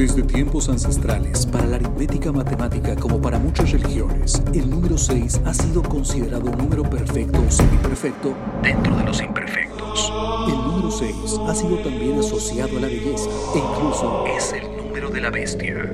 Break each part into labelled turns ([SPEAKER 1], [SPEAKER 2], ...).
[SPEAKER 1] Desde tiempos ancestrales, para la aritmética matemática como para muchas religiones, el número 6 ha sido considerado un número perfecto o semiperfecto dentro de los imperfectos. El número 6 ha sido también asociado a la belleza e incluso es el número de la bestia.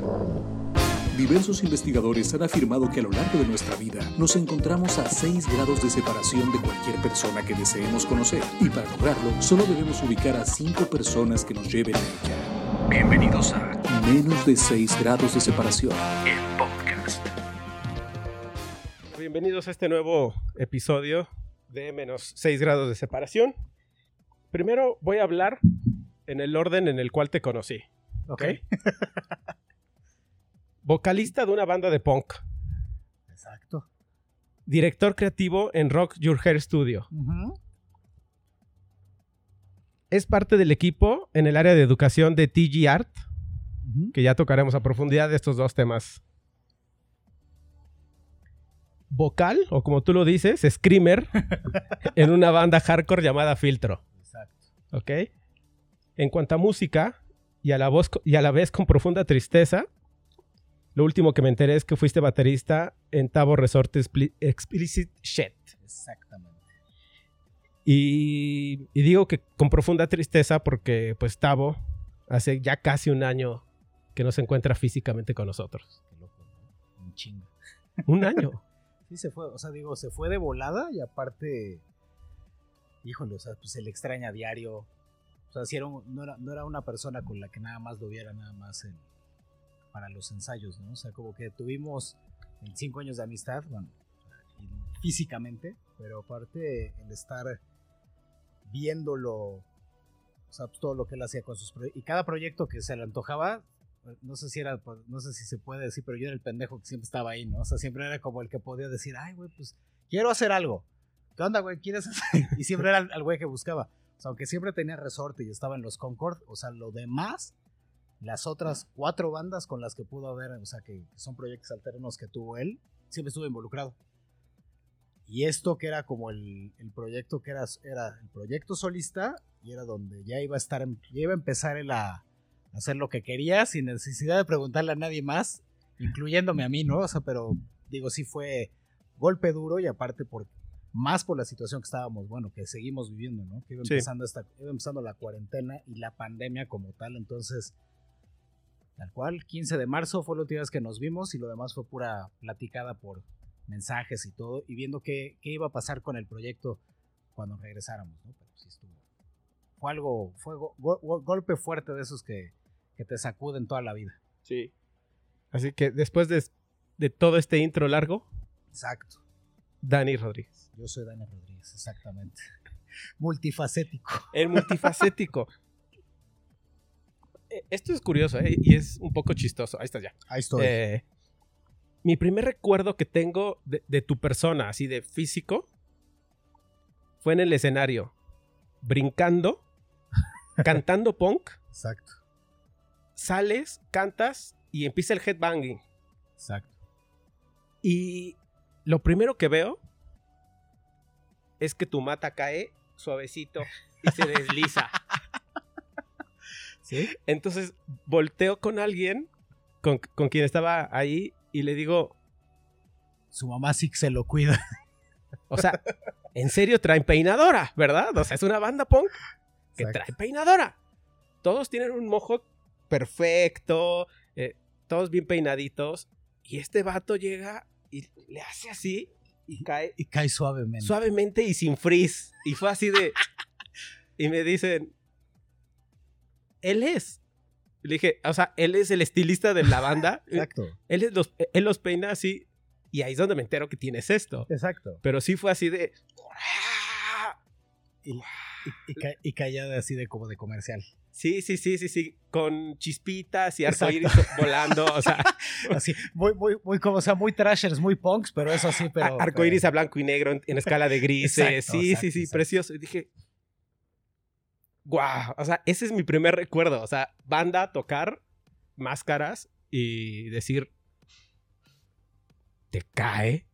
[SPEAKER 1] Diversos investigadores han afirmado que a lo largo de nuestra vida nos encontramos a 6 grados de separación de cualquier persona que deseemos conocer y para lograrlo solo debemos ubicar a 5 personas que nos lleven a ella. Bienvenidos a Menos de 6 grados de separación, el podcast.
[SPEAKER 2] Bienvenidos a este nuevo episodio de menos 6 grados de separación. Primero voy a hablar en el orden en el cual te conocí. ¿Ok? Vocalista de una banda de punk.
[SPEAKER 3] Exacto.
[SPEAKER 2] Director creativo en Rock Your Hair Studio. Es parte del equipo en el área de educación de TG Art, que ya tocaremos a profundidad de estos dos temas. Vocal, o como tú lo dices, screamer, en una banda hardcore llamada Filtro.
[SPEAKER 3] Exacto.
[SPEAKER 2] ¿Ok? En cuanto a música, y a, la voz, y a la vez con profunda tristeza, lo último que me enteré es que fuiste baterista en Tavo Resort Expli- Explicit Shit.
[SPEAKER 3] Exactamente.
[SPEAKER 2] Y, y digo que con profunda tristeza porque pues Tavo hace ya casi un año que no se encuentra físicamente con nosotros.
[SPEAKER 3] Qué loco, ¿no? Un chingo.
[SPEAKER 2] Un año.
[SPEAKER 3] Sí, se fue. O sea, digo, se fue de volada y aparte. Híjole, o sea, pues se le extraña a diario. O sea, si era un- no, era, no era una persona con la que nada más lo viera, nada más en- para los ensayos, ¿no? O sea, como que tuvimos 25 años de amistad, bueno, físicamente, pero aparte el estar viéndolo, o sea, pues, todo lo que él hacía con sus proyectos, y cada proyecto que se le antojaba, no sé si era, pues, no sé si se puede decir, pero yo era el pendejo que siempre estaba ahí, ¿no? O sea, siempre era como el que podía decir, ay, güey, pues quiero hacer algo. ¿Qué onda, güey? ¿Quieres hacer? Y siempre era el güey que buscaba. O sea, aunque siempre tenía resorte y estaba en los Concord, o sea, lo demás, las otras cuatro bandas con las que pudo haber, o sea, que, que son proyectos alternos que tuvo él, siempre estuvo involucrado. Y esto que era como el, el proyecto que era, era el proyecto solista, y era donde ya iba a estar, ya iba a empezar él a, hacer lo que quería sin necesidad de preguntarle a nadie más, incluyéndome a mí, ¿no? O sea, pero digo, sí fue golpe duro y aparte por más por la situación que estábamos, bueno, que seguimos viviendo, ¿no? Que iba
[SPEAKER 2] Sí.
[SPEAKER 3] empezando esta, iba empezando la cuarentena y la pandemia como tal, entonces tal cual, 15 de marzo fue la última vez que nos vimos y lo demás fue pura platicada por mensajes y todo y viendo qué, qué iba a pasar con el proyecto cuando regresáramos, ¿no? Pero sí estuvo. Fue algo, fue go- go- golpe fuerte de esos que, que te sacuden toda la vida.
[SPEAKER 2] Sí. Así que después de, de todo este intro largo,
[SPEAKER 3] Exacto.
[SPEAKER 2] Dani Rodríguez.
[SPEAKER 3] Yo soy Daniel Rodríguez, exactamente. Multifacético.
[SPEAKER 2] El multifacético. Eh, Esto es curioso ¿eh? y es un poco chistoso. Ahí estás ya.
[SPEAKER 3] Ahí estoy.
[SPEAKER 2] Eh, mi primer recuerdo que tengo de, de tu persona, así de físico, fue en el escenario, brincando, cantando punk,
[SPEAKER 3] Exacto.
[SPEAKER 2] sales, cantas y empieza el headbanging.
[SPEAKER 3] Exacto.
[SPEAKER 2] Y lo primero que veo es que tu mata cae suavecito y se desliza.
[SPEAKER 3] ¿Sí?
[SPEAKER 2] Entonces volteo con alguien con, con quien estaba ahí y le digo,
[SPEAKER 3] Su mamá sí que se lo cuida.
[SPEAKER 2] o sea, en serio traen peinadora, ¿verdad? O sea, es una banda punk que
[SPEAKER 3] Exacto.
[SPEAKER 2] trae peinadora. Todos tienen un mojo perfecto, eh, todos bien peinaditos. Y este vato llega y le hace así y cae
[SPEAKER 3] Y cae suavemente.
[SPEAKER 2] suavemente y sin frizz. Y fue así de. Y me dicen. Él es. Le dije, o sea, él es el estilista de la banda.
[SPEAKER 3] Exacto.
[SPEAKER 2] él, es los, él los peina así. Y ahí es donde me entero que tienes esto.
[SPEAKER 3] Exacto.
[SPEAKER 2] Pero sí fue así de.
[SPEAKER 3] Y, y- y ca- y callada así de como de comercial.
[SPEAKER 2] Sí, sí, sí, sí, sí. Con chispitas y arcoíris volando. O sea,
[SPEAKER 3] Así, muy, muy, muy como, o sea, muy trashers, muy punks, pero eso sí, pero.
[SPEAKER 2] arcoíris a blanco y negro en, en escala de grises.
[SPEAKER 3] Exacto,
[SPEAKER 2] sí,
[SPEAKER 3] exacto,
[SPEAKER 2] sí, sí,
[SPEAKER 3] exacto.
[SPEAKER 2] precioso. Y dije. Guau. O sea, ese es mi primer recuerdo. O sea, banda, tocar, máscaras y decir. ¿Te cae?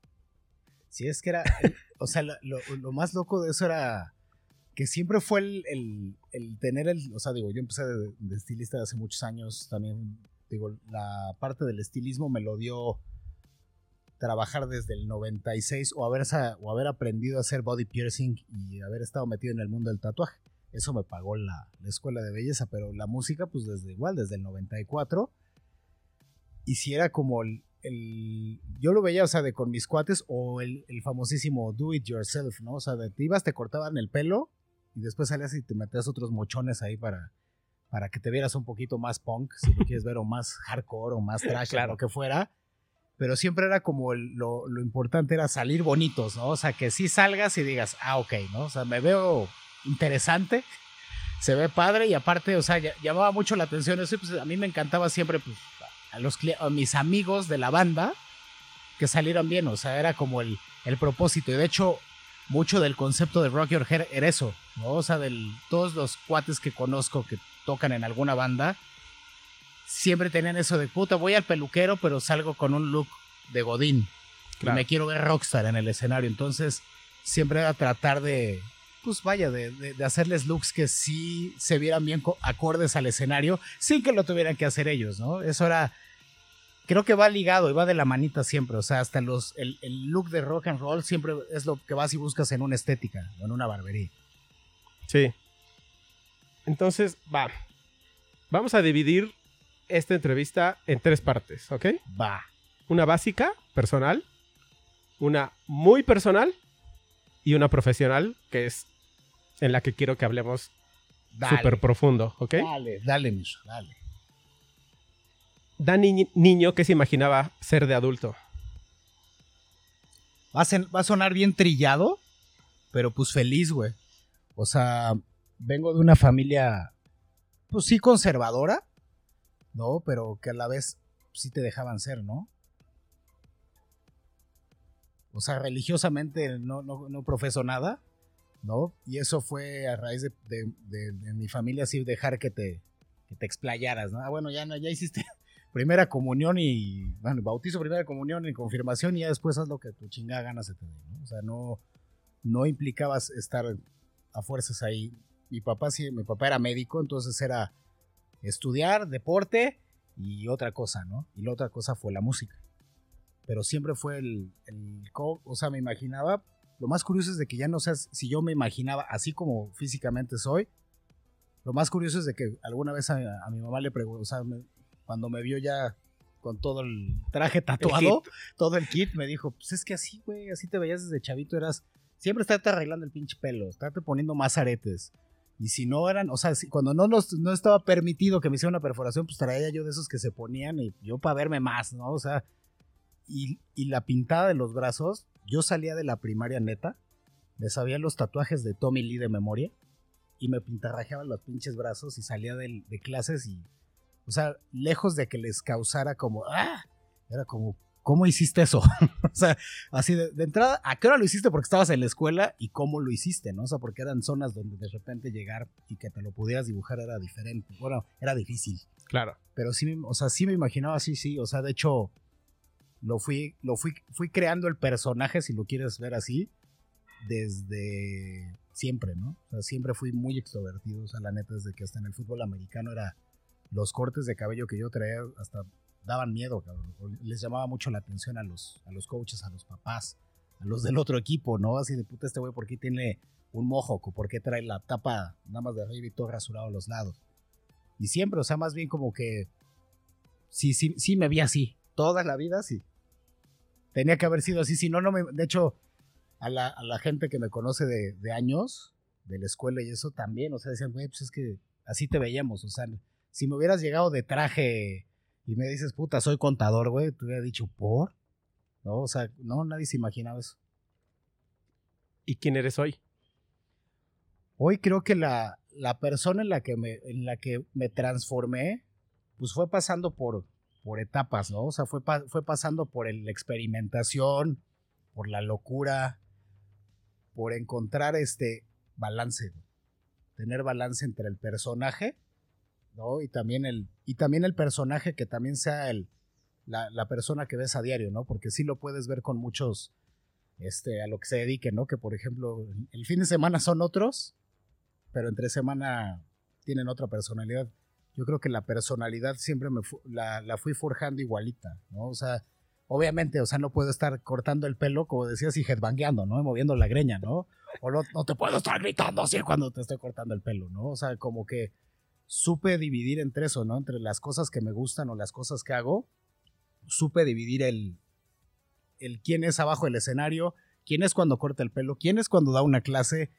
[SPEAKER 3] Sí, es que era. o sea, lo, más loco de eso era que siempre fue el, el- tener el. O sea, digo, yo empecé de, de estilista hace muchos años también. digo, la parte del estilismo me lo dio trabajar desde el 96 o haber, o haber aprendido a hacer body piercing y haber estado metido en el mundo del tatuaje. Eso me pagó la, escuela de belleza, pero la música, pues desde igual, desde el 94. Y si era como el, yo lo veía, o sea, de con mis cuates o el, famosísimo do it yourself, ¿no? O sea, de te ibas, te cortaban el pelo y después salías y te metías otros mochones ahí para, para que te vieras un poquito más punk, si lo quieres ver, o más hardcore o más trash, claro. lo que fuera pero siempre era como lo, importante era salir bonitos, ¿no? O sea, que sí salgas y digas, ah, ok, ¿no? O sea, me veo interesante, se ve padre y aparte, o sea, llamaba mucho la atención eso pues a mí me encantaba siempre, pues, a, los, a mis amigos de la banda que salieran bien, o sea, era como el, el propósito y de hecho mucho del concepto de Rock Your Hair era eso, ¿no? O sea, de todos los cuates que conozco que tocan en alguna banda, siempre tenían eso de puta, voy al peluquero, pero salgo con un look de Godín. Y me quiero ver rockstar en el escenario. Entonces, siempre era tratar de, pues vaya, de, hacerles looks que sí se vieran bien acordes al escenario, sin que lo tuvieran que hacer ellos, ¿no? Eso era. Creo que va ligado y va de la manita siempre. O sea, hasta los, el, el look de rock and roll siempre es lo que vas y buscas en una estética o en una barbería.
[SPEAKER 2] Sí. Entonces, va. Vamos a dividir esta entrevista en tres partes, ¿ok?
[SPEAKER 3] Va.
[SPEAKER 2] Una básica, personal, una muy personal y una profesional, que es en la que quiero que hablemos súper profundo, ¿ok?
[SPEAKER 3] Dale, dale, Miso, dale.
[SPEAKER 2] Dani niño que se imaginaba ser de adulto.
[SPEAKER 3] Va a, va a sonar bien trillado, pero pues feliz, güey. O sea, vengo de una familia, pues sí, conservadora, ¿no? Pero que a la vez sí te dejaban ser, ¿no? O sea, religiosamente no, no, profeso nada, ¿no? Y eso fue a raíz de, mi familia así dejar que te, que te explayaras, ¿no? Ah, bueno, ya, no, ya hiciste primera comunión y, bueno, bautizo, primera comunión y confirmación y ya después haz lo que tu chingada gana se te ¿no? O sea, no, no implicabas estar a fuerzas ahí. Mi papá sí, mi papá era médico, entonces era estudiar, deporte y otra cosa, ¿no? Y la otra cosa fue la música. Pero siempre fue el, el o sea, me imaginaba, lo más curioso es de que ya no sé si yo me imaginaba así como físicamente soy, lo más curioso es de que alguna vez a, mi mamá le preguntó, o sea, cuando me vio ya con todo el traje tatuado, todo el kit, me dijo, pues es que así, güey, así te veías desde chavito, eras, siempre estarte arreglando el pinche pelo, estarte poniendo más aretes, y si no eran, o sea, cuando no, no estaba permitido que me hiciera una perforación, pues traía yo de esos que se ponían y yo para verme más, ¿no? O sea, y, la pintada de los brazos, yo salía de la primaria neta, me sabía los tatuajes de Tommy Lee de memoria y me pintarrajeaba los pinches brazos y salía de, de clases y, o sea, lejos de que les causara como, ah, era como, ¿cómo hiciste eso? o sea, así de, entrada, ¿a qué hora lo hiciste? Porque estabas en la escuela y cómo lo hiciste, ¿no? O sea, porque eran zonas donde de repente llegar y que te lo pudieras dibujar era diferente. Bueno, era difícil.
[SPEAKER 2] Claro.
[SPEAKER 3] Pero sí, o sea, sí me imaginaba así, sí. O sea, de hecho, lo fui, lo fui, fui creando el personaje, si lo quieres ver así, desde siempre, ¿no? O sea, siempre fui muy extrovertido. O sea, la neta, desde que hasta en el fútbol americano era los cortes de cabello que yo traía hasta daban miedo, Les llamaba mucho la atención a los, a los coaches, a los papás, a los del otro equipo, ¿no? Así de puta, este güey, ¿por qué tiene un mojo? ¿Por qué trae la tapa nada más de arriba y todo rasurado a los lados? Y siempre, o sea, más bien como que sí, sí, sí me vi así. Toda la vida sí. Tenía que haber sido así. Si no, no me. De hecho, a la, a la gente que me conoce de, de, años, de la escuela y eso también, o sea, decían, güey, pues es que así te veíamos. O sea, si me hubieras llegado de traje y me dices, puta, soy contador, güey, te hubiera dicho, ¿por? No, o sea, no, nadie se imaginaba eso.
[SPEAKER 2] ¿Y quién eres hoy?
[SPEAKER 3] Hoy creo que la, la persona en la que me, en la que me transformé, pues fue pasando por, por etapas, ¿no? O sea, fue, fue pasando por la experimentación, por la locura, por encontrar este balance, tener balance entre el personaje ¿no? Y también el, y también el personaje que también sea el, la, persona que ves a diario, ¿no? Porque sí lo puedes ver con muchos, este, a lo que se dedique, ¿no? Que por ejemplo, el fin de semana son otros, pero entre semana tienen otra personalidad. Yo creo que la personalidad siempre me la, la, fui forjando igualita, ¿no? O sea, obviamente, o sea, no puedo estar cortando el pelo, como decías, y headbangueando, ¿no? Moviendo la greña, ¿no? O no, no te puedo estar gritando así cuando te estoy cortando el pelo, ¿no? O sea, como que supe dividir entre eso, ¿no? Entre las cosas que me gustan o las cosas que hago, supe dividir el, el quién es abajo del escenario, quién es cuando corta el pelo, quién es cuando da una clase,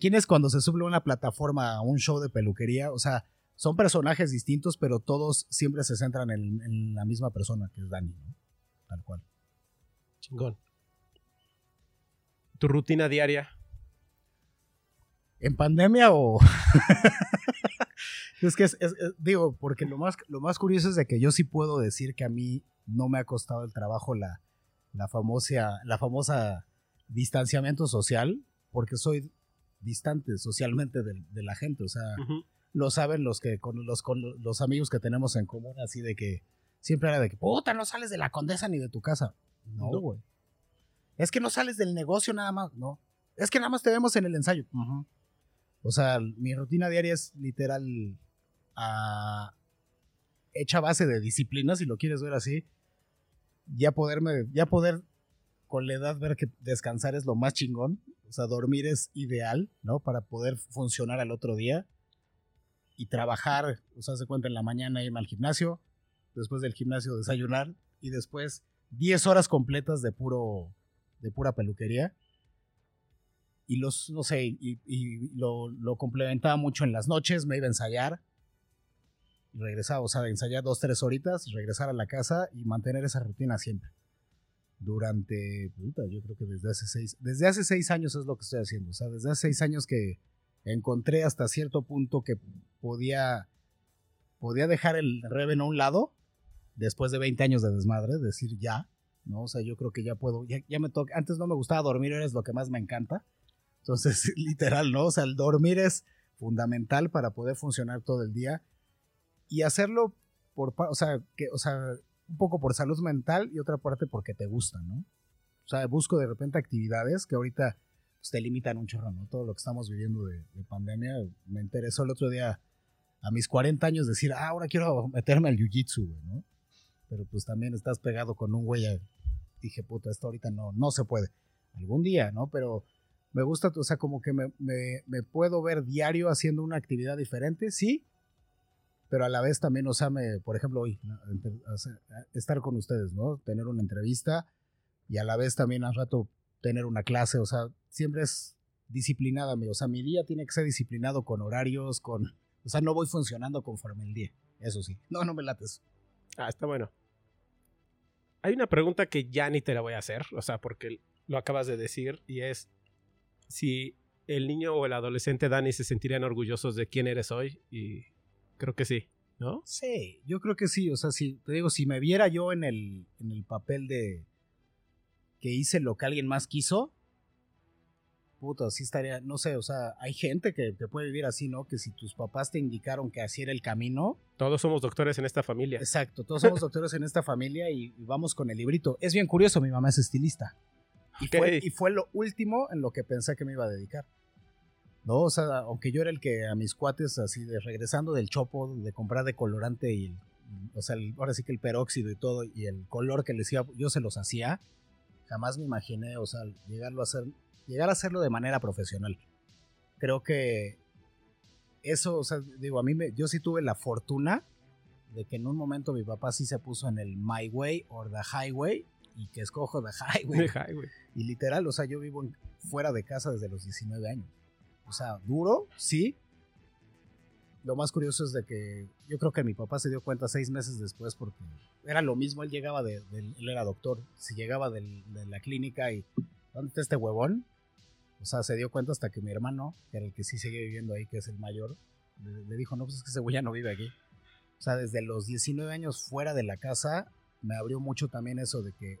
[SPEAKER 3] quién es cuando se sube una plataforma a un show de peluquería, o sea, son personajes distintos, pero todos siempre se centran en, la misma persona, que es Dani, ¿no? Tal cual.
[SPEAKER 2] Chingón. ¿Tu rutina diaria?
[SPEAKER 3] ¿En pandemia o...? es que es, digo, porque lo más, lo más curioso es de que yo sí puedo decir que a mí no me ha costado el trabajo la, la famosa, la famosa distanciamiento social, porque soy distante socialmente de, la gente, o sea, lo saben los que con los, con los amigos que tenemos en común, así de que siempre era de que, puta, no sales de la condesa ni de tu casa. No, güey. Es que no sales del negocio nada más, no. Es que nada más te vemos en el ensayo. O sea, mi rutina diaria es literal a, hecha base de disciplina, si lo quieres ver así ya poderme, ya poder con la edad ver que descansar es lo más chingón, o sea, dormir es ideal, ¿no? Para poder funcionar al otro día y trabajar, o sea, se cuenta en la mañana irme al gimnasio, después del gimnasio desayunar y después 10 horas completas de puro, de pura peluquería. Y los, no sé, y, y lo, lo complementaba mucho en las noches, me iba a ensayar, regresar, o sea, ensayar dos, tres horitas, regresar a la casa y mantener esa rutina siempre. Durante, puta, yo creo que desde hace seis, desde hace seis años es lo que estoy haciendo, o sea, desde hace seis años que encontré hasta cierto punto que podía, podía dejar el Reven a un lado, después de 20 años de desmadre, decir ya, ¿no? O sea, yo creo que ya puedo, ya, me toca, antes no me gustaba dormir, ahora es lo que más me encanta. Entonces, literal, ¿no? O sea, el dormir es fundamental para poder funcionar todo el día y hacerlo por, o sea, que, o sea, un poco por salud mental y otra parte porque te gusta, ¿no? O sea, busco de repente actividades que ahorita pues, te limitan un chorro, ¿no? Todo lo que estamos viviendo de, pandemia, me interesó el otro día a mis 40 años decir, ah, ahora quiero meterme al jiu-jitsu, ¿no? Pero pues también estás pegado con un güey. Dije, puta, esto ahorita no, no se puede. Algún día, ¿no? Pero me gusta, o sea, como que me puedo ver diario haciendo una actividad diferente, sí, pero a la vez también, o sea, me, por ejemplo, hoy, estar con ustedes, ¿no? Tener una entrevista y a la vez también al rato tener una clase, o sea, siempre es disciplinada, o sea, mi día tiene que ser disciplinado con horarios, con, o sea, no voy funcionando conforme el día, eso sí, no, no me lates.
[SPEAKER 2] Ah, está bueno. Hay una pregunta que ya ni te la voy a hacer, o sea, porque lo acabas de decir, y es si el niño o el adolescente Dani se sentirían orgullosos de quién eres hoy y Creo que sí, ¿no?
[SPEAKER 3] Sí, yo creo que sí. O sea, si te digo, si me viera yo en el, en el papel de que hice lo que alguien más quiso, puta, así estaría, no sé, o sea, hay gente que, te puede vivir así, ¿no? Que si tus papás te indicaron que así era el camino.
[SPEAKER 2] Todos somos doctores en esta familia.
[SPEAKER 3] Exacto, todos somos doctores en esta familia y, vamos con el librito. Es bien curioso, mi mamá es estilista. Y, fue, y fue lo último en lo que pensé que me iba a dedicar. ¿no? O sea, aunque yo era el que a mis cuates, así de regresando del chopo, de comprar de colorante y, o sea, ahora sí que el peróxido y todo, y el color que les iba, yo se los hacía, jamás me imaginé, o sea, llegarlo a hacer, llegar a hacerlo de manera profesional. Creo que eso, o sea, digo, a mí me, yo sí tuve la fortuna de que en un momento mi papá sí se puso en el My Way or the Highway y que escojo the Highway.
[SPEAKER 2] highway.
[SPEAKER 3] Y literal, o sea, yo vivo fuera de casa desde los 19 años. O sea, duro, sí. Lo más curioso es de que yo creo que mi papá se dio cuenta seis meses después porque era lo mismo, él llegaba de, él era doctor, si llegaba de la clínica y ¿dónde está este huevón? O sea, se dio cuenta hasta que mi hermano, que era el que sí sigue viviendo ahí, que es el mayor, le, dijo, no, pues es que ese güey ya no vive aquí. O sea, desde los 19 años fuera de la casa, me abrió mucho también eso de que,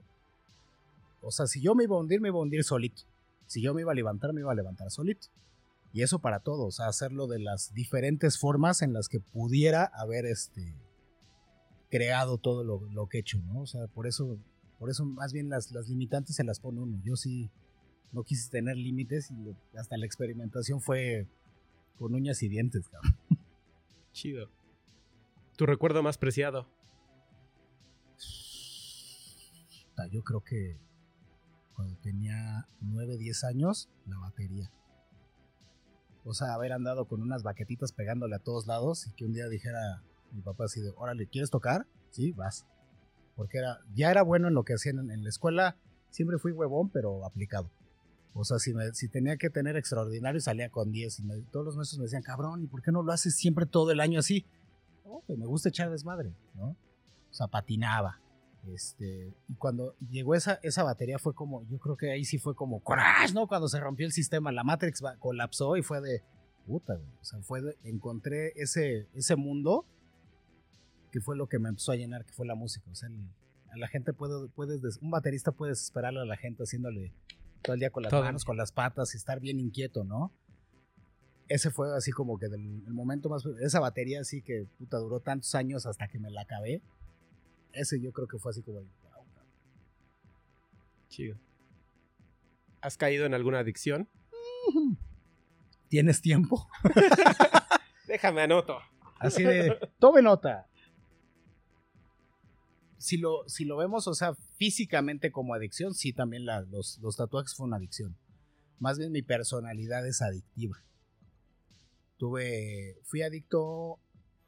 [SPEAKER 3] o sea, si yo me iba a hundir, me iba a hundir solito. Si yo me iba a levantar, me iba a levantar solito. Y eso para todos, hacerlo de las diferentes formas en las que pudiera haber este creado todo lo, que he hecho, ¿no? O sea, por eso, por eso más bien las limitantes se las pone uno. Yo sí no quise tener límites y hasta la experimentación fue con uñas y dientes, cabrón.
[SPEAKER 2] Chido. ¿Tu recuerdo más preciado?
[SPEAKER 3] Yo creo que cuando tenía 9, 10 años, la batería. O sea, haber andado con unas baquetitas pegándole a todos lados y que un día dijera mi papá así de, órale, ¿quieres tocar? Sí, vas. Porque era, ya era bueno en lo que hacían en, la escuela, siempre fui huevón, pero aplicado. O sea, si, si tenía que tener extraordinario, salía con 10. Y todos los maestros me decían, cabrón, ¿y por qué no lo haces siempre todo el año así? Oh, me gusta echar desmadre, ¿no? O sea, patinaba. Este, y cuando llegó esa, esa batería fue como, yo creo que ahí sí fue como coraje, ¿no? Cuando se rompió el sistema, la Matrix colapsó y fue de puta, O sea, fue de, encontré ese, ese mundo que fue lo que me empezó a llenar, que fue la música. O sea, a la gente puede, puedes, un baterista puedes esperarle a la gente haciéndole todo el día con las manos, con las patas y estar bien inquieto, ¿no? Ese fue así como que el momento más, esa batería así que puta duró tantos años hasta que me la acabé ese yo creo que fue así como
[SPEAKER 2] Chido. ¿Has caído en alguna adicción?
[SPEAKER 3] ¿Tienes tiempo?
[SPEAKER 2] Déjame anoto.
[SPEAKER 3] Así de, tome nota. Si lo, si lo vemos, o sea, físicamente como adicción, sí, también los, los tatuajes fue una adicción. Más bien mi personalidad es adictiva. Tuve, fui adicto,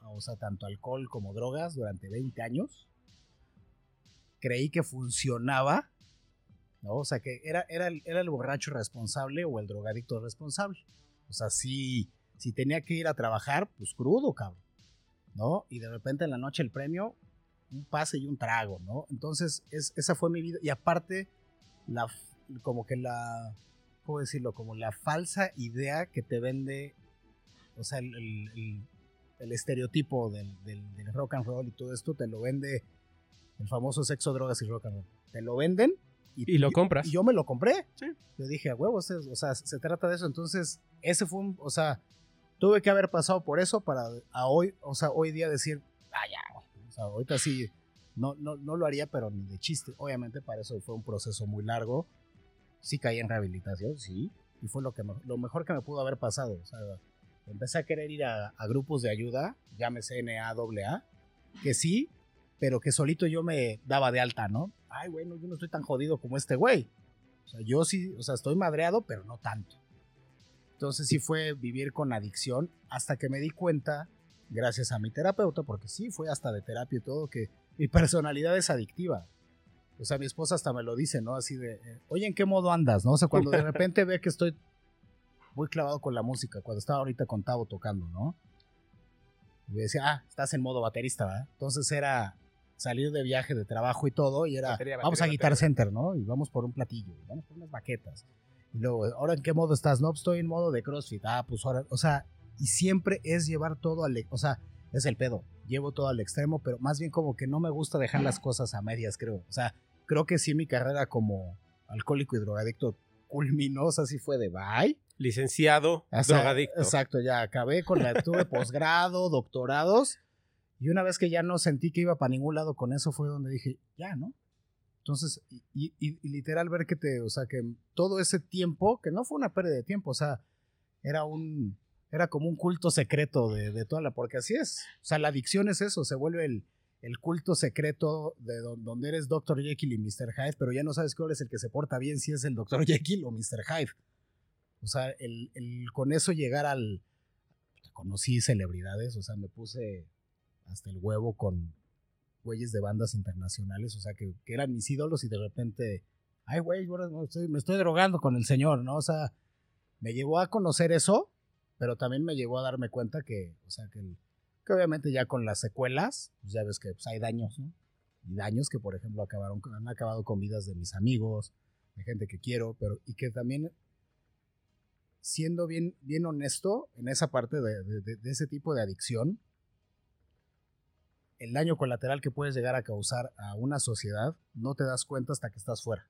[SPEAKER 3] o sea, tanto alcohol como drogas durante 20 años creí que funcionaba, ¿no? O sea, que era, era, era el borracho responsable o el drogadicto responsable. O sea, si, si tenía que ir a trabajar, pues crudo, cabrón, ¿no? Y de repente en la noche el premio, un pase y un trago, ¿no? Entonces, es, esa fue mi vida. Y aparte, la, como que la, ¿cómo decirlo? Como la falsa idea que te vende, o sea, el, estereotipo del, del, rock and roll y todo esto te lo vende el famoso sexo, drogas y rock and roll. Te lo venden
[SPEAKER 2] y, lo compras.
[SPEAKER 3] Y yo me lo compré. Sí. Yo dije, a huevos, o sea, se trata de eso. Entonces, ese fue un, o sea, tuve que haber pasado por eso para a hoy, o sea, hoy día decir, o ahorita sí, no, no, no lo haría, pero ni de chiste. Obviamente para eso fue un proceso muy largo. Sí caí en rehabilitación, sí, y fue lo, que lo mejor que me pudo haber pasado. O sea, empecé a querer ir a, a grupos de ayuda, llámese NAAA, que sí, pero que solito yo me daba de alta, ¿no? Ay, bueno, yo no estoy tan jodido como este güey. O sea, yo sí, o sea, estoy madreado, pero no tanto. Entonces sí fue vivir con adicción hasta que me di cuenta, gracias a mi terapeuta, porque sí fue hasta de terapia y todo, que mi personalidad es adictiva. O sea, mi esposa hasta me lo dice, ¿no? Así de, eh, oye, ¿en qué modo andas? ¿No? O sea, cuando de repente ve que estoy muy clavado con la música, cuando estaba ahorita con Tavo tocando, ¿no? Y me decía, ah, estás en modo baterista, ¿verdad? Entonces era, salir de viaje de trabajo y todo, y era, vamos a Guitar Center, ¿no? Y vamos por un platillo, vamos por unas baquetas. Y luego, ¿ahora en qué modo estás? No, pues estoy en modo de CrossFit. Ah, pues ahora, o sea, y siempre es llevar todo al, o sea, es el pedo, llevo todo al extremo, pero más bien como que no me gusta dejar las cosas a medias, creo. O sea, creo que sí mi carrera como alcohólico y drogadicto culminó, o sea, sí fue de bye.
[SPEAKER 2] Licenciado, drogadicto.
[SPEAKER 3] Exacto, ya acabé con la, tuve posgrado, doctorados, y una vez que ya no sentí que iba para ningún lado con eso, fue donde dije, ya, ¿no? Entonces, y, literal ver que te, o sea, que todo ese tiempo, que no fue una pérdida de tiempo, o sea, era un, era como un culto secreto de, toda la, porque así es, o sea, la adicción es eso, se vuelve el, el culto secreto de donde eres Dr. Jekyll y Mr. Hyde, pero ya no sabes cuál es el que se porta bien, si es el Dr. Jekyll o Mr. Hyde. O sea, el, el, con eso llegar al, conocí celebridades, o sea, me puse hasta el huevo con güeyes de bandas internacionales, o sea, que, eran mis ídolos y de repente, ay, güey, me estoy, drogando con el señor, ¿no? O sea, me llevó a conocer eso, pero también me llevó a darme cuenta que, o sea, que, que obviamente ya con las secuelas, pues ya ves que pues, hay daños, ¿no? Y daños que, por ejemplo, acabaron, han acabado con vidas de mis amigos, de gente que quiero, pero y que también siendo bien, bien honesto en esa parte de ese tipo de adicción, el daño colateral que puedes llegar a causar a una sociedad no te das cuenta hasta que estás fuera.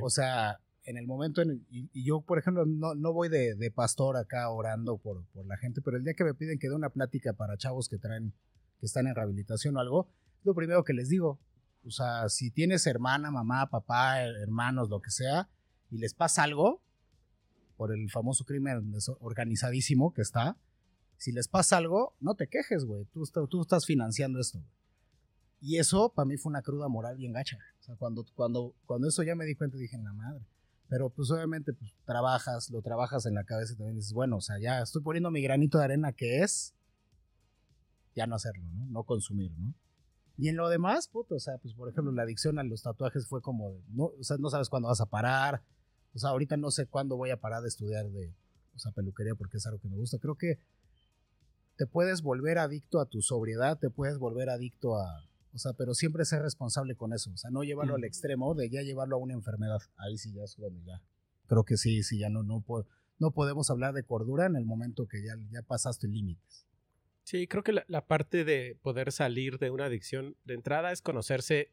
[SPEAKER 3] O sea, en el momento, en, y, yo, por ejemplo, no, no voy de, pastor acá orando por, por, la gente, pero el día que me piden que dé una plática para chavos que traen, que están en rehabilitación o algo, lo primero que les digo, o sea, si tienes hermana, mamá, papá, hermanos, lo que sea, y les pasa algo, por el famoso crimen organizadísimo que está, si les pasa algo, no te quejes, güey. Tú, tú estás financiando esto. Y eso para mí fue una cruda moral bien gacha. O sea, cuando, cuando, cuando eso ya me di cuenta, dije, la madre. Pero pues obviamente pues, trabajas, lo trabajas en la cabeza y también dices, bueno, o sea, ya estoy poniendo mi granito de arena que es ya no hacerlo, ¿no? No consumir, ¿no? Y en lo demás, puto, o sea, pues por ejemplo, la adicción a los tatuajes fue como, de, no, o sea, no sabes cuándo vas a parar. O sea, ahorita no sé cuándo voy a parar de estudiar de, o sea, peluquería porque es algo que me gusta. Creo que te puedes volver adicto a tu sobriedad, te puedes volver adicto a, o sea, pero siempre ser responsable con eso. O sea, no llevarlo al extremo de ya llevarlo a una enfermedad. Ahí sí ya es cuando ya. Creo que sí, sí, ya no, no, po- no podemos hablar de cordura en el momento que ya, ya pasaste límites.
[SPEAKER 2] Sí, creo que la, la parte de poder salir de una adicción de entrada es conocerse,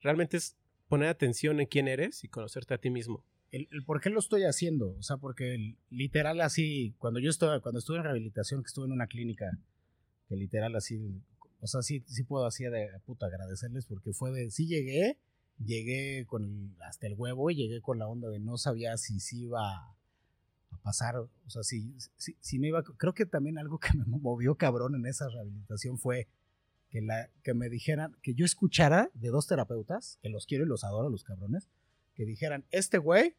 [SPEAKER 2] realmente es poner atención en quién eres y conocerte a ti mismo.
[SPEAKER 3] el, el por qué lo estoy haciendo, o sea, porque el- literal así, cuando yo estuve, cuando estuve en rehabilitación, que estuve en una clínica, que literal así, o sea, sí, sí puedo así de puta agradecerles porque fue de, sí llegué, llegué con el- hasta el huevo y llegué con la onda de no sabía si sí iba a pasar, o sea, si, si, si me iba, creo que también algo que me movió cabrón en esa rehabilitación fue que, la, que me dijeran, que yo escuchara de dos terapeutas, que los quiero y los adoro, los cabrones, que dijeran, este güey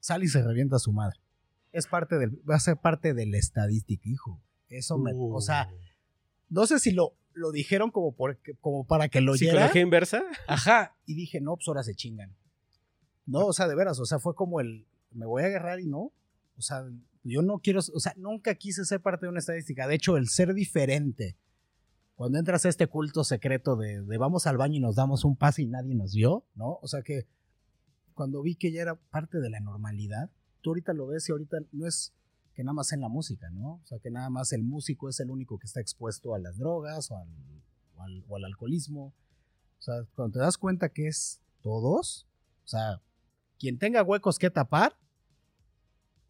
[SPEAKER 3] sale y se revienta a su madre. Es parte del, va a ser parte de la estadística, hijo. Eso me, o sea, no sé si lo, lo dijeron como, por, como para que lo oyera.
[SPEAKER 2] ¿Psicología inversa?
[SPEAKER 3] Ajá. Y dije, no, pues ahora se chingan. No, o sea, de veras, o sea, fue como el, me voy a agarrar y no. O sea, yo no quiero, o sea, nunca quise ser parte de una estadística. De hecho, el ser diferente, cuando entras a este culto secreto de, de vamos al baño y nos damos un pase y nadie nos vio, ¿no? O sea que cuando vi que ya era parte de la normalidad, tú ahorita lo ves y ahorita no es que nada más en la música, ¿no? O sea, que nada más el músico es el único que está expuesto a las drogas o al, o al, alcoholismo. O sea, cuando te das cuenta que es todos, o sea, quien tenga huecos que tapar,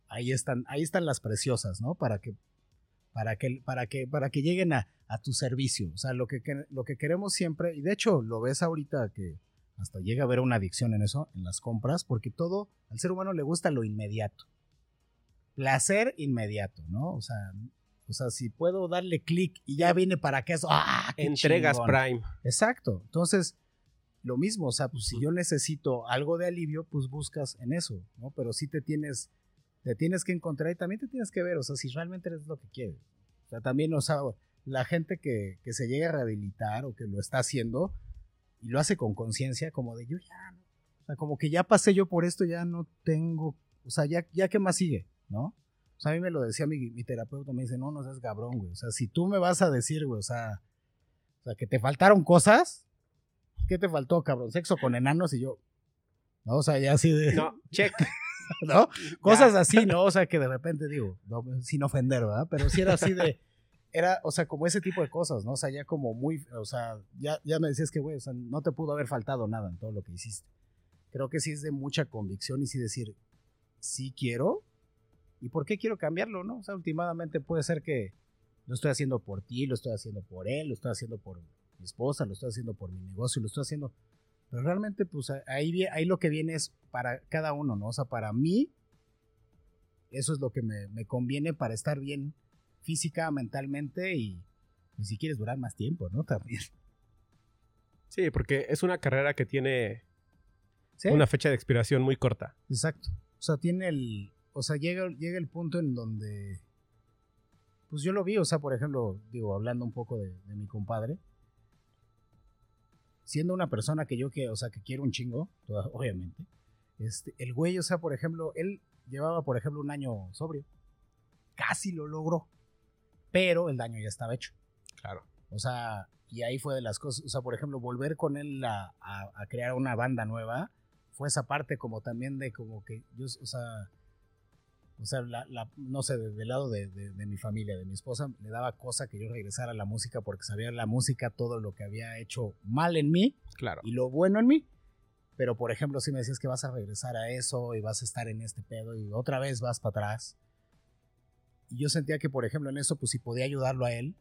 [SPEAKER 3] ahí están, ahí están las preciosas, ¿no? Para que, para que, para que, para que lleguen a, a tu servicio. O sea, lo que- lo que queremos siempre, y de hecho lo ves ahorita que hasta llega a haber una adicción en eso, en las compras, porque todo, al ser humano le gusta lo inmediato. Placer inmediato, ¿no? O sea, o sea, si puedo darle clic y ya viene para que eso, ¡ah! qué
[SPEAKER 2] Entregas
[SPEAKER 3] chingón!
[SPEAKER 2] Prime.
[SPEAKER 3] Exacto. Entonces, lo mismo, o sea, pues si yo necesito algo de alivio, pues buscas en eso, ¿no? Pero sí te tienes, te tienes que encontrar y también te tienes que ver, o sea, si realmente eres lo que quieres. O sea, también, o sea, la gente que, que se llega a rehabilitar o que lo está haciendo y lo hace con conciencia, como de yo ya, no. O sea, como que ya pasé yo por esto, ya no tengo, o sea, ya, ya qué más sigue, ¿no? O sea, a mí me lo decía mi, mi terapeuta, me dice, no, no seas cabrón, güey. O sea, si tú me vas a decir, güey, o sea, o sea, que te faltaron cosas, ¿qué te faltó, cabrón? Sexo con enanos y yo, no, o sea, ya así de,
[SPEAKER 2] No, check.
[SPEAKER 3] ¿no? Cosas así, ¿no? O sea, que de repente digo, no, sin ofender, ¿verdad? Pero sí era así de, era, o sea, como ese tipo de cosas, ¿no? O sea, ya como muy, o sea, ya, ya me decías que, güey, o sea, no te pudo haber faltado nada en todo lo que hiciste. Creo que sí es de mucha convicción y sí decir, sí quiero, ¿y por qué quiero cambiarlo, no? O sea, últimamente puede ser que lo estoy haciendo por ti, lo estoy haciendo por él, lo estoy haciendo por mi esposa, lo estoy haciendo por mi negocio, lo estoy haciendo pero realmente, pues ahí, ahí lo que viene es para cada uno, ¿no? O sea, para mí, eso es lo que me, me conviene para estar bien física, mentalmente y, y si quieres durar más tiempo, ¿no? También.
[SPEAKER 2] Sí, porque es una carrera que tiene
[SPEAKER 3] Sí,
[SPEAKER 2] una fecha de expiración muy corta.
[SPEAKER 3] exacto. O sea, tiene el. O sea, llega, llega el punto en donde. Pues yo lo vi, o sea, por ejemplo, digo, hablando un poco de, de mi compadre. Siendo una persona que yo que, o sea, que quiero un chingo, obviamente. Este, el güey, o sea, por ejemplo, él llevaba, por ejemplo, un año sobrio. Casi lo logró. Pero el daño ya estaba hecho.
[SPEAKER 2] Claro.
[SPEAKER 3] O sea, y ahí fue de las cosas, o sea, por ejemplo, volver con él a, a- a crear una banda nueva, fue esa parte como también de como que yo, o sea, o sea, la, la- no sé, de- del lado de, de- de mi familia, de mi esposa, le daba cosa que yo regresara a la música porque sabía la música todo lo que había hecho mal en mí
[SPEAKER 2] Claro.
[SPEAKER 3] y lo bueno en mí. Pero, por ejemplo, si me decías que vas a regresar a eso y vas a estar en este pedo y otra vez vas para atrás. Y yo sentía que, por ejemplo, en eso, pues sí podía ayudarlo a él.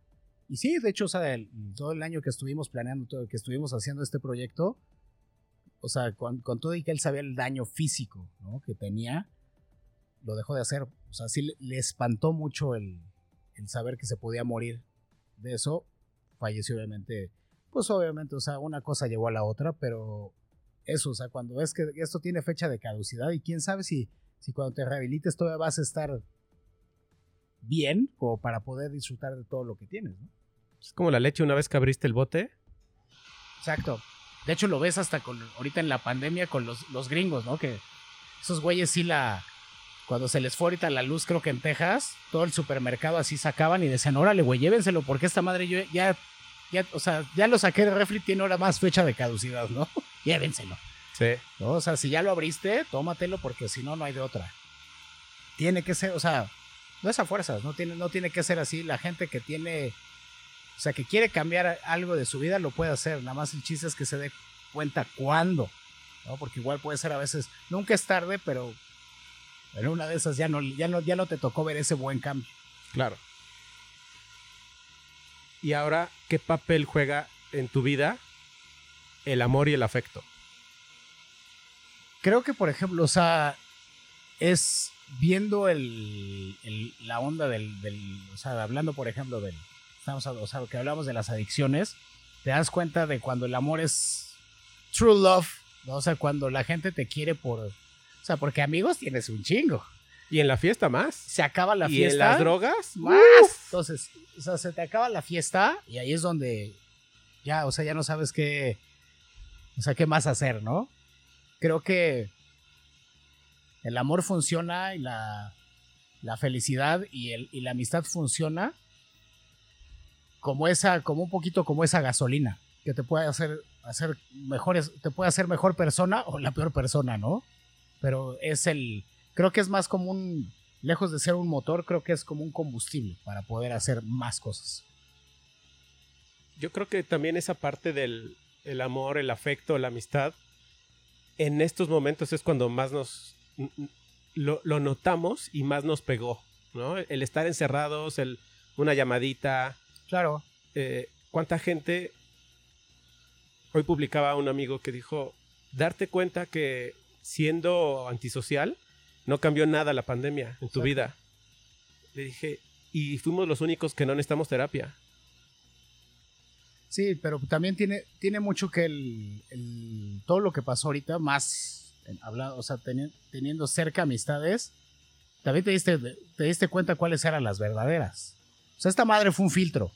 [SPEAKER 3] Y sí, de hecho, o sea, el- todo el año que estuvimos planeando, todo, que estuvimos haciendo este proyecto, o sea, con, con todo y que él sabía el daño físico ¿no? que tenía, lo dejó de hacer. O sea, sí le, espantó mucho el, el saber que se podía morir de eso, falleció obviamente, pues obviamente, o sea, una cosa llevó a la otra, pero eso, o sea, cuando ves que esto tiene fecha de caducidad y quién sabe si, si cuando te rehabilites todavía vas a estar bien como para poder disfrutar de todo lo que tienes, ¿no?
[SPEAKER 2] Es como la leche una vez que abriste el bote.
[SPEAKER 3] Exacto. De hecho, lo ves hasta con ahorita en la pandemia con los, los gringos, ¿no? Que esos güeyes sí la. Cuando se les fue ahorita la luz, creo que en Texas, todo el supermercado así sacaban y decían, órale, güey, llévenselo, porque esta madre yo ya, ya, o sea, ya lo saqué de refri, tiene ahora más fecha de caducidad, ¿no? Llévenselo.
[SPEAKER 2] Sí.
[SPEAKER 3] ¿no? O sea, si ya lo abriste, tómatelo, porque si no, no hay de otra. Tiene que ser, o sea, no es a fuerzas, no tiene, no tiene que ser así. La gente que tiene o sea, que quiere cambiar algo de su vida, lo puede hacer. Nada más el chiste es que se dé cuenta cuándo. ¿no? Porque igual puede ser a veces, nunca es tarde, pero en una de esas ya no, ya no, ya no te tocó ver ese buen cambio.
[SPEAKER 2] Claro. Y ahora, ¿qué papel juega en tu vida el amor y el afecto?
[SPEAKER 3] Creo que, por ejemplo, o sea, es viendo el, el la onda del, del, o sea, hablando, por ejemplo, del, estamos, o sea, que hablamos de las adicciones, te das cuenta de cuando el amor es true love, ¿no? o sea, cuando la gente te quiere por, sea, porque amigos tienes un chingo.
[SPEAKER 2] Y en la fiesta más.
[SPEAKER 3] Se acaba la
[SPEAKER 2] ¿Y
[SPEAKER 3] fiesta.
[SPEAKER 2] en las drogas?
[SPEAKER 3] más. Entonces, o sea, se te acaba la fiesta y ahí es donde ya, o sea, ya no sabes qué, o sea, qué más hacer, ¿no? Creo que el amor funciona y la, la felicidad y, el, y la amistad funciona como esa, como un poquito como esa gasolina que te puede hacer, hacer mejores, te puede hacer mejor persona o la peor persona, ¿no? Pero es el, creo que es más como un, lejos de ser un motor, creo que es como un combustible para poder hacer más cosas.
[SPEAKER 2] Yo creo que también esa parte del el amor, el afecto, la amistad, en estos momentos es cuando más nos lo, lo notamos y más nos pegó, ¿no? El estar encerrados, el, una llamadita,
[SPEAKER 3] Claro.
[SPEAKER 2] eh, ¿cuánta gente? Hoy publicaba un amigo que dijo, darte cuenta que siendo antisocial no cambió nada la pandemia en tu
[SPEAKER 3] Exacto.
[SPEAKER 2] vida. Le dije, y fuimos los únicos que no necesitamos terapia.
[SPEAKER 3] Sí, pero también tiene, tiene mucho que el, el- todo lo que pasó ahorita, más en- habla- o sea, teni- teniendo cerca amistades, también te diste, te diste cuenta cuáles eran las verdaderas. O sea, esta madre fue un filtro.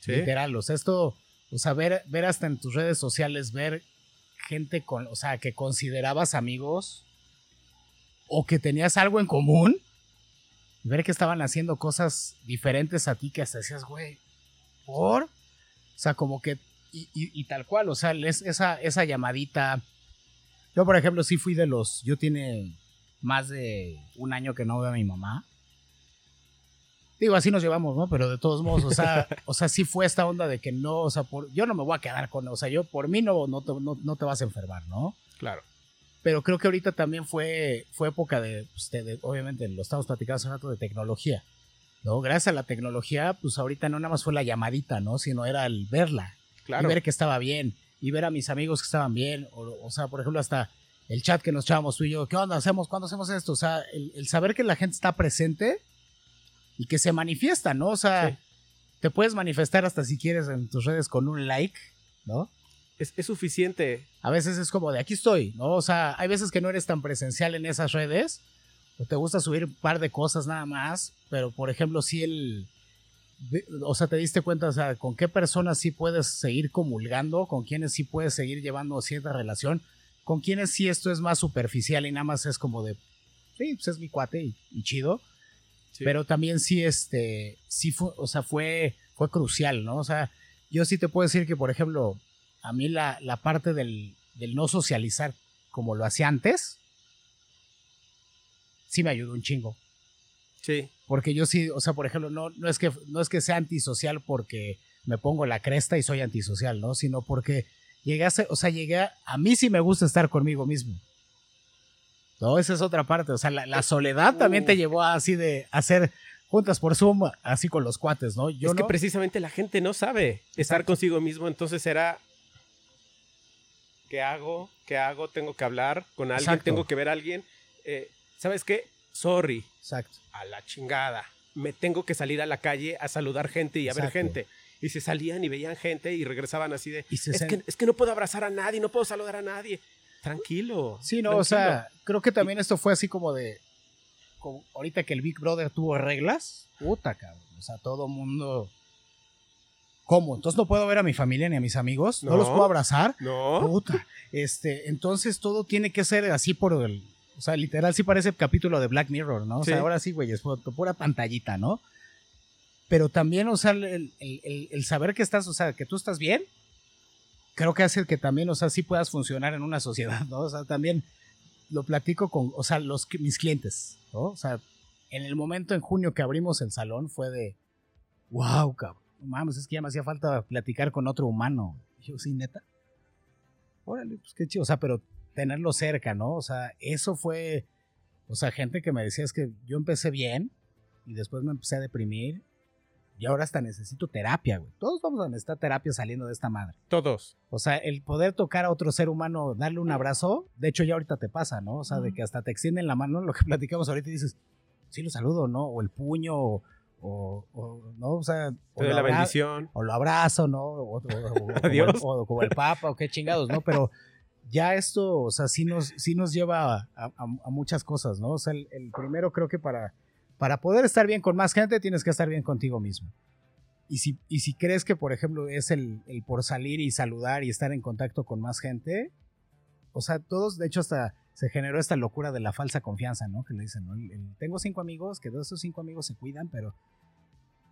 [SPEAKER 2] ¿Sí?
[SPEAKER 3] Literal. O sea, esto, o sea, ver, ver hasta en tus redes sociales, ver gente con, o sea, que considerabas amigos o que tenías algo en común, ver que estaban haciendo cosas diferentes a ti que hasta decías, güey, ¿por? O sea, como que, y, y- tal cual, o sea, es- esa, esa llamadita. Yo, por ejemplo, sí fui de los, yo tiene más de un año que no veo a mi mamá. Digo, así nos llevamos, ¿no? Pero de todos modos, o sea, o sea, sí fue esta onda de que no, o sea, por, yo no me voy a quedar con, o sea, yo por mí no, no, te, no, no te vas a enfermar, ¿no?
[SPEAKER 2] Claro.
[SPEAKER 3] Pero creo que ahorita también fue, fue época de, pues, de- de- obviamente, lo estamos platicando hace rato de tecnología, ¿no? Gracias a la tecnología, pues ahorita no nada más fue la llamadita, ¿no? Sino era el verla,
[SPEAKER 2] Claro.
[SPEAKER 3] y ver que estaba bien, y ver a mis amigos que estaban bien, o, o sea, por ejemplo, hasta el chat que nos echábamos tú y yo, ¿qué onda hacemos? ¿Cuándo hacemos esto? O sea, el, el saber que la gente está presente y que se manifiesta, ¿no? O sea,
[SPEAKER 2] Sí.
[SPEAKER 3] te puedes manifestar hasta si quieres en tus redes con un like, ¿no?
[SPEAKER 2] Es, es suficiente.
[SPEAKER 3] A veces es como de aquí estoy, ¿no? O sea, hay veces que no eres tan presencial en esas redes, o te gusta subir un par de cosas nada más, pero por ejemplo, si el. O sea, te diste cuenta, o sea, con qué personas sí puedes seguir comulgando, con quiénes sí puedes seguir llevando cierta relación, con quiénes sí esto es más superficial y nada más es como de, sí, pues es mi cuate y, y chido,
[SPEAKER 2] Sí.
[SPEAKER 3] pero también sí, este, sí fue, o sea, fue, fue crucial, ¿no? O sea, yo sí te puedo decir que, por ejemplo, a mí la, la parte del, del no socializar como lo hacía antes, sí me ayudó un chingo.
[SPEAKER 2] Sí.
[SPEAKER 3] Porque yo sí, o sea, por ejemplo, no, no, es que, no es que sea antisocial porque me pongo la cresta y soy antisocial, ¿no? Sino porque llegué a o sea, llegué a, a mí sí me gusta estar conmigo mismo. No, esa es otra parte. O sea, la, la soledad también te llevó a así de hacer juntas por Zoom, así con los cuates, ¿no? Yo
[SPEAKER 2] es que precisamente la gente no sabe estar
[SPEAKER 3] Exacto.
[SPEAKER 2] consigo mismo, entonces era ¿qué hago? ¿Qué hago? Tengo que hablar con alguien,
[SPEAKER 3] Exacto.
[SPEAKER 2] tengo que ver a alguien. Eh, ¿Sabes qué? Sorry,
[SPEAKER 3] Exacto.
[SPEAKER 2] a la chingada. me tengo que salir a la calle a saludar gente y a ver gente. Y se salían y veían gente y regresaban así de,
[SPEAKER 3] Y se
[SPEAKER 2] es que, es que no puedo abrazar a nadie, no puedo saludar a nadie. Tranquilo.
[SPEAKER 3] Sí, no, o sea, creo que también esto fue así como de. como ahorita que el Big Brother tuvo reglas, puta, cabrón. O sea, todo mundo. ¿Cómo? Entonces no puedo ver a mi familia ni a mis amigos, no,
[SPEAKER 2] No.
[SPEAKER 3] los puedo abrazar.
[SPEAKER 2] No.
[SPEAKER 3] Puta. Este, entonces todo tiene que ser así por el. O sea, literal sí parece capítulo de Black Mirror, ¿no? O sea, ahora sí, güey, es pu- pura pantallita, ¿no? Pero también, o sea, el, el- el- el saber que estás, o sea, que tú estás bien, creo que hace que también, o sea, sí puedas funcionar en una sociedad, ¿no? O sea, también lo platico con, o sea, los, mis clientes, ¿no? O sea, en el momento en junio que abrimos el salón fue de, wow, cabrón, mames, es que ya me hacía falta platicar con otro humano. Yo, sí, neta. Órale, pues qué chido, o sea, pero tenerlo cerca, ¿no? O sea, eso fue, o sea, gente que me decía es que yo empecé bien y después me empecé a deprimir y ahora hasta necesito terapia, güey. Todos vamos a necesitar terapia saliendo de esta madre.
[SPEAKER 2] Todos.
[SPEAKER 3] O sea, el poder tocar a otro ser humano, darle un abrazo, de hecho ya ahorita te pasa, ¿no? O sea, de que hasta te extienden la mano, lo que platicamos ahorita y dices, sí lo saludo, ¿no? O el puño, o, o- o, ¿no? O sea, o
[SPEAKER 2] Te doy
[SPEAKER 3] lo
[SPEAKER 2] la
[SPEAKER 3] abra-
[SPEAKER 2] bendición.
[SPEAKER 3] o lo abrazo, ¿no? O, o- o- o- como,
[SPEAKER 2] Adiós.
[SPEAKER 3] el, o como el papa, o qué chingados, ¿no? Pero ya esto, o sea, sí nos, sí nos lleva a, a- a muchas cosas, ¿no? O sea, el, el primero creo que para, para poder estar bien con más gente tienes que estar bien contigo mismo. Y si, y si crees que, por ejemplo, es el, el por salir y saludar y estar en contacto con más gente, o sea, todos, de hecho, hasta se generó esta locura de la falsa confianza, ¿no? Que le dicen, ¿no? El- el, tengo cinco amigos, que de esos cinco amigos se cuidan, pero...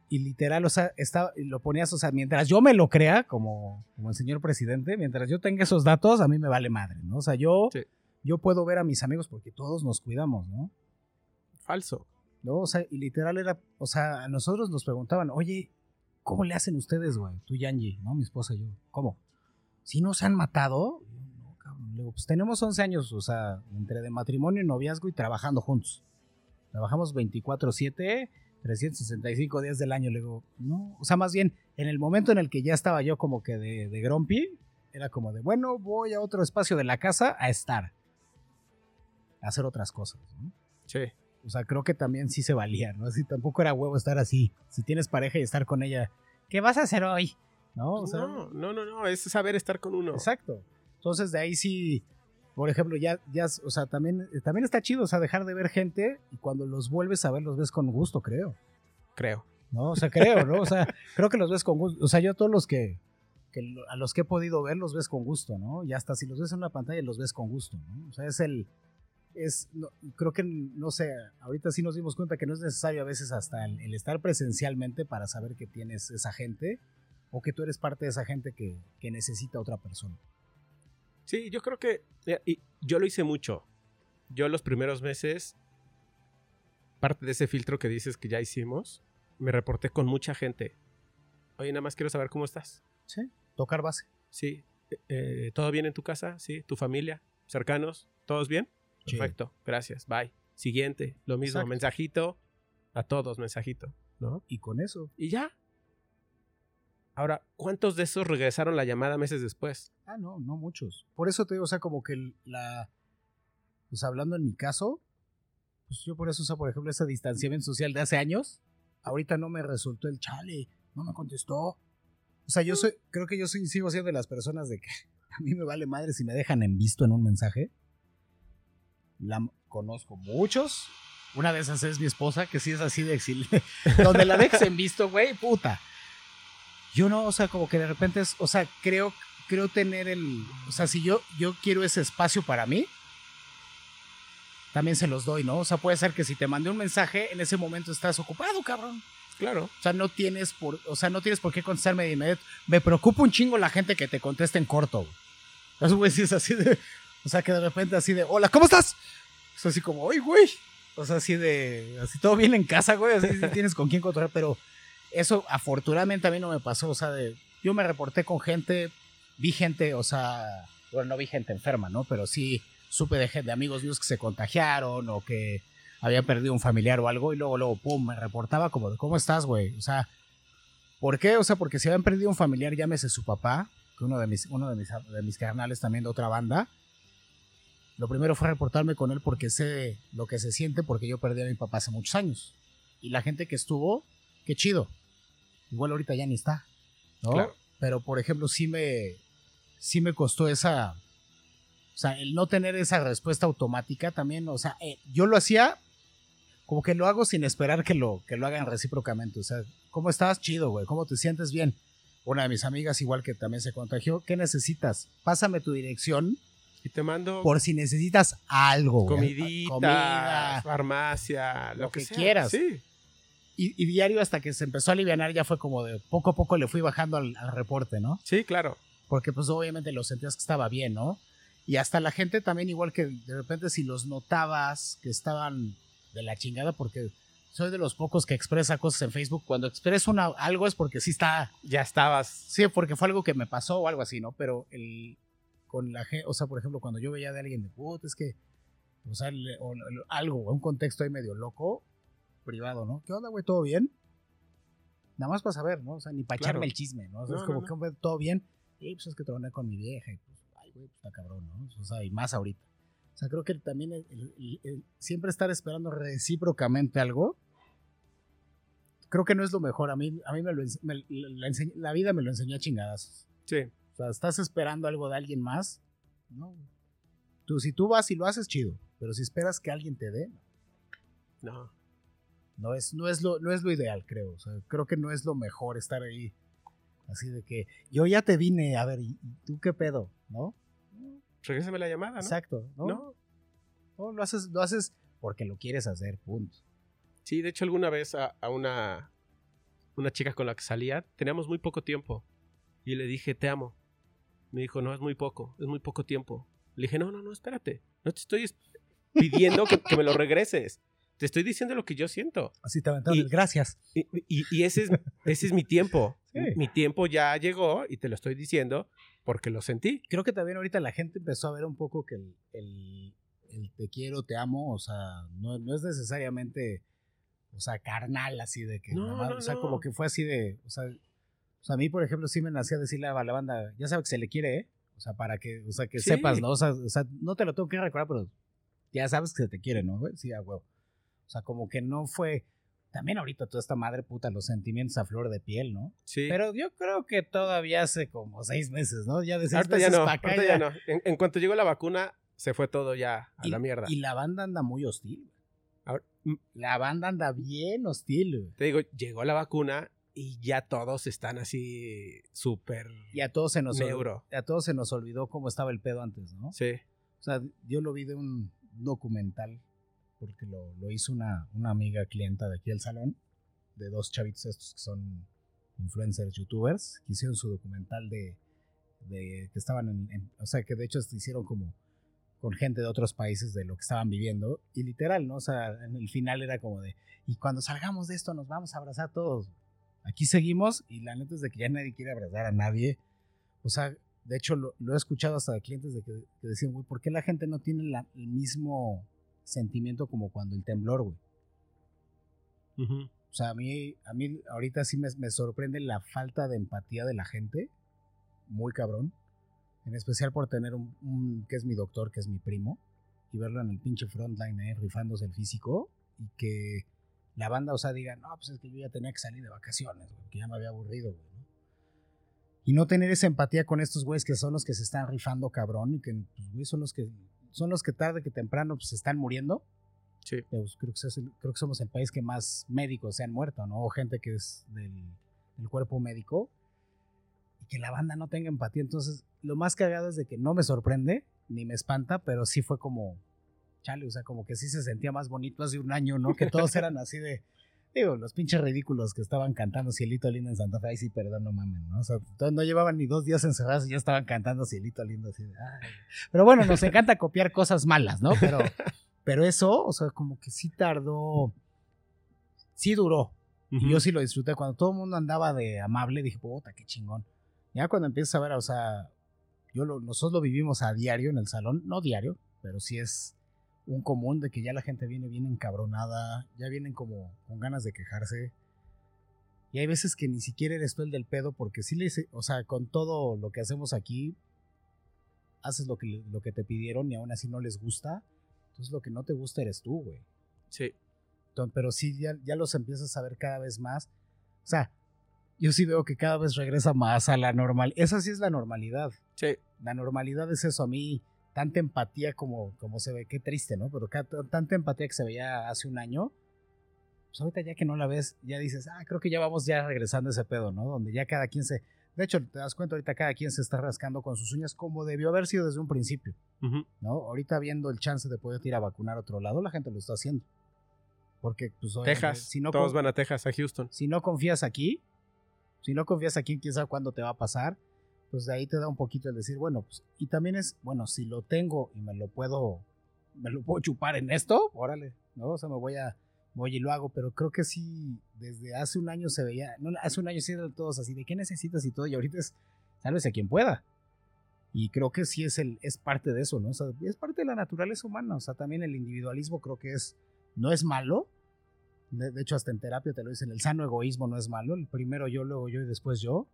[SPEAKER 3] Y literal, o sea, está, lo ponías, o sea, mientras yo me lo crea, como, como el señor presidente, mientras yo tenga esos datos, a mí me vale madre, ¿no? O sea, yo,
[SPEAKER 2] Sí.
[SPEAKER 3] yo puedo ver a mis amigos porque todos nos cuidamos, ¿no?
[SPEAKER 2] Falso.
[SPEAKER 3] ¿No? O sea, y literal era, o sea, a nosotros nos preguntaban, oye, ¿cómo le hacen ustedes, güey? Tú y Angie, ¿no? Mi esposa y yo. ¿Cómo? ¿Si nos han matado? No, cabrón. Le digo, pues tenemos 11 años, o sea, entre de matrimonio y noviazgo y trabajando juntos. Trabajamos 24-7, 365 días del año. Le digo, no, o sea, más bien, en el momento en el que ya estaba yo como que de, de grumpy, era como de, bueno, voy a otro espacio de la casa a estar, a hacer otras cosas, ¿no?
[SPEAKER 2] Sí.
[SPEAKER 3] O sea, creo que también sí se valía, ¿no? Así tampoco era huevo estar así. Si tienes pareja y estar con ella, ¿qué vas a hacer hoy? ¿No? O sea,
[SPEAKER 2] no, no, no, no, es saber estar con uno.
[SPEAKER 3] exacto. Entonces de ahí sí, por ejemplo, ya, ya, o sea, también, también está chido, o sea, dejar de ver gente y cuando los vuelves a ver los ves con gusto, creo.
[SPEAKER 2] Creo.
[SPEAKER 3] ¿No? O sea, creo, ¿no? O sea, creo que los ves con gusto. O sea, yo todos los que, que a los que he podido ver los ves con gusto, ¿no? Y hasta si los ves en una pantalla los ves con gusto, ¿no? O sea, es el, es, no, creo que, no sé, ahorita sí nos dimos cuenta que no es necesario a veces hasta el, el estar presencialmente para saber que tienes esa gente o que tú eres parte de esa gente que, que necesita otra persona.
[SPEAKER 2] Sí, yo creo que. Y yo lo hice mucho. Yo los primeros meses, parte de ese filtro que dices que ya hicimos, me reporté con mucha gente. Oye, nada más quiero saber cómo estás.
[SPEAKER 3] Sí. Tocar base.
[SPEAKER 2] Sí. eh, eh, ¿Todo bien en tu casa? Sí. ¿Tu familia? ¿Cercanos? ¿Todos bien?
[SPEAKER 3] Sí.
[SPEAKER 2] Perfecto. Gracias. Bye. Siguiente. Lo mismo.
[SPEAKER 3] Exacto.
[SPEAKER 2] Mensajito. A todos, mensajito. ¿No?
[SPEAKER 3] Y con eso.
[SPEAKER 2] Y ya. Ahora, ¿cuántos de esos regresaron la llamada meses después?
[SPEAKER 3] Ah, no, no muchos. Por eso te digo, o sea, como que la. Pues hablando en mi caso, pues yo por eso, o sea, por ejemplo, ese distanciamiento social de hace años, ahorita no me resultó el chale, no me contestó. O sea, yo soy, creo que yo soy, sigo siendo de las personas de que a mí me vale madre si me dejan en visto en un mensaje. La conozco muchos. Una de esas es mi esposa, que sí es así de exilio. Donde la dejes en visto, güey, puta. Yo no, o sea, como que de repente es, o sea, creo, creo tener el, o sea, si yo, yo quiero ese espacio para mí, también se los doy, ¿no? O sea, puede ser que si te mandé un mensaje, en ese momento estás ocupado, cabrón.
[SPEAKER 2] Claro.
[SPEAKER 3] O sea, no tienes por, o sea, no tienes por qué contestarme de inmediato. Me preocupa un chingo la gente que te contesta en corto, güey. Entonces, güey, sí es así de, o sea, que de repente así de, hola, ¿cómo estás? Es así como, oye, güey. O sea, así de, así todo bien en casa, güey, así sí tienes con quién controlar, pero eso afortunadamente a mí no me pasó, o sea, de, yo me reporté con gente, vi gente, o sea, bueno, no vi gente enferma, ¿no? Pero sí supe de, de amigos míos que se contagiaron o que habían perdido un familiar o algo y luego, luego, pum, me reportaba como de, ¿cómo estás, güey? O sea, ¿por qué? O sea, porque si habían perdido un familiar, llámese su papá, que uno de mis, uno de mis, de mis carnales también de otra banda, lo primero fue reportarme con él porque sé lo que se siente porque yo perdí a mi papá hace muchos años. y la gente que estuvo, qué chido. Igual ahorita ya ni está, ¿no?
[SPEAKER 2] Claro.
[SPEAKER 3] Pero por ejemplo, sí me, sí me costó esa, o sea, el no tener esa respuesta automática también, o sea, eh, yo lo hacía como que lo hago sin esperar que lo, que lo hagan recíprocamente. O sea, ¿cómo estás? Chido, güey. ¿Cómo te sientes bien? Una de mis amigas, igual que también se contagió, ¿qué necesitas? Pásame tu dirección
[SPEAKER 2] Y te mando
[SPEAKER 3] por si necesitas algo.
[SPEAKER 2] comidita,
[SPEAKER 3] Comida.
[SPEAKER 2] farmacia, lo,
[SPEAKER 3] Lo
[SPEAKER 2] que,
[SPEAKER 3] que
[SPEAKER 2] sea.
[SPEAKER 3] quieras.
[SPEAKER 2] Sí.
[SPEAKER 3] Y, y diario hasta que se empezó a aliviar ya fue como de poco a poco le fui bajando al, al reporte, ¿no?
[SPEAKER 2] Sí, claro.
[SPEAKER 3] Porque pues obviamente lo sentías que estaba bien, ¿no? Y hasta la gente también igual que de repente si los notabas que estaban de la chingada porque soy de los pocos que expresa cosas en Facebook. Cuando expreso una, algo es porque sí está,
[SPEAKER 2] Ya estabas.
[SPEAKER 3] sí, porque fue algo que me pasó o algo así, ¿no? Pero el, con la gente, o sea, por ejemplo, cuando yo veía de alguien de, puta, es que, o sea, le- o- o- algo, un contexto ahí medio loco, privado, ¿no? ¿Qué onda, güey? ¿Todo bien? Nada más para saber, ¿no? O sea, ni para
[SPEAKER 2] Claro.
[SPEAKER 3] echarme el chisme, ¿no? O sea,
[SPEAKER 2] No,
[SPEAKER 3] es como,
[SPEAKER 2] no,
[SPEAKER 3] ¿qué onda? ¿todo bien? Y pues es que troné con mi vieja y pues, ay, güey, pues, está cabrón, ¿no? O sea, y más ahorita. O sea, creo que también el- el- el- el siempre estar esperando recíprocamente algo, creo que no es lo mejor. A mí, a mí me lo me- la, la vida me lo enseñó a chingadas.
[SPEAKER 2] Sí.
[SPEAKER 3] O sea, estás esperando algo de alguien más, ¿no? Tú, si tú vas y lo haces, chido. Pero si esperas que alguien te dé,
[SPEAKER 2] No.
[SPEAKER 3] no es, no es, lo, no es lo ideal, creo. O sea, creo que no es lo mejor estar ahí. Así de que yo ya te vine, a ver, ¿y, tú qué pedo? ¿No?
[SPEAKER 2] Regrésame la llamada, ¿no?
[SPEAKER 3] Exacto, ¿no?
[SPEAKER 2] No.
[SPEAKER 3] No, lo haces, lo haces porque lo quieres hacer, punto.
[SPEAKER 2] Sí, de hecho alguna vez a, a una, una chica con la que salía, teníamos muy poco tiempo. Y le dije, te amo. Me dijo, no, es muy poco, es muy poco tiempo. Le dije, no, no, no, espérate. No te estoy es- pidiendo que, que me lo regreses. Te estoy diciendo lo que yo siento.
[SPEAKER 3] Así te aventaron
[SPEAKER 2] Y-
[SPEAKER 3] gracias.
[SPEAKER 2] Y, y- y ese, es, ese es mi tiempo.
[SPEAKER 3] Sí.
[SPEAKER 2] Mi tiempo ya llegó y te lo estoy diciendo porque lo sentí.
[SPEAKER 3] Creo que también ahorita la gente empezó a ver un poco que el, el- el te quiero, te amo, o sea, no, no es necesariamente, o sea, carnal así de que,
[SPEAKER 2] No,
[SPEAKER 3] nada
[SPEAKER 2] no,
[SPEAKER 3] o sea, como que fue así de, o sea, o sea, a mí, por ejemplo, sí me nacía decirle a la banda, ya sabe que se le quiere, ¿eh? O sea, para que, o sea, que
[SPEAKER 2] Sí.
[SPEAKER 3] sepas, ¿no? O sea, o sea, no te lo tengo que recordar, pero ya sabes que se te quiere, ¿no? güey? Sí, a huevo. O sea, como que no fue, también ahorita toda esta madre puta, los sentimientos a flor de piel, ¿no?
[SPEAKER 2] Sí.
[SPEAKER 3] Pero yo creo que todavía hace como seis meses, ¿no? Ya de seis
[SPEAKER 2] ahorita ya
[SPEAKER 3] meses
[SPEAKER 2] no,
[SPEAKER 3] pa' acá
[SPEAKER 2] ahorita ya no. En, en cuanto llegó la vacuna, se fue todo ya a
[SPEAKER 3] y,
[SPEAKER 2] la mierda.
[SPEAKER 3] Y la banda anda muy hostil.
[SPEAKER 2] Ahora, mm,
[SPEAKER 3] La banda anda bien hostil. güey.
[SPEAKER 2] te digo, llegó la vacuna y ya todos están así súper
[SPEAKER 3] Y a todos se nos
[SPEAKER 2] neuro.
[SPEAKER 3] a todos se nos olvidó cómo estaba el pedo antes, ¿no?
[SPEAKER 2] Sí.
[SPEAKER 3] O sea, yo lo vi de un documental porque lo, lo hizo una, una amiga clienta de aquí del salón, de dos chavitos estos que son influencers, youtubers, que hicieron su documental de, de que estaban en, en- o sea, que de hecho se hicieron como con gente de otros países de lo que estaban viviendo y literal, ¿no? O sea, en el final era como de, y cuando salgamos de esto nos vamos a abrazar todos. Aquí seguimos y la neta es de que ya nadie quiere abrazar a nadie. O sea, de hecho lo, lo he escuchado hasta de clientes de que, que decían, güey, ¿por qué la gente no tiene la- el mismo sentimiento como cuando el temblor, güey? O sea, a mí, a mí ahorita sí me, me sorprende la falta de empatía de la gente, muy cabrón. En especial por tener un, un- que es mi doctor, que es mi primo, y verlo en el pinche frontline, eh, rifándose el físico, y que la banda, o sea, diga, no, pues es que yo ya tenía que salir de vacaciones, güey, que ya me había aburrido, güey. ¿no? Y no tener esa empatía con estos güeyes que son los que se están rifando cabrón, y que, pues, güey, son los que, son los que tarde que temprano, pues, se están muriendo
[SPEAKER 2] Sí.
[SPEAKER 3] pues, creo, que el- creo que somos el país que más médicos se han muerto, ¿no? O gente que es del, del cuerpo médico. Y que la banda no tenga empatía. Entonces, lo más cagado es de que no me sorprende, ni me espanta, pero sí fue como, chale, o sea, como que sí se sentía más bonito hace un año, ¿no? Que todos eran así de, digo, los pinches ridículos que estaban cantando Cielito Lindo en Santa Fe. Ay, sí, perdón, no mamen, ¿no? O sea, no llevaban ni dos días encerrados y ya estaban cantando Cielito Lindo así de, ay. Pero bueno, nos encanta copiar cosas malas, ¿no? Pero, pero eso, o sea, como que sí tardó, sí duró. Y yo sí lo disfruté. Cuando todo el mundo andaba de amable, dije, puta, qué chingón. Ya cuando empiezas a ver, o sea, yo lo- nosotros lo vivimos a diario en el salón, no diario, pero sí es un común de que ya la gente viene bien encabronada, ya vienen como con ganas de quejarse. Y hay veces que ni siquiera eres tú el del pedo, porque sí le hice- o sea, con todo lo que hacemos aquí, haces lo que, lo que te pidieron y aún así no les gusta. Entonces lo que no te gusta eres tú, güey.
[SPEAKER 2] Sí.
[SPEAKER 3] pero sí, ya, ya los empiezas a ver cada vez más. O sea, yo sí veo que cada vez regresa más a la normal. Esa sí es la normalidad.
[SPEAKER 2] Sí.
[SPEAKER 3] La normalidad es eso. A mí, tanta empatía como, como se ve, qué triste, ¿no? Pero tanta empatía que se veía hace un año, pues ahorita ya que no la ves, ya dices, ah, creo que ya vamos ya regresando a ese pedo, ¿no? Donde ya cada quien se... De hecho, te das cuenta, ahorita cada quien se está rascando con sus uñas como debió haber sido desde un principio, ¿no? Ahorita viendo el chance de poder ir a vacunar a otro lado, la gente lo está haciendo. Porque, pues,
[SPEAKER 2] Texas, si no todos van a Texas, a Houston.
[SPEAKER 3] Si no confías aquí, si no confías aquí, quién sabe cuándo te va a pasar, pues de ahí te da un poquito el decir, bueno, pues, y también es, bueno, si lo tengo y me lo puedo, me lo puedo chupar en esto, órale, ¿no? O sea, me voy a, voy y lo hago, pero creo que sí, desde hace un año se veía, no, hace un año sí eran todos así, ¿de qué necesitas y todo? Y ahorita es, sálvese a quien pueda. Y creo que sí es, el, es parte de eso, ¿no? O sea, es parte de la naturaleza humana, o sea, también el individualismo creo que es, no es malo, de, hecho hasta en terapia te lo dicen, el sano egoísmo no es malo, el primero yo, luego yo y después yo.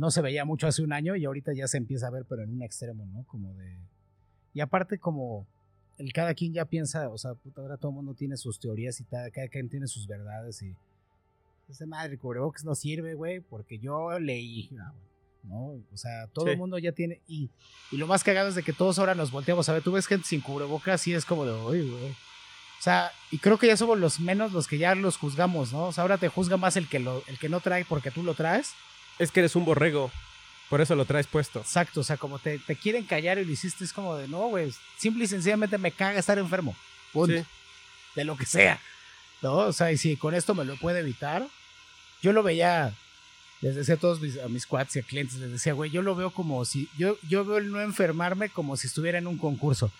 [SPEAKER 3] No se veía mucho hace un año y ahorita ya se empieza a ver, pero en un extremo, ¿no? Como de... Y aparte como el cada quien ya piensa, o sea, puta, ahora todo el mundo tiene sus teorías y cada, quien tiene sus verdades y ese madre cubrebocas no sirve, güey, porque yo leí, ah, ¿no? O sea, todo el mundo ya tiene y, y, lo más cagado es de que todos ahora nos volteamos a ver, tú ves gente sin cubrebocas y es como de, uy, güey. O sea, y creo que ya somos los menos los que ya los juzgamos, ¿no? O sea, ahora te juzga más el que, lo, el que no trae porque tú lo traes.
[SPEAKER 2] Es que eres un borrego. Por eso lo traes puesto.
[SPEAKER 3] Exacto, o sea, como te, te quieren callar y lo hiciste, es como de, no, güey, simple y sencillamente me caga estar enfermo. Punto. De lo que sea. ¿No? O sea, y si con esto me lo puede evitar, yo lo veía, les decía a todos mis, a mis cuads y a clientes, les decía, güey, yo lo veo como si, yo, yo veo el no enfermarme como si estuviera en un concurso.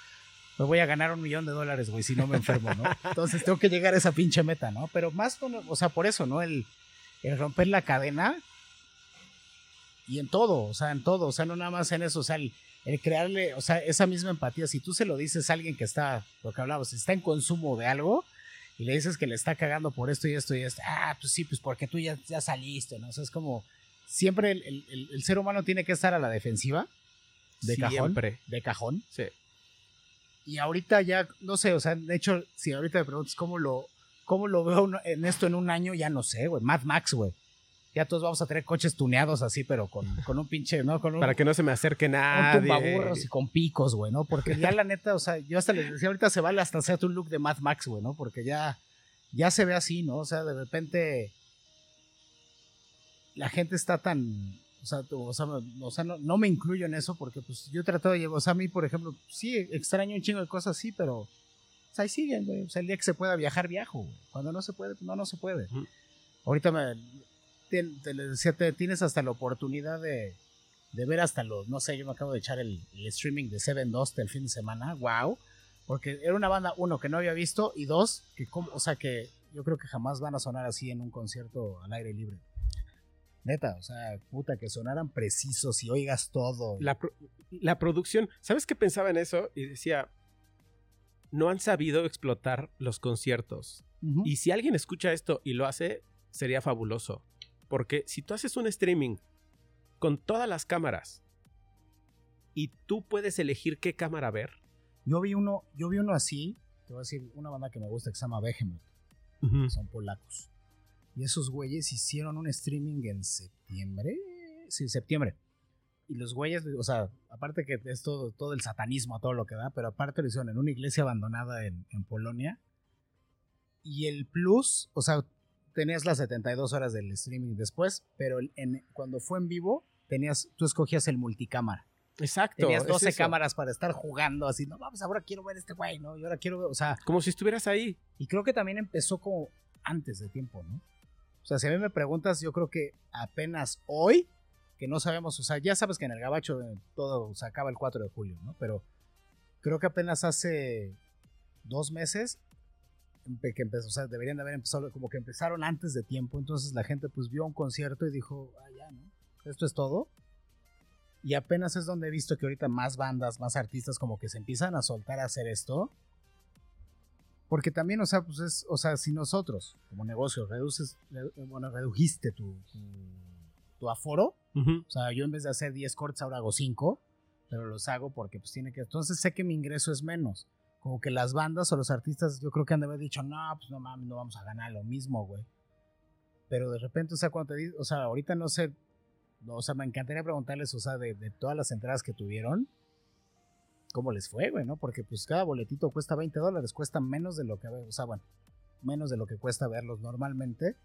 [SPEAKER 3] Me voy a ganar un millón de dólares, güey, si no me enfermo, ¿no? Entonces tengo que llegar a esa pinche meta, ¿no? Pero más, o sea, por eso, ¿no? El, el romper la cadena y en todo, o sea, en todo, o sea, no nada más en eso, o sea, el, crearle, o sea, esa misma empatía, si tú se lo dices a alguien que está, lo que hablamos, está en consumo de algo y le dices que le está cagando por esto y esto y esto, ah, pues sí, pues porque tú ya, ya saliste, ¿no? O sea, es como, siempre el, el, ser humano tiene que estar a la defensiva, de siempre. cajón, de cajón.
[SPEAKER 2] Sí.
[SPEAKER 3] Y ahorita ya, no sé, o sea, de hecho, si ahorita me preguntas cómo lo, cómo lo veo en esto en un año, ya no sé, güey, Mad Max, güey ya todos vamos a tener coches tuneados así, pero con, con un pinche, ¿no? Con
[SPEAKER 2] Para que no se me acerque nadie.
[SPEAKER 3] Con tumbaburros y con picos, güey, ¿no? Porque ya la neta, o sea, yo hasta les decía, ahorita se vale hasta hacer un look de Mad Max, güey, ¿no? Porque ya, ya se ve así, ¿no? O sea, de repente la gente está tan... O sea, o sea, o sea no, no, me incluyo en eso porque pues yo he tratado de llevar, o sea, a mí, por ejemplo, sí, extraño un chingo de cosas, sí, pero o sea, ahí siguen, güey. O sea, el día que se pueda viajar, viajo, güey. Cuando no se puede, pues no, no se puede. Ahorita me, te, decía, te, tienes hasta la oportunidad de, de, ver hasta los, no sé, yo me acabo de echar el, streaming de Seven Dust el fin de semana, wow, porque era una banda, uno, que no había visto, y dos, que o sea, que yo creo que jamás van a sonar así en un concierto al aire libre. Neta, o sea, puta, que sonaran precisos y oigas todo.
[SPEAKER 2] La, la producción, ¿sabes qué pensaba en eso? Y decía, no han sabido explotar los conciertos. Y si alguien escucha esto y lo hace, sería fabuloso. Porque si tú haces un streaming con todas las cámaras y tú puedes elegir qué cámara ver.
[SPEAKER 3] Yo vi uno, yo vi uno así, te voy a decir, una banda que me gusta que se llama Behemoth. Son polacos. Y esos güeyes hicieron un streaming en septiembre. Sí, septiembre. Y los güeyes, o sea, aparte que es todo, todo el satanismo, todo lo que da, pero aparte lo hicieron en una iglesia abandonada en, en Polonia. Y el plus, o sea, tenías las 72 horas del streaming después, pero en, cuando fue en vivo, tenías, tú escogías el multicámara.
[SPEAKER 2] Exacto.
[SPEAKER 3] Tenías 12 cámaras para estar jugando así, no, vamos, ahora quiero ver este güey, ¿no? Y ahora quiero ver, o sea.
[SPEAKER 2] Como si estuvieras ahí.
[SPEAKER 3] Y creo que también empezó como antes de tiempo, ¿no? O sea, si a mí me preguntas, yo creo que apenas hoy, que no sabemos, o sea, ya sabes que en el gabacho todo se acaba el 4 de julio, ¿no? Pero creo que apenas hace dos meses que empezó, o sea, deberían de haber empezado, como que empezaron antes de tiempo, entonces la gente pues vio un concierto y dijo, ah, ya, ¿no? Esto es todo. Y apenas es donde he visto que ahorita más bandas, más artistas como que se empiezan a soltar a hacer esto. Porque también, o sea, pues es, o sea, si nosotros como negocio reduces, bueno, redujiste tu, tu, aforo, o sea, yo en vez de hacer 10 cortes ahora hago 5, pero los hago porque pues tiene que, entonces sé que mi ingreso es menos como que las bandas o los artistas, yo creo que han de haber dicho, no, pues no mames, no vamos a ganar lo mismo, güey. Pero de repente, o sea, cuando te o sea, ahorita no sé, o sea, me encantaría preguntarles, o sea, de, de todas las entradas que tuvieron, ¿cómo les fue, güey, no? Porque pues cada boletito cuesta 20 dólares, cuesta menos de lo que, o sea, bueno, menos de lo que cuesta verlos normalmente.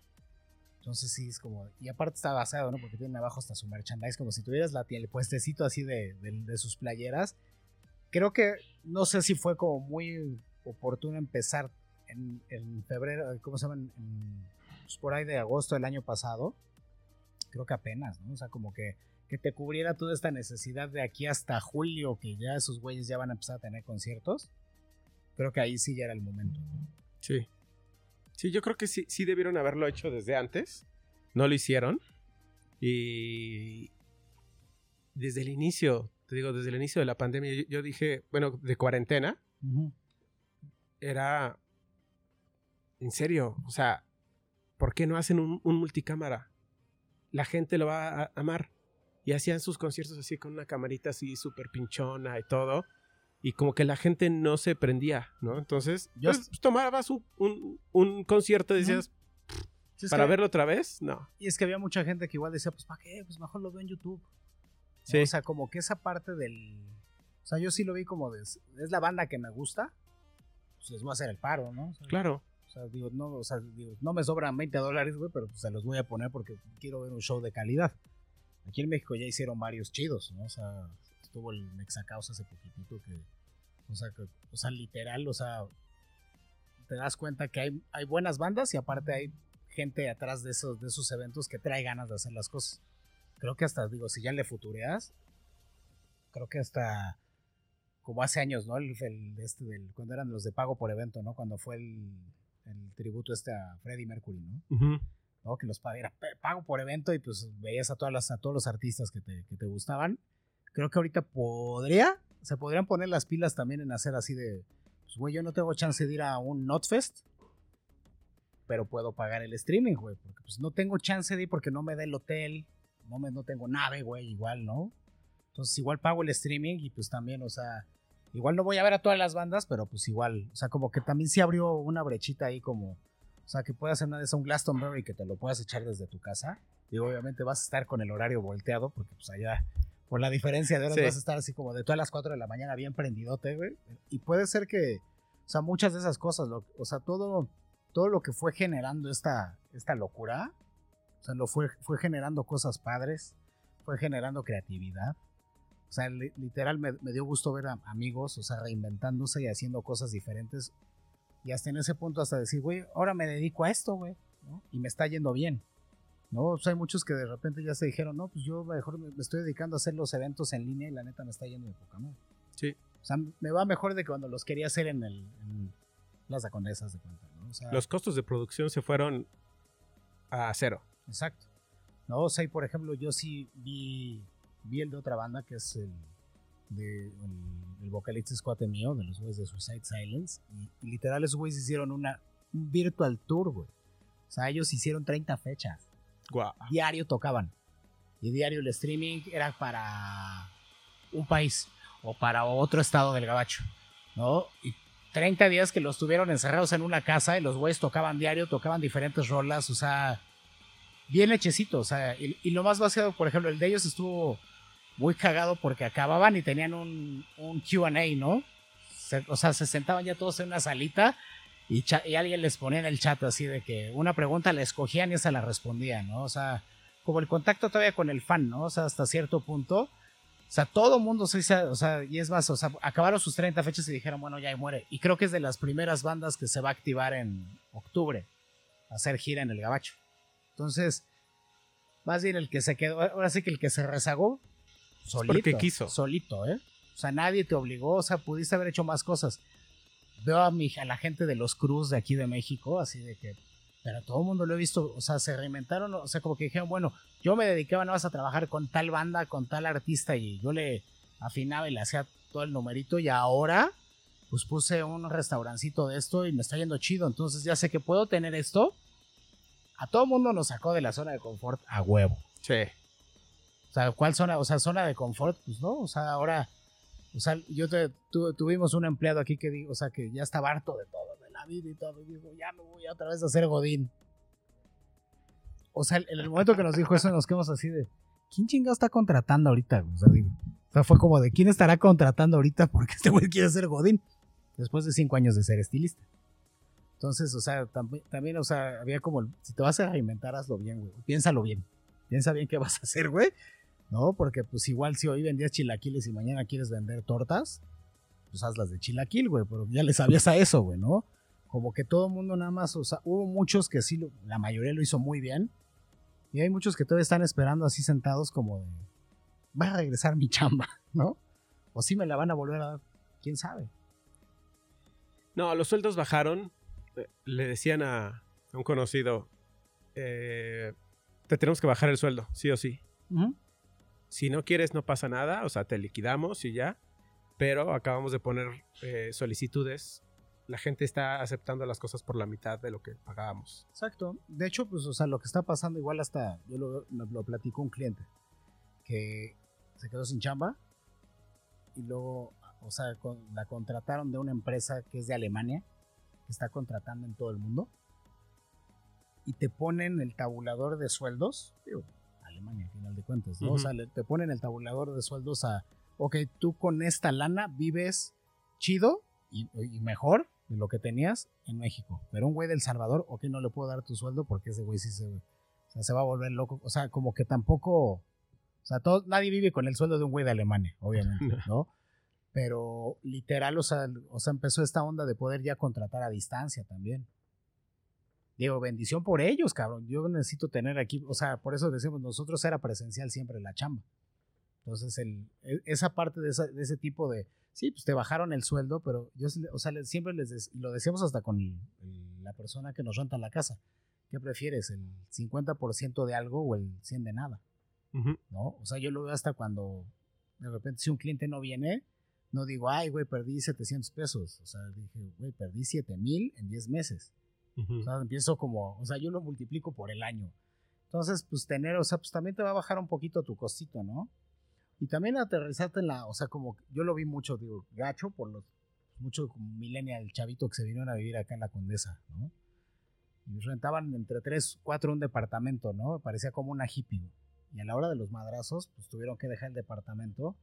[SPEAKER 3] Entonces sí, es como, y aparte está basado, ¿no? Porque tiene abajo hasta su merchandise, como si tuvieras la, el puestecito así de, de, sus playeras. Creo que, no sé si fue como muy oportuno empezar en, febrero, ¿cómo se llama? pues por ahí de agosto del año pasado. Creo que apenas, ¿no? O sea, como que, que te cubriera toda esta necesidad de aquí hasta julio, que ya esos güeyes ya van a empezar a tener conciertos. Creo que ahí sí ya era el momento.
[SPEAKER 2] Sí. Sí, yo creo que sí, sí debieron haberlo hecho desde antes. No lo hicieron. Y desde el inicio, te digo, desde el inicio de la pandemia, yo, dije, bueno, de cuarentena, era, en serio, o sea, ¿por qué no hacen un, multicámara? La gente lo va a amar. Y hacían sus conciertos así con una camarita así súper pinchona y todo y como que la gente no se prendía, ¿no? Entonces, yo pues, tomabas un, un, concierto y decías, ¿para verlo otra vez? No.
[SPEAKER 3] Y es que había mucha gente que igual decía, pues ¿para qué? Pues mejor lo veo en YouTube. Sí. O sea, como que esa parte del... O sea, yo sí lo vi como de... Es la banda que me gusta, pues les voy a hacer el paro, ¿no?
[SPEAKER 2] claro.
[SPEAKER 3] O sea, digo, no, o sea, digo, no me sobran 20 dólares, güey, pero pues se los voy a poner porque quiero ver un show de calidad. Aquí en México ya hicieron varios chidos, ¿no? O sea, estuvo el Mexacaus hace poquitito que o sea, o sea, literal, o sea, te das cuenta que hay, hay buenas bandas y aparte hay gente atrás de esos, de esos eventos que trae ganas de hacer las cosas. Creo que hasta, digo, si ya le futureas, creo que hasta como hace años, ¿no? El, este del, cuando eran los de pago por evento, ¿no? Cuando fue el, el tributo este a Freddie Mercury, ¿no? ¿no? Que los era pago por evento y pues veías a, todas las, a todos los artistas que te, que te gustaban. Creo que ahorita podría se podrían poner las pilas también en hacer así de, pues, güey, yo no tengo chance de ir a un Notfest, pero puedo pagar el streaming, güey, porque pues no tengo chance de ir porque no me da el hotel, no, me, no tengo nave, güey, igual, ¿no? Entonces igual pago el streaming y pues también, o sea, igual no voy a ver a todas las bandas, pero pues igual, o sea, como que también se abrió una brechita ahí como, o sea, que puedas hacer una de esas, un Glastonbury que te lo puedas echar desde tu casa. Y obviamente vas a estar con el horario volteado porque pues allá por la diferencia de horas vas a estar así como de todas las 4 de la mañana bien prendidote, güey. Y puede ser que, o sea, muchas de esas cosas, o sea, todo, todo lo que fue generando esta, esta locura, o sea, lo fue, fue generando cosas padres, fue generando creatividad. O sea, literal me, dio gusto ver a amigos, o sea, reinventándose y haciendo cosas diferentes. Y hasta en ese punto hasta decir, güey, ahora me dedico a esto, güey, ¿no? Y me está yendo bien. ¿no? hay muchos que de repente ya se dijeron, no, pues yo mejor me, estoy dedicando a hacer los eventos en línea y la neta me está yendo de poca madre.
[SPEAKER 2] Sí.
[SPEAKER 3] O sea, me va mejor de cuando los quería hacer en, el, en Condesas de cuenta,
[SPEAKER 2] los costos de producción se fueron a cero.
[SPEAKER 3] Exacto. No, o sea, por ejemplo, yo sí vi, vi el de otra banda que es el de el, vocalista squad mío, de los güeyes de Suicide Silence, y, literal esos güeyes hicieron una, un virtual tour, güey. O sea, ellos hicieron 30 fechas. Diario tocaban. Y diario el streaming era para un país o para otro estado del gabacho, ¿no? Y 30 días que los tuvieron encerrados en una casa y los güeyes tocaban diario, tocaban diferentes rolas, o sea, bien hechecito, o sea, y, lo más vaciado, por ejemplo, el de ellos estuvo muy cagado porque acababan y tenían un, un QA, ¿no? o sea, se sentaban ya todos en una salita y, alguien les ponía en el chat así de que una pregunta la escogían y esa la respondían, ¿no? O sea, como el contacto todavía con el fan, ¿no? O sea, hasta cierto punto. O sea, todo mundo se o sea, y es más, o sea, acabaron sus 30 fechas y dijeron, bueno, ya muere. Y creo que es de las primeras bandas que se va a activar en octubre, a hacer gira en el Gabacho. Entonces, más bien el que se quedó, ahora sí que el que se rezagó, solito.
[SPEAKER 2] Porque quiso.
[SPEAKER 3] Solito, ¿eh? O sea, nadie te obligó, o sea, pudiste haber hecho más cosas veo a, mi, a la gente de los Cruz de aquí de México, así de que, pero todo el mundo lo he visto, o sea, se reinventaron, o sea, como que dijeron, bueno, yo me dedicaba nada más a trabajar con tal banda, con tal artista y yo le afinaba y le hacía todo el numerito y ahora pues puse un restaurancito de esto y me está yendo chido, entonces ya sé que puedo tener esto. A todo mundo nos sacó de la zona de confort a huevo.
[SPEAKER 2] Sí.
[SPEAKER 3] O sea, ¿cuál zona? O sea, zona de confort, pues no, o sea, ahora O sea, yo te, tu- tuvimos un empleado aquí que dijo, o sea, que ya estaba harto de todo, de la vida y todo, y dijo, ya me voy otra vez a hacer Godín. O sea, en el momento que nos dijo eso, nos quedamos así de, ¿quién chingado está contratando ahorita? O sea, digo, o sea, fue como de, ¿quién estará contratando ahorita porque este güey quiere ser Godín? Después de cinco años de ser estilista. Entonces, o sea, tam- también, o sea, había como, si te vas a inventar, hazlo bien, güey. Piénsalo bien. Piensa bien qué vas a hacer, güey. ¿No? Porque pues igual si hoy vendías chilaquiles y mañana quieres vender tortas, pues hazlas de chilaquil, güey. Pero ya le sabías a eso, güey, ¿no? Como que todo el mundo nada más, o sea, hubo muchos que sí, la mayoría lo hizo muy bien. Y hay muchos que todavía están esperando así sentados como de, va a regresar mi chamba, ¿no? O sí me la van a volver a dar, quién sabe.
[SPEAKER 2] No, los sueldos bajaron. Le decían a, a un conocido, eh, te tenemos que bajar el sueldo, sí o sí. Si no quieres, no pasa nada, o sea, te liquidamos y ya. Pero acabamos de poner eh, solicitudes. La gente está aceptando las cosas por la mitad de lo que pagábamos.
[SPEAKER 3] Exacto. De hecho, pues, o sea, lo que está pasando igual hasta, yo lo, me lo platicó un cliente, que se quedó sin chamba y luego, o sea, con- la contrataron de una empresa que es de Alemania, que está contratando en todo el mundo, y te ponen el tabulador de sueldos, digo, Alemania, al final de cuentas, ¿no? O
[SPEAKER 2] Ujú.
[SPEAKER 3] sea, le- te ponen el tabulador de sueldos a, ok, tú con esta lana vives chido y, y mejor de lo que tenías en México. Pero un güey del Salvador, ok, no le puedo dar tu sueldo porque ese güey sí se, o sea, se va a volver loco. O sea, como que tampoco, o sea, todo, nadie vive con el sueldo de un güey de Alemania, obviamente, ¿no? Pero literal, o sea, o sea, empezó esta onda de poder ya contratar a distancia también. Digo, bendición por ellos, cabrón. Yo necesito tener aquí, o sea, por eso decimos, nosotros era presencial siempre la chamba. Entonces, el, e- esa parte de, esa- de ese tipo de, sí, pues te bajaron el sueldo, pero yo, o sea, siempre les, des- lo decíamos hasta con el- el- la persona que nos renta la casa. ¿Qué prefieres, el 50% de algo o el 100 de nada? ¿no? O sea, yo lo veo hasta cuando de repente si un cliente no viene, no digo, ay, güey, perdí 700 pesos. O sea, dije, güey, perdí 7 mil en 10 meses.
[SPEAKER 2] Ujú.
[SPEAKER 3] O sea, empiezo como, o sea, yo lo multiplico por el año. Entonces, pues tener, o sea, pues también te va a bajar un poquito tu costito, ¿no? Y también aterrizarte en la, o sea, como yo lo vi mucho, digo, gacho por los, mucho millennial chavito que se vinieron a vivir acá en la Condesa, ¿no? Y rentaban entre tres, cuatro un departamento, ¿no? Parecía como una hippie. Y a la hora de los madrazos, pues tuvieron que dejar el departamento.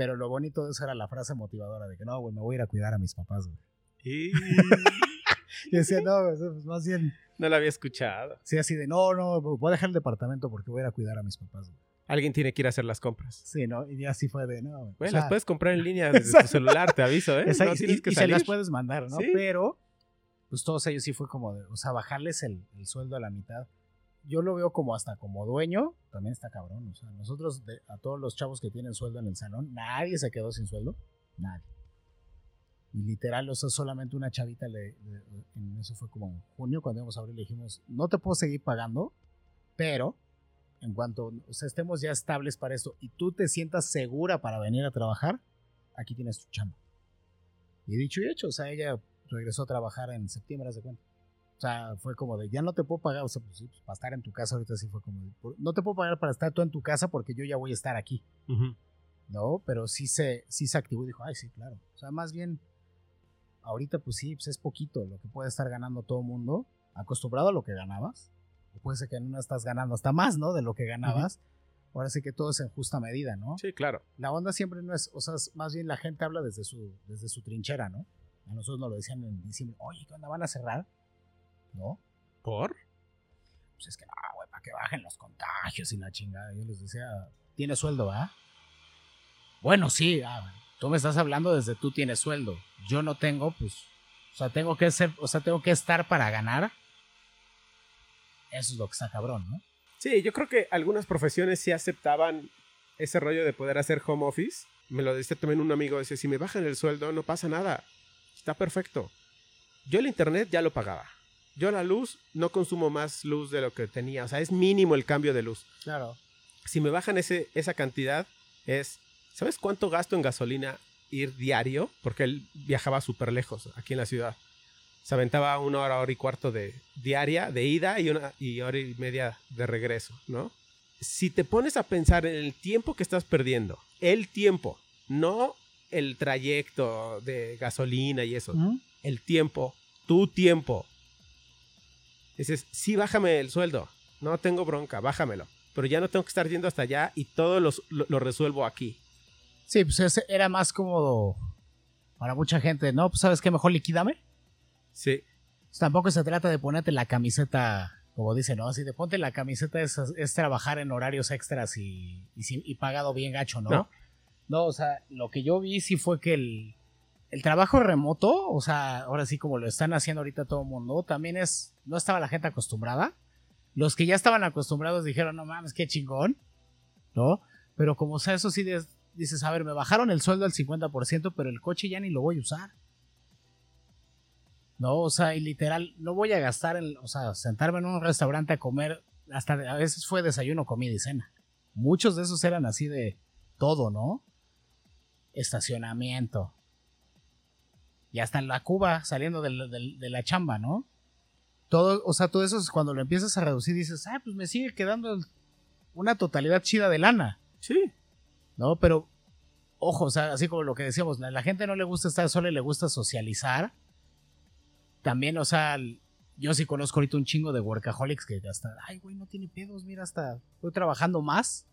[SPEAKER 3] Pero lo bonito de eso era la frase motivadora de que no, güey, me voy a ir a cuidar a mis papás, güey.
[SPEAKER 2] Y
[SPEAKER 3] Y decía, no, güey, pues más bien,
[SPEAKER 2] no la había escuchado.
[SPEAKER 3] sí, así de, no, no, voy a dejar el departamento porque voy a ir a cuidar a mis papás, güey.
[SPEAKER 2] Alguien tiene que ir a hacer las compras.
[SPEAKER 3] Sí, ¿no? Y así fue de, no, güey.
[SPEAKER 2] Güey,
[SPEAKER 3] O sea,
[SPEAKER 2] las puedes comprar en línea desde tu celular, te aviso, ¿eh? no
[SPEAKER 3] y,
[SPEAKER 2] tienes que
[SPEAKER 3] y se las puedes mandar, ¿no?
[SPEAKER 2] Sí.
[SPEAKER 3] Pero, pues todos ellos sí fue como de, o sea, bajarles el, el sueldo a la mitad. Yo lo veo como hasta como dueño, también está cabrón. O sea, nosotros, a todos los chavos que tienen sueldo en el salón, nadie se quedó sin sueldo. Nadie. Y literal, o sea, solamente una chavita le, eso fue como en junio, cuando íbamos a abrir, le dijimos, no te puedo seguir pagando, pero en cuanto estemos ya estables para esto y tú te sientas segura para venir a trabajar, aquí tienes tu chamba. Y dicho y hecho, o sea, ella regresó a trabajar en septiembre, haz de cuenta. O sea, fue como de, ya no te puedo pagar, o sea, pues sí, pues, para estar en tu casa ahorita sí fue como de, no te puedo pagar para estar tú en tu casa porque yo ya voy a estar aquí. No, pero sí se, sí se activó y dijo, ay, sí, claro. O sea, más bien, ahorita pues sí, pues es poquito lo que puede estar ganando todo el mundo, acostumbrado a lo que ganabas. O puede ser que en una estás ganando hasta más, ¿no? De lo que ganabas. Ahora sí que todo es en justa medida, ¿no?
[SPEAKER 2] Sí, claro.
[SPEAKER 3] La onda siempre no es, o sea, más bien la gente habla desde su, desde su trinchera, ¿no? A nosotros nos lo decían en diciembre, oye, ¿qué onda? ¿Van a cerrar? ¿No?
[SPEAKER 2] ¿Por?
[SPEAKER 3] Pues es que, ah, güey, para que bajen los contagios y la chingada. Yo les decía, ¿tienes sueldo, va? Bueno, sí, ah, tú me estás hablando desde tú tienes sueldo. Yo no tengo, pues, o sea, tengo que ser, o sea, tengo que estar para ganar. Eso es lo que está cabrón, ¿no?
[SPEAKER 2] Sí, yo creo que algunas profesiones sí aceptaban ese rollo de poder hacer home office. Me lo decía también un amigo, dice, si me bajan el sueldo no pasa nada, está perfecto. Yo el internet ya lo pagaba. Yo la luz no consumo más luz de lo que tenía, o sea, es mínimo el cambio de luz.
[SPEAKER 3] Claro.
[SPEAKER 2] Si me bajan ese, esa cantidad, es, ¿sabes cuánto gasto en gasolina ir diario? Porque él viajaba súper lejos aquí en la ciudad. Se aventaba una hora, hora y cuarto de diaria, de ida y una y hora y media de regreso, ¿no? Si te pones a pensar en el tiempo que estás perdiendo, el tiempo, no el trayecto de gasolina y eso. El tiempo, tu tiempo. Dices, sí, bájame el sueldo. No tengo bronca, bájamelo. Pero ya no tengo que estar yendo hasta allá y todo lo, lo resuelvo aquí.
[SPEAKER 3] Sí, pues ese era más cómodo para mucha gente, ¿no? Pues sabes qué, mejor liquídame.
[SPEAKER 2] Sí.
[SPEAKER 3] Pues tampoco se trata de ponerte la camiseta, como dicen, ¿no? Así de ponte la camiseta es, es trabajar en horarios extras y, y, y pagado bien gacho, ¿no?
[SPEAKER 2] No.
[SPEAKER 3] No, o sea, lo que yo vi sí fue que el, el trabajo remoto, o sea, ahora sí como lo están haciendo ahorita todo el mundo, también es, no estaba la gente acostumbrada. Los que ya estaban acostumbrados dijeron, no mames, qué chingón, ¿no? Pero como sea, eso sí dices, a ver, me bajaron el sueldo al 50%, pero el coche ya ni lo voy a usar. No, o sea, y literal, no voy a gastar en, o sea, sentarme en un restaurante a comer, hasta a veces fue desayuno, comida y cena. Muchos de esos eran así de todo, ¿no? Estacionamiento. Y hasta en la Cuba saliendo de la, de- de la chamba, ¿no? Todo, o sea, todo eso es cuando lo empiezas a reducir dices, ah, pues me sigue quedando una totalidad chida de lana.
[SPEAKER 2] Sí.
[SPEAKER 3] ¿no? Pero, ojo, o sea, así como lo que decíamos, a la gente no le gusta estar sola y le gusta socializar. También, o sea, yo sí conozco ahorita un chingo de workaholics que hasta, ay, güey, no tiene pedos, mira, hasta estoy trabajando más,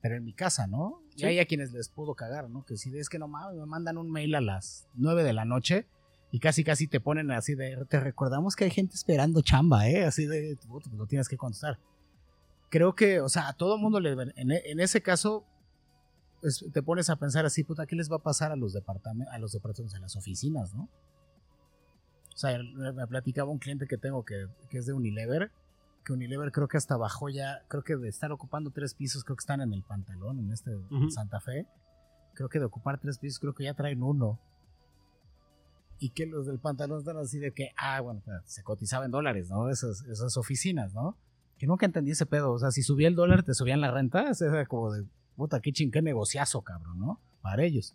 [SPEAKER 3] pero en mi casa, ¿no? Y
[SPEAKER 2] Sí.
[SPEAKER 3] hay a quienes les pudo cagar, ¿no? Que si es que no mames, me mandan un mail a las 9 de la noche y casi casi te ponen así de, te recordamos que hay gente esperando chamba, ¿eh? Así de, pues lo tienes que contestar. Creo que, o sea, a todo mundo le, en, en ese caso, te pones a pensar así, puta, ¿qué les va a pasar a los departamentos, a los departamentos, a las oficinas, no? O sea, me me platicaba un cliente que tengo que, que es de Unilever, que Unilever creo que hasta bajó ya, creo que de estar ocupando tres pisos, creo que están en el pantalón, en este. Santa Fe. Creo que de ocupar tres pisos, creo que ya traen uno. Y que los del pantalón están así de que, ah, bueno, pues, se cotizaba en dólares, ¿no? Esas, esas oficinas, ¿no? Que nunca entendí ese pedo. O sea, si subía el dólar, te subían la renta. Era como de, puta, qué ching, qué negociazo, cabrón, ¿no? Para ellos.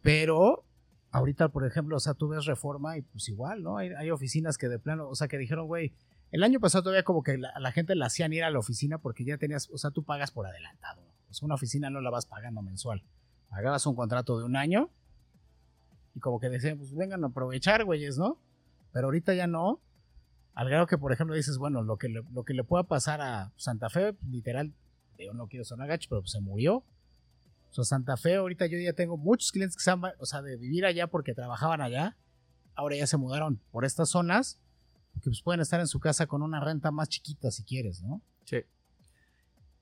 [SPEAKER 3] Pero, ahorita, por ejemplo, o sea, tú ves reforma y pues igual, ¿no? Hay, hay oficinas que de plano, o sea, que dijeron, güey, el año pasado todavía como que la- la gente la hacían ir a la oficina porque ya tenías, o sea, tú pagas por adelantado. O sea, una oficina no la vas pagando mensual. Pagabas un contrato de un año y como que decían, pues vengan a aprovechar, güeyes, ¿no? Pero ahorita ya no. Al grado que, por ejemplo, dices, bueno, lo que le, lo que le pueda pasar a Santa Fe, literal, yo no quiero sonar gacho, pero pues, se murió. O sea, Santa Fe, ahorita yo ya tengo muchos clientes que se han, o sea, de vivir allá porque trabajaban allá. Ahora ya se mudaron por estas zonas. Porque pues pueden estar en su casa con una renta más chiquita si quieres, ¿no?
[SPEAKER 2] Sí.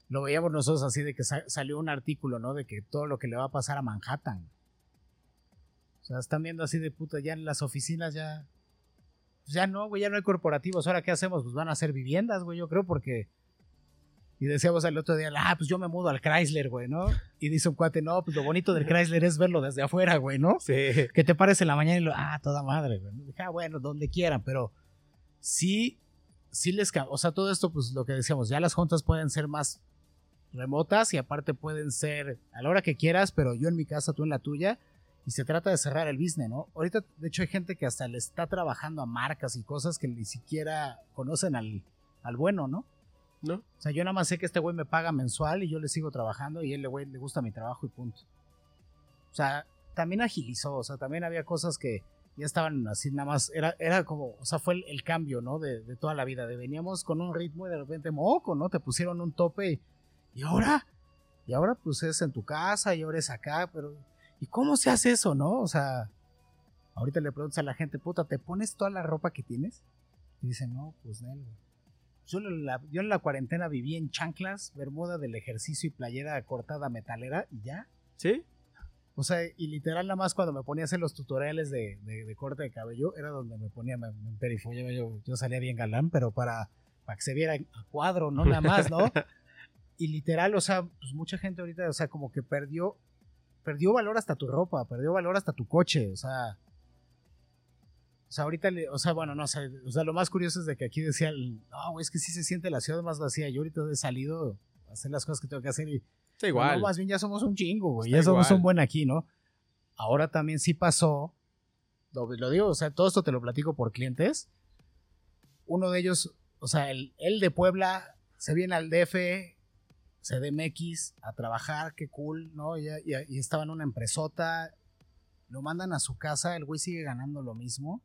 [SPEAKER 3] Lo veíamos nosotros así de que sa- salió un artículo, ¿no? De que todo lo que le va a pasar a Manhattan. O sea, están viendo así de puta, ya en las oficinas ya. pues ya no, güey, ya no hay corporativos. Ahora, ¿qué hacemos? Pues van a ser viviendas, güey, yo creo, porque. Y decíamos el otro día, ah, pues yo me mudo al Chrysler, güey, ¿no? Y dice un cuate, no, pues lo bonito del Chrysler es verlo desde afuera, güey, ¿no?
[SPEAKER 2] Sí.
[SPEAKER 3] Que te pares en la mañana y lo, ah, toda madre, güey. Ah, bueno, donde quieran, pero sí, sí les cambia. O sea, todo esto, pues lo que decíamos, ya las juntas pueden ser más remotas y aparte pueden ser a la hora que quieras, pero yo en mi casa, tú en la tuya, y se trata de cerrar el business, ¿no? Ahorita, de hecho, hay gente que hasta le está trabajando a marcas y cosas que ni siquiera conocen al, al bueno, ¿no?
[SPEAKER 2] ¿No?
[SPEAKER 3] O sea, yo nada más sé que este güey me paga mensual y yo le sigo trabajando y él, güey, le gusta mi trabajo y punto. O sea, también agilizó, o sea, también había cosas que ya estaban así nada más, era, era como, o sea, fue el, cambio, ¿no? De, toda la vida, de veníamos con un ritmo y de repente, moco, ¿no? Te pusieron un tope y, y ahora, y ahora pues es en tu casa y ahora es acá, pero, ¿y cómo se hace eso, no? O sea, ahorita le preguntas a la gente, puta, ¿te pones toda la ropa que tienes? Y dicen, no, pues no. Yo en, la, yo en la cuarentena viví en chanclas, bermuda del ejercicio y playera cortada metalera y ya.
[SPEAKER 2] ¿Sí?
[SPEAKER 3] O sea, y literal nada más cuando me ponía a hacer los tutoriales de, de- de corte de cabello, era donde me ponía, me, me yo, yo salía bien galán, pero para, para que se viera a cuadro, no nada más, ¿no? Y literal, o sea, pues mucha gente ahorita, o sea, como que perdió, perdió valor hasta tu ropa, perdió valor hasta tu coche, o sea... O sea, ahorita, o sea, bueno, no o sea, lo más curioso es de que aquí decía, no, es que sí se siente la ciudad más vacía. Yo ahorita he salido a hacer las cosas que tengo que hacer y
[SPEAKER 2] Está igual.
[SPEAKER 3] no, más bien ya somos un chingo, güey.
[SPEAKER 2] Está
[SPEAKER 3] Ya somos un buen aquí, ¿no? Ahora también sí pasó. Lo, lo digo, o sea, todo esto te lo platico por clientes. Uno de ellos, o sea, el, el de Puebla se viene al DF, CDMX a trabajar, qué cool, ¿no? Y, y, estaba en una empresota, lo mandan a su casa, el güey sigue ganando lo mismo,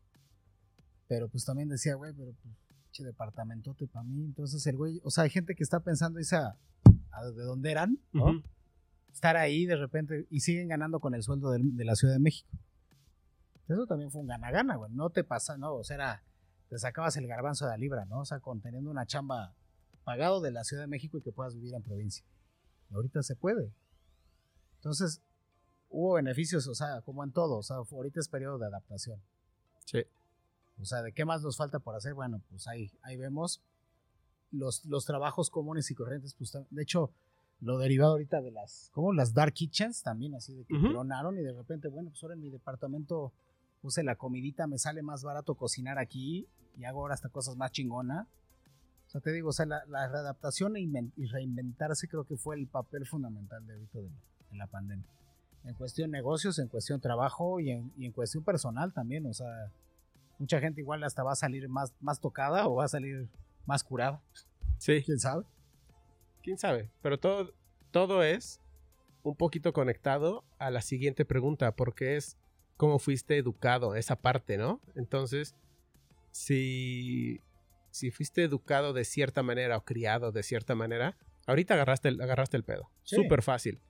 [SPEAKER 3] pero pues también decía, güey, pero pues, departamentote para mí, entonces el güey, o sea, hay gente que está pensando, dice, a, de dónde eran, ¿no? Estar ahí de repente y siguen ganando con el sueldo de, de la Ciudad de México. Eso también fue un gana-gana, güey, no te pasa, no, o sea, era, te sacabas el garbanzo de la libra, ¿no? O sea, con teniendo una chamba pagado de la Ciudad de México y que puedas vivir en provincia. ahorita se puede. Entonces, hubo beneficios, o sea, como en todo, o sea, ahorita es periodo de adaptación.
[SPEAKER 2] Sí.
[SPEAKER 3] O sea, ¿de qué más nos falta por hacer? Bueno, pues ahí, ahí vemos los, los trabajos comunes y corrientes, pues de hecho, lo derivado ahorita de las, como las dark kitchens también, así de que uh y de repente, bueno, pues ahora en mi departamento puse la comidita, me sale más barato cocinar aquí y hago ahora hasta cosas más chingona. O sea, te digo, o sea, la, readaptación e y reinventarse creo que fue el papel fundamental de ahorita de, la pandemia. En cuestión negocios, en cuestión trabajo y en, y en, cuestión personal también. O sea, mucha gente igual hasta va a salir más, más tocada o va a salir más curada.
[SPEAKER 2] Sí.
[SPEAKER 3] ¿Quién sabe?
[SPEAKER 2] ¿Quién sabe? Pero todo, todo es un poquito conectado a la siguiente pregunta, porque es cómo fuiste educado, esa parte, ¿no? Entonces, si si fuiste educado de cierta manera o criado de cierta manera, ahorita agarraste el, agarraste el pedo. Súper fácil.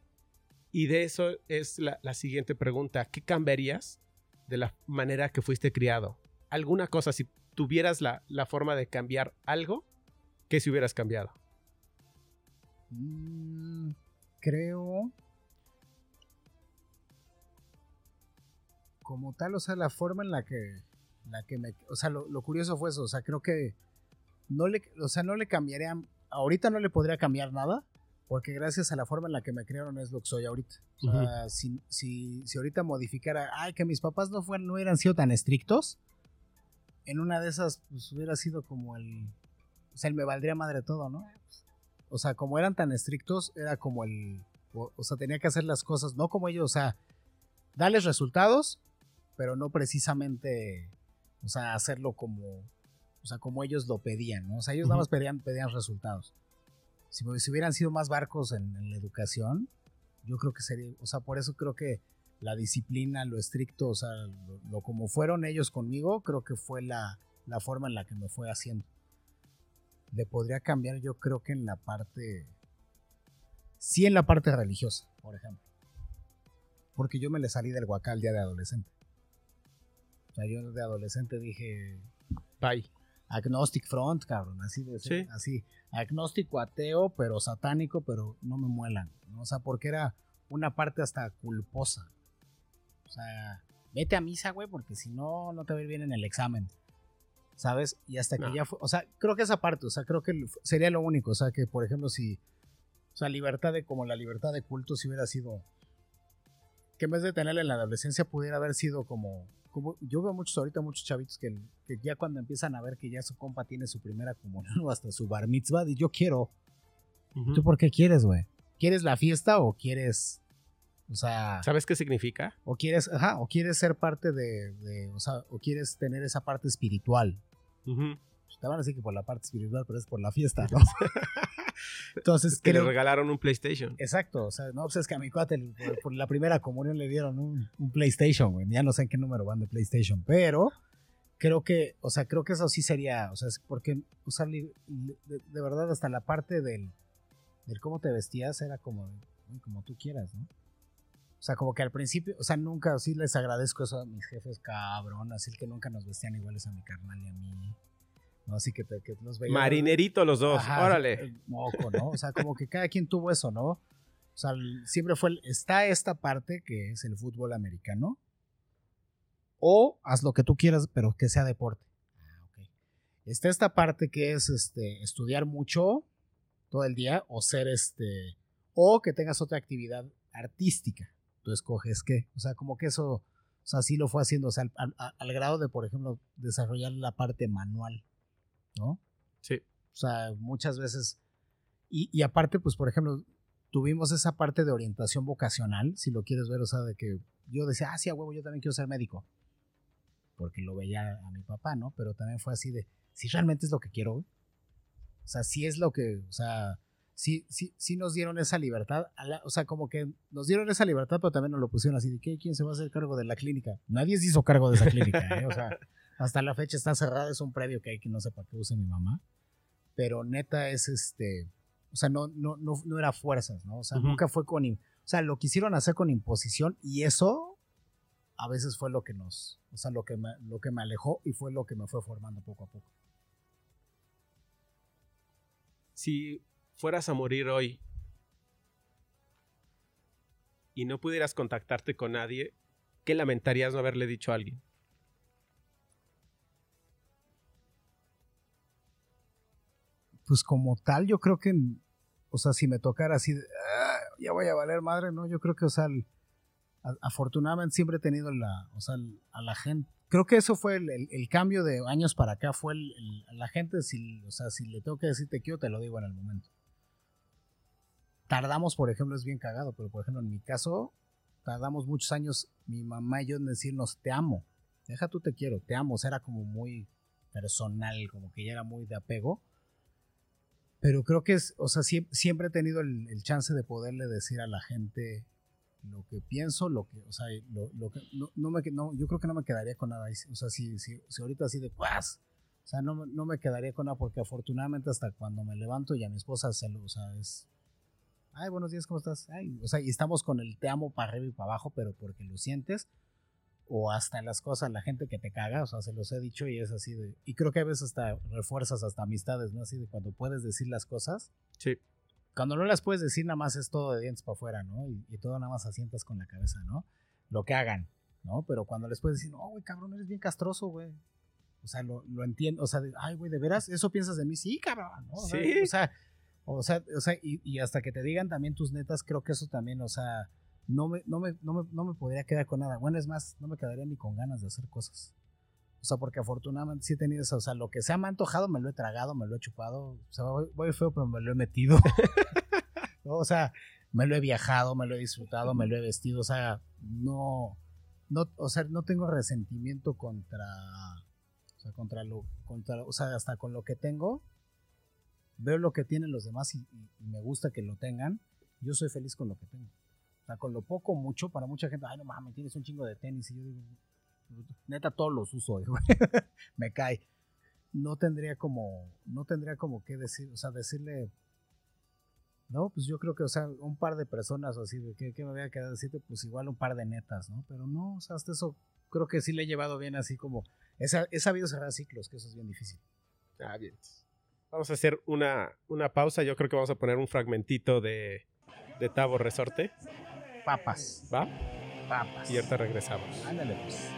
[SPEAKER 2] Y de eso es la, siguiente pregunta. ¿Qué cambiarías de la manera que fuiste criado? ¿Alguna cosa? Si tuvieras la, forma de cambiar algo, ¿qué si hubieras cambiado?
[SPEAKER 3] Mm, creo... Como tal, o sea, la forma en la que, la que me... O sea, lo curioso fue eso. O sea, creo que no le, o sea, no le cambiaría, ahorita no le podría cambiar nada, porque gracias a la forma en la que me criaron es lo que soy ahorita. O sea, si, si, si, ahorita modificara, ay, que mis papás no fueran, no hubieran sido tan estrictos, en una de esas, pues hubiera sido como el, o sea, el me valdría madre todo, ¿no? O sea, como eran tan estrictos, era como el, o, o sea, tenía que hacer las cosas, no como ellos, o sea, darles resultados, pero no precisamente, o sea, hacerlo como, o sea, como ellos lo pedían, ¿no? O sea, ellos nada más pedían, pedían resultados. Si, si, hubieran sido más barcos en, la educación, yo creo que sería, o sea, por eso creo que la disciplina, lo estricto, o sea, lo, como fueron ellos conmigo, creo que fue la, la, forma en la que me fue haciendo. Le podría cambiar, yo creo que en la parte, sí en la parte religiosa, por ejemplo. Porque yo me le salí del huacal día de adolescente. O sea, yo de adolescente dije...
[SPEAKER 2] Bye.
[SPEAKER 3] Agnostic Front, cabrón, así de
[SPEAKER 2] sí.
[SPEAKER 3] así, agnóstico ateo, pero satánico, pero no me muelan, ¿no? o sea, porque era una parte hasta culposa. O sea, vete a misa, güey, porque si no, no te va a ir bien en el examen. ¿Sabes? Y hasta que ya fue, o sea, creo que esa parte, o sea, creo que sería lo único, o sea, que por ejemplo, si, o sea, libertad de, como la libertad de culto, si hubiera sido, que en vez de tenerla en la adolescencia, pudiera haber sido como como yo veo muchos ahorita, muchos chavitos que, que, ya cuando empiezan a ver que ya su compa tiene su primera comunión o hasta su bar mitzvah, y yo quiero. ¿Tú por qué quieres, güey? ¿Quieres la fiesta o quieres, o sea...
[SPEAKER 2] ¿Sabes qué significa?
[SPEAKER 3] O quieres, ajá, o quieres ser parte de, o sea, o quieres tener esa parte espiritual. Te van a decir que por la parte espiritual, pero es por la fiesta, ¿no?
[SPEAKER 2] Entonces, que le regalaron un PlayStation.
[SPEAKER 3] Exacto, o sea, no, pues es que a mi cuate por, la primera comunión le dieron un, PlayStation, güey. Ya no sé en qué número van de PlayStation, pero creo que, o sea, creo que eso sí sería, o sea, es porque, o sea, de, verdad hasta la parte del, del cómo te vestías era como, como tú quieras, ¿no? O sea, como que al principio, o sea, nunca, sí les agradezco eso a mis jefes, cabrón, así que nunca nos vestían iguales a mi carnal y a mí. Así que, que los veía.
[SPEAKER 2] Marinerito los dos, órale.
[SPEAKER 3] Moco, ¿no? O sea, como que cada quien tuvo eso, ¿no? O sea, siempre fue, está esta parte que es el fútbol americano. O haz lo que tú quieras, pero que sea deporte. Ah, ok. Está esta parte que es este, estudiar mucho todo el día o ser este, o que tengas otra actividad artística. Tú escoges qué. O sea, como que eso, o sea, sí lo fue haciendo, o sea, al grado de, por ejemplo, desarrollar la parte manual. ¿no?
[SPEAKER 2] Sí.
[SPEAKER 3] O sea, muchas veces. Y, aparte, pues, por ejemplo, tuvimos esa parte de orientación vocacional, si lo quieres ver, o sea, de que yo decía, ah, sí, a huevo, yo también quiero ser médico. Porque lo veía a mi papá, ¿no? Pero también fue así de, si realmente es lo que quiero, O sea, si es lo que, o sea, sí, sí, sí nos dieron esa libertad. o sea, como que nos dieron esa libertad, pero también nos lo pusieron así de que quién se va a hacer cargo de la clínica. Nadie se hizo cargo de esa clínica, ¿eh? O sea, hasta la fecha está cerrada, es un previo que hay que no sé para qué use mi mamá. Pero neta es este, o sea, no, no, no, no era fuerzas, ¿no? O sea, nunca fue con, o sea, lo quisieron hacer con imposición y eso a veces fue lo que nos, o sea, lo que me, lo que me alejó y fue lo que me fue formando poco a poco.
[SPEAKER 2] Si fueras a morir hoy y no pudieras contactarte con nadie, ¿qué lamentarías no haberle dicho a alguien?
[SPEAKER 3] Pues como tal, yo creo que, o sea, si me tocara así, ah, ya voy a valer madre, ¿no? Yo creo que, o sea, afortunadamente siempre he tenido la, o sea, a la gente, creo que eso fue el, cambio de años para acá, fue el, la gente, si, o sea, si le tengo que decir te quiero, te lo digo en el momento tardamos, por ejemplo, es bien cagado, pero por ejemplo, en mi caso, tardamos muchos años, mi mamá y yo, en decirnos, te amo. Deja tú te quiero, te amo. O sea, era como muy personal, como que ya era muy de apego. Pero creo que es, o sea, siempre, he tenido el, chance de poderle decir a la gente lo que pienso, lo que, o sea, lo, que, no, me, no, yo creo que no me quedaría con nada. O sea, si, si, si ahorita así de, pues, o sea, no, no me quedaría con nada porque afortunadamente hasta cuando me levanto y a mi esposa se lo, o sea, es, ay, buenos días, ¿cómo estás? o sea, y estamos con el te amo para arriba y para abajo, pero porque lo sientes, o hasta las cosas, la gente que te caga, o sea, se los he dicho y es así de, y creo que a veces hasta refuerzas hasta amistades, ¿no? Así de cuando puedes decir las cosas.
[SPEAKER 2] Sí.
[SPEAKER 3] Cuando no las puedes decir, nada más es todo de dientes para afuera, ¿no? Y, todo nada más asientas con la cabeza, ¿no? Lo que hagan, ¿no? Pero cuando les puedes decir, no, güey, cabrón, eres bien castroso, güey. O sea, lo, lo entiendo, o sea, ay, güey, ¿de veras? ¿Eso piensas de mí? Sí, cabrón, ¿no?
[SPEAKER 2] sí.
[SPEAKER 3] O sea, o sea, o sea y, hasta que te digan también tus netas, creo que eso también, o sea, no me, no me, no me, no me podría quedar con nada. Bueno, es más, no me quedaría ni con ganas de hacer cosas. O sea, porque afortunadamente sí he tenido eso. O sea, lo que se me ha antojado me lo he tragado, me lo he chupado. O sea, voy, feo, pero me lo he metido. o sea, me lo he viajado, me lo he disfrutado, me lo he vestido. O sea, no, no, o sea, no tengo resentimiento contra, o sea, contra lo, contra, o sea, hasta con lo que tengo veo lo que tienen los demás y, me gusta que lo tengan, yo soy feliz con lo que tengo. O sea, con lo poco, mucho, para mucha gente, ay, no mames, tienes un chingo de tenis. Y yo digo, neta, todos los uso, me cae. No tendría como, no tendría como que decir, o sea, decirle, no, pues yo creo que, o sea, un par de personas o así, ¿qué, me voy a quedar decirte? Pues igual un par de netas, ¿no? Pero no, o sea, hasta eso creo que sí le he llevado bien así como, he, he sabido cerrar ciclos, que eso es bien difícil.
[SPEAKER 2] Ah, bien. Vamos a hacer una, una pausa. Yo creo que vamos a poner un fragmentito de, de Tavo Resorte.
[SPEAKER 3] Papas.
[SPEAKER 2] ¿Va?
[SPEAKER 3] Papas.
[SPEAKER 2] Y ahorita regresamos.
[SPEAKER 3] Ándale, pues.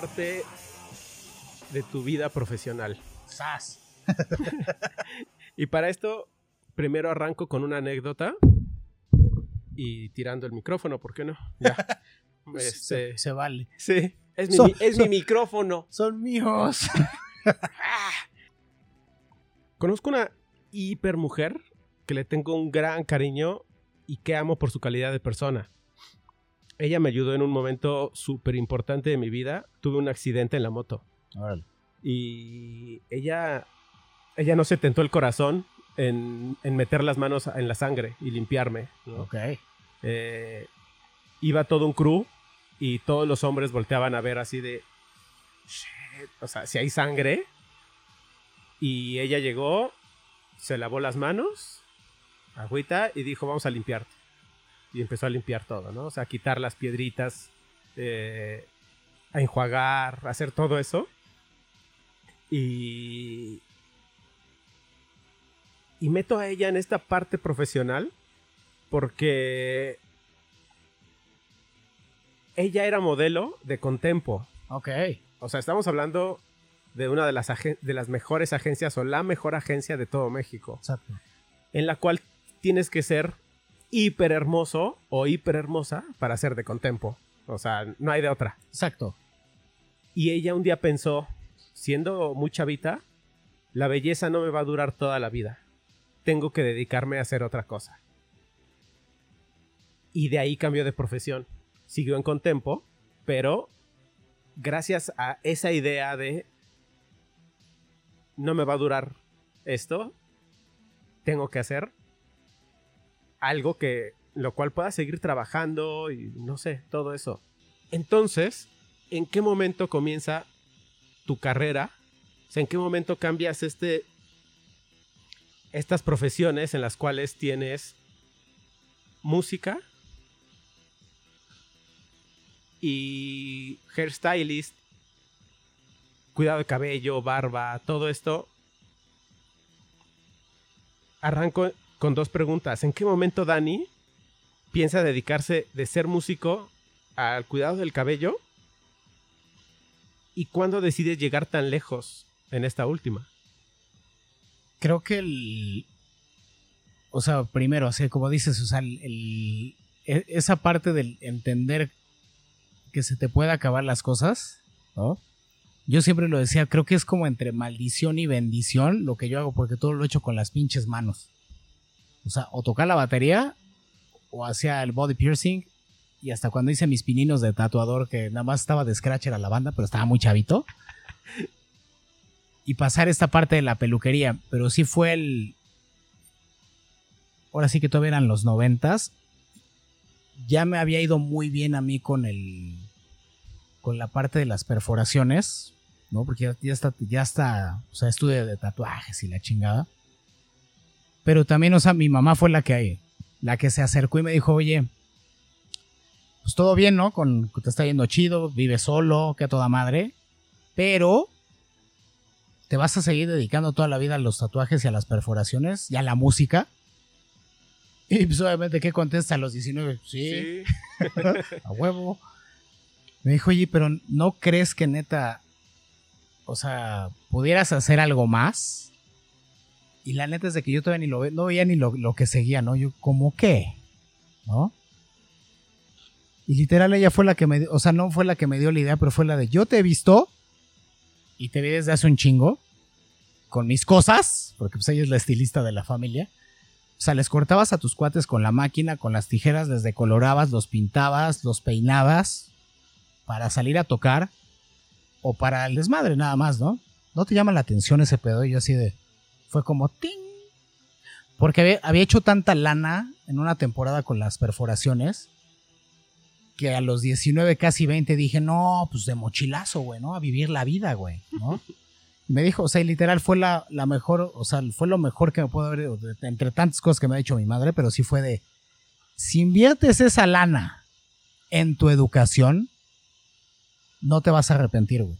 [SPEAKER 2] Parte de tu vida profesional.
[SPEAKER 3] ¡Sas!
[SPEAKER 2] y para esto, primero arranco con una anécdota y tirando el micrófono, ¿por qué no? Ya.
[SPEAKER 3] Este, se, vale.
[SPEAKER 2] Sí, es, mi, es mi micrófono.
[SPEAKER 3] Son míos.
[SPEAKER 2] Conozco una hipermujer que le tengo un gran cariño y que amo por su calidad de persona. Ella me ayudó en un momento súper importante de mi vida. Tuve un accidente en la moto. Y ella, ella no se tentó el corazón en, meter las manos en la sangre y limpiarme.
[SPEAKER 3] Ok.
[SPEAKER 2] Eh, iba todo un crew y todos los hombres volteaban a ver así de, o sea, si hay sangre. Y ella llegó, se lavó las manos, agüita, y dijo, vamos a limpiarte. Y empezó a limpiar todo, ¿no? O sea, a quitar las piedritas, eh, a enjuagar, a hacer todo eso. Y. Y meto a ella en esta parte profesional porque ella era modelo de Contempo.
[SPEAKER 3] Ok.
[SPEAKER 2] O sea, estamos hablando de una de las, de las mejores agencias o la mejor agencia de todo México.
[SPEAKER 3] Exacto.
[SPEAKER 2] En la cual tienes que ser hiper hermoso o hiper hermosa para ser de Contempo. O sea, no hay de otra.
[SPEAKER 3] Exacto.
[SPEAKER 2] Y ella un día pensó, siendo muy chavita, la belleza no me va a durar toda la vida. Tengo que dedicarme a hacer otra cosa. Y de ahí cambió de profesión. Siguió en Contempo, pero gracias a esa idea de no me va a durar esto, tengo que hacer algo que lo cual pueda seguir trabajando y no sé, todo eso. Entonces, ¿en qué momento comienza tu carrera? ¿en qué momento cambias este estas profesiones en las cuales tienes música y hairstylist, cuidado de cabello, barba, todo esto. Arranco con dos preguntas. ¿En qué momento Dani piensa dedicarse de ser músico al cuidado del cabello? ¿Y cuándo decides llegar tan lejos en esta última?
[SPEAKER 3] Creo que el... O sea, primero, así como dices, o sea, el, e, esa parte del entender que se te puede acabar las cosas, ¿no? Yo siempre lo decía, creo que es como entre maldición y bendición lo que yo hago, porque todo lo he hecho con las pinches manos. O sea, o tocar la batería, o hacía el body piercing, y hasta cuando hice mis pininos de tatuador, que nada más estaba de scratcher a la banda, pero estaba muy chavito. Y pasar esta parte de la peluquería, pero sí fue el... Ahora sí que todavía eran los noventas. Ya me había ido muy bien a mí con el... Con la parte de las perforaciones, ¿no? Porque ya, está, ya está, o sea, estudio de tatuajes y la chingada. Pero también, o sea, mi mamá fue la que, la que se acercó y me dijo, oye, pues todo bien, ¿no? Con te está yendo chido, vive solo, que a toda madre. Pero te vas a seguir dedicando toda la vida a los tatuajes y a las perforaciones y a la música. Y pues obviamente, ¿qué contesta a los 19? Sí. a huevo. Me dijo, oye, pero ¿no crees que neta, o sea, pudieras hacer algo más? Y la neta es de que yo todavía ni lo no veía ni lo, lo que seguía, ¿no? Yo, ¿cómo qué? ¿No? Y literal ella fue la que me, o sea, no fue la que me dio la idea, pero fue la de yo te he visto y te vi desde hace un chingo con mis cosas, porque pues ella es la estilista de la familia. O sea, les cortabas a tus cuates con la máquina, con las tijeras, les decolorabas, los pintabas, los peinabas para salir a tocar o para el desmadre nada más, ¿no? ¿No te llama la atención ese pedo? Y yo así de... Fue como... ¡ting! Porque había, hecho tanta lana en una temporada con las perforaciones que a los 19, casi 20 dije, no, pues de mochilazo, güey, ¿no? A vivir la vida, güey, ¿no? me dijo, o sea, literal fue la, la, mejor, o sea, fue lo mejor que me puedo haber, entre tantas cosas que me ha dicho mi madre, pero sí fue de, si inviertes esa lana en tu educación, no te vas a arrepentir, güey.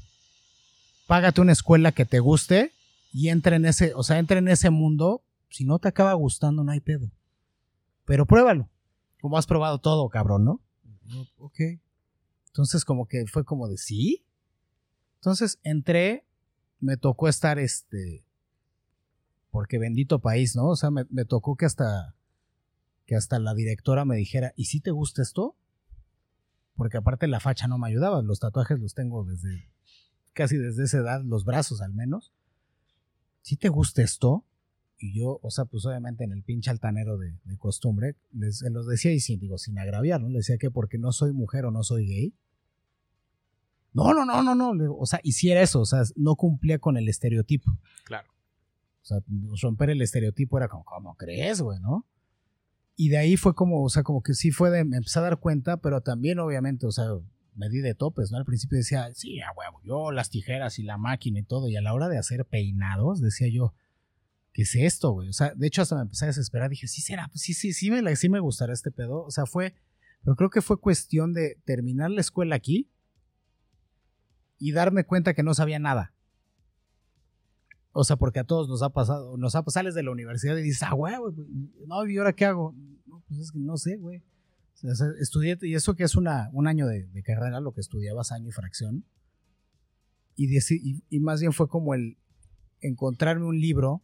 [SPEAKER 3] Págate una escuela que te guste y entra en ese, o sea, entra en ese mundo. Si no te acaba gustando, no hay pedo. Pero pruébalo. Como has probado todo, cabrón, ¿no? ok. Entonces como que fue como de sí. Entonces entré, me tocó estar este, porque bendito país, ¿no? O sea, me, tocó que hasta, que hasta la directora me dijera, ¿y si te gusta esto? Porque aparte la facha no me ayudaba, los tatuajes los tengo desde, casi desde esa edad, los brazos al menos. ¿Si te gusta esto? Y yo, o sea, pues obviamente en el pinche altanero de, costumbre, les, los decía y sin, digo, sin agraviar, ¿no? Les decía que porque no soy mujer o no soy gay. No, no, no, no, no. O sea, hiciera eso, o sea, no cumplía con el estereotipo.
[SPEAKER 2] Claro.
[SPEAKER 3] O sea, romper el estereotipo era como, ¿cómo crees, güey, no? Y de ahí fue como, o sea, como que sí fue de, me empecé a dar cuenta, pero también obviamente, o sea, me di de topes, ¿no? Al principio decía, sí, a huevo, yo las tijeras y la máquina y todo, y a la hora de hacer peinados, decía yo, ¿qué es esto, güey? O sea, de hecho hasta me empecé a desesperar, dije, sí será, pues sí, sí, sí me, sí me gustará este pedo. O sea, fue, pero creo que fue cuestión de terminar la escuela aquí y darme cuenta que no sabía nada. O sea, porque a todos nos ha pasado, nos ha pasado, sales de la universidad y dices, ah, güey, no, ¿y ahora qué hago? No, pues es que no sé, güey. Estudié, y eso que es una, un año de, carrera, lo que estudiabas año y fracción. Y, y, más bien fue como el encontrarme un libro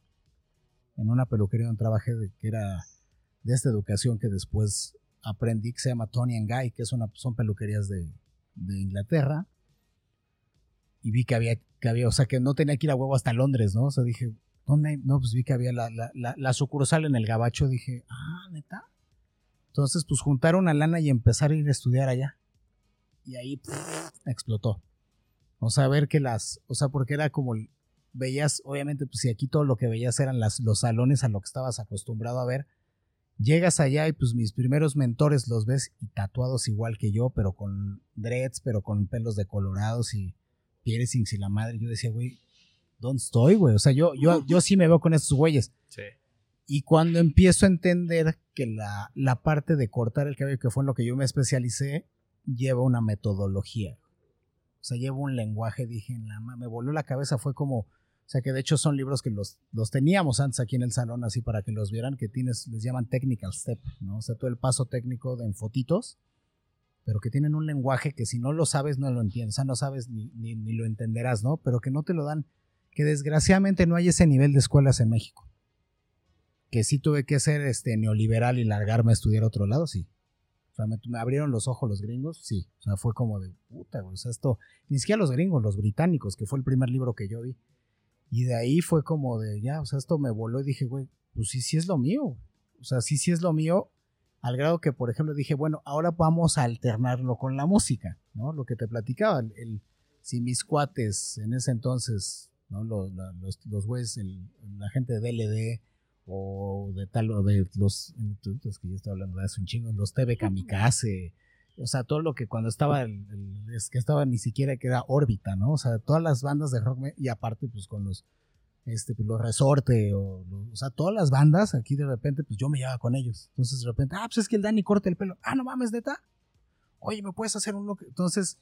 [SPEAKER 3] en una peluquería donde trabajé, que era de esta educación que después aprendí, que se llama Tony and Guy, que es son peluquerías de, de Inglaterra. Y vi que había, que había, o sea, que no tenía que ir a huevo hasta Londres, ¿no? O sea, dije, ¿dónde? No, pues vi que había la, la, la, sucursal en el Gabacho. Dije, ah, neta. Entonces, pues juntar una lana y empezar a ir a estudiar allá. Y ahí explotó. O sea, ver que las, o sea, porque era como, veías, obviamente, pues si aquí todo lo que veías eran las, los salones a lo que estabas acostumbrado a ver, Llegas allá y pues mis primeros mentores los ves y tatuados igual que yo, pero con dreads, pero con pelos decolorados y piercings y la madre. Yo decía, güey, ¿dónde estoy, güey? O sea, yo, yo, yo sí me veo con estos güeyes. Sí. Y cuando empiezo a entender que la, la parte de cortar el cabello, que fue en lo que yo me especialicé, lleva una metodología. O sea, lleva un lenguaje, dije, la, me voló la cabeza, fue como o sea que de hecho son libros que los, los teníamos antes aquí en el salón, así para que los vieran, que tienes, les llaman technical step, ¿no? O sea, todo el paso técnico de en fotitos, pero que tienen un lenguaje que si no lo sabes no lo entiendes, o sea, no sabes ni, ni, ni lo entenderás, ¿no? Pero que no te lo dan, que desgraciadamente no hay ese nivel de escuelas en México. Que sí tuve que ser este neoliberal y largarme a estudiar a otro lado, sí. O sea, me, abrieron los ojos los gringos, sí. O sea, fue como de puta, güey. O sea, esto, ni siquiera los gringos, los británicos, que fue el primer libro que yo vi. Y de ahí fue como de, ya, o sea, esto me voló y dije, güey, pues sí, sí es lo mío. O sea, sí, sí es lo mío. Al grado que, por ejemplo, dije, bueno, ahora vamos a alternarlo con la música, ¿no? Lo que te platicaba, el, si mis cuates en ese entonces, ¿no? Los, los, güeyes, la gente de DLD o de tal, o de los, es que yo estaba hablando de hace un chingo, los TV Kamikaze, o sea, todo lo que cuando estaba, es que estaba ni siquiera que era órbita, ¿no? O sea, todas las bandas de rock, y aparte, pues con los, este, pues, los resorte, o, o sea, todas las bandas, aquí de repente, pues yo me llevaba con ellos. Entonces, de repente, ah, pues es que el Dani corta el pelo. Ah, no mames, neta. Oye, ¿me puedes hacer un look? Entonces,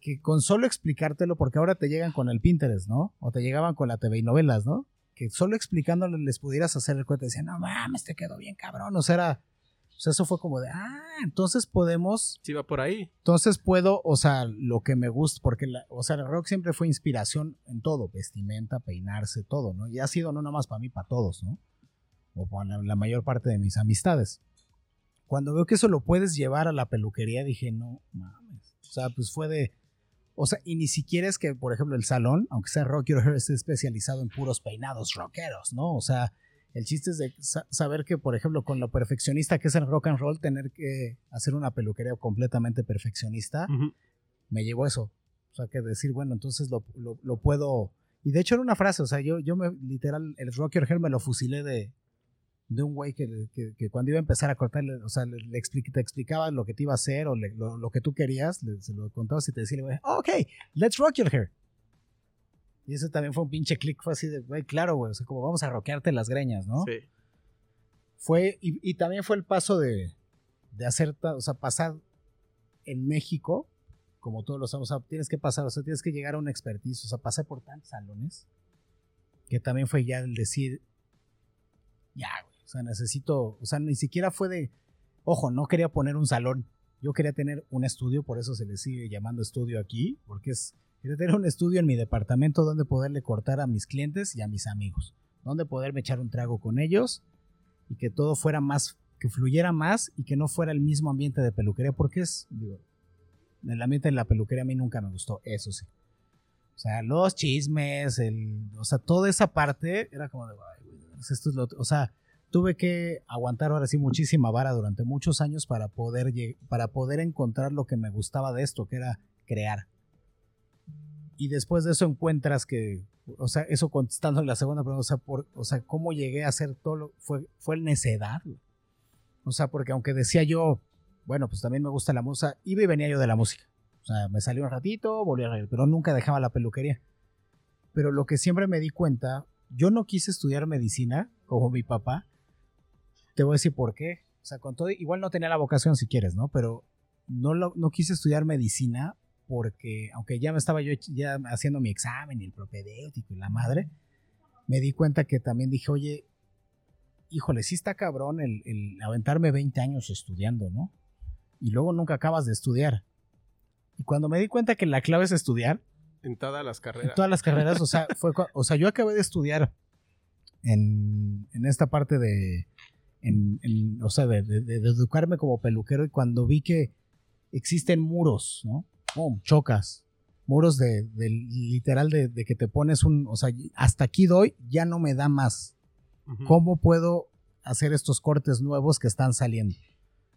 [SPEAKER 3] que con solo explicártelo, porque ahora te llegan con el Pinterest, ¿no? O te llegaban con la TV y novelas, ¿no? Que solo explicándole les pudieras hacer el cuento, decían, no mames, te quedó bien cabrón. O sea, era o sea, eso fue como de, ah, entonces podemos.
[SPEAKER 2] Sí, va por ahí.
[SPEAKER 3] Entonces puedo, o sea, lo que me gusta, porque, la, o sea, el rock siempre fue inspiración en todo, vestimenta, peinarse, todo, ¿no? Y ha sido no nomás para mí, para todos, ¿no? O para la mayor parte de mis amistades. Cuando veo que eso lo puedes llevar a la peluquería, dije, no mames. O sea, pues fue de. O sea, y ni siquiera es que, por ejemplo, el salón, aunque sea rock, esté especializado en puros peinados rockeros, ¿no? O sea, el chiste es de saber que, por ejemplo, con lo perfeccionista que es el rock and roll, tener que hacer una peluquería completamente perfeccionista, me llevó eso. O sea, que decir, bueno, entonces lo, lo, puedo... Y de hecho era una frase, o sea, yo, yo me, literal, el Rock Your Hair me lo fusilé de, de un güey que, que, cuando iba a empezar a cortarle, o sea, le, te explicaba lo que te iba a hacer o lo, lo, que tú querías, le, se lo contabas y te decía, ok, let's rock your hair. Y eso también fue un pinche click, fue así de, güey, claro, güey, o sea, como vamos a roquearte las greñas, ¿no? Sí. Fue, y, también fue el paso de, de hacer, o sea, pasar en México, como todos los años, o sea, tienes que pasar, o sea, tienes que llegar a un expertise, o sea, pasé por tantos salones, que también fue ya el decir, ya, güey, sea, necesito, o sea, ni siquiera fue de, ojo, no quería poner un salón, yo quería tener un estudio, por eso se le sigue llamando estudio aquí, porque es Quiero tener un estudio en mi departamento donde poderle cortar a mis clientes y a mis amigos, donde poderme echar un trago con ellos y que todo fuera más, que fluyera más y que no fuera el mismo ambiente de peluquería, porque es, digo, el ambiente de la peluquería a mí nunca me gustó, eso sí. O sea, los chismes, el, o sea, toda esa parte era como de, esto es lo, o sea, tuve que aguantar ahora sí muchísima vara durante muchos años para poder, para poder encontrar lo que me gustaba de esto, que era crear y después de eso encuentras que, o sea, eso contestando la segunda pregunta, o sea, por, o sea, cómo llegué a hacer todo lo, fue, fue necedad. O sea, porque aunque decía yo, bueno, pues también me gusta la música, iba y venía yo de la música. O sea, me salí un ratito, volví a reír, pero nunca dejaba la peluquería. Pero lo que siempre me di cuenta, yo no quise estudiar medicina como mi papá. Te voy a decir por qué. O sea, con todo, igual no tenía la vocación si quieres, ¿no? Pero no, lo, no quise estudiar medicina porque aunque ya me estaba yo ya haciendo mi examen y el propedéutico y la madre, me di cuenta que también dije, oye, híjole, sí está cabrón el, el aventarme 20 años estudiando, ¿no? Y luego nunca acabas de estudiar. Y cuando me di cuenta que la clave es estudiar,
[SPEAKER 2] En todas las carreras.
[SPEAKER 3] en todas las carreras, o sea, fue, o sea, yo acabé de estudiar en, en esta parte de, en, en- o sea, de, de- educarme como peluquero y cuando vi que existen muros, ¿no? Pum, chocas. Muros de, de literal de, de que te pones un, o sea, hasta aquí doy, ya no me da más. ¿Cómo puedo hacer estos cortes nuevos que están saliendo?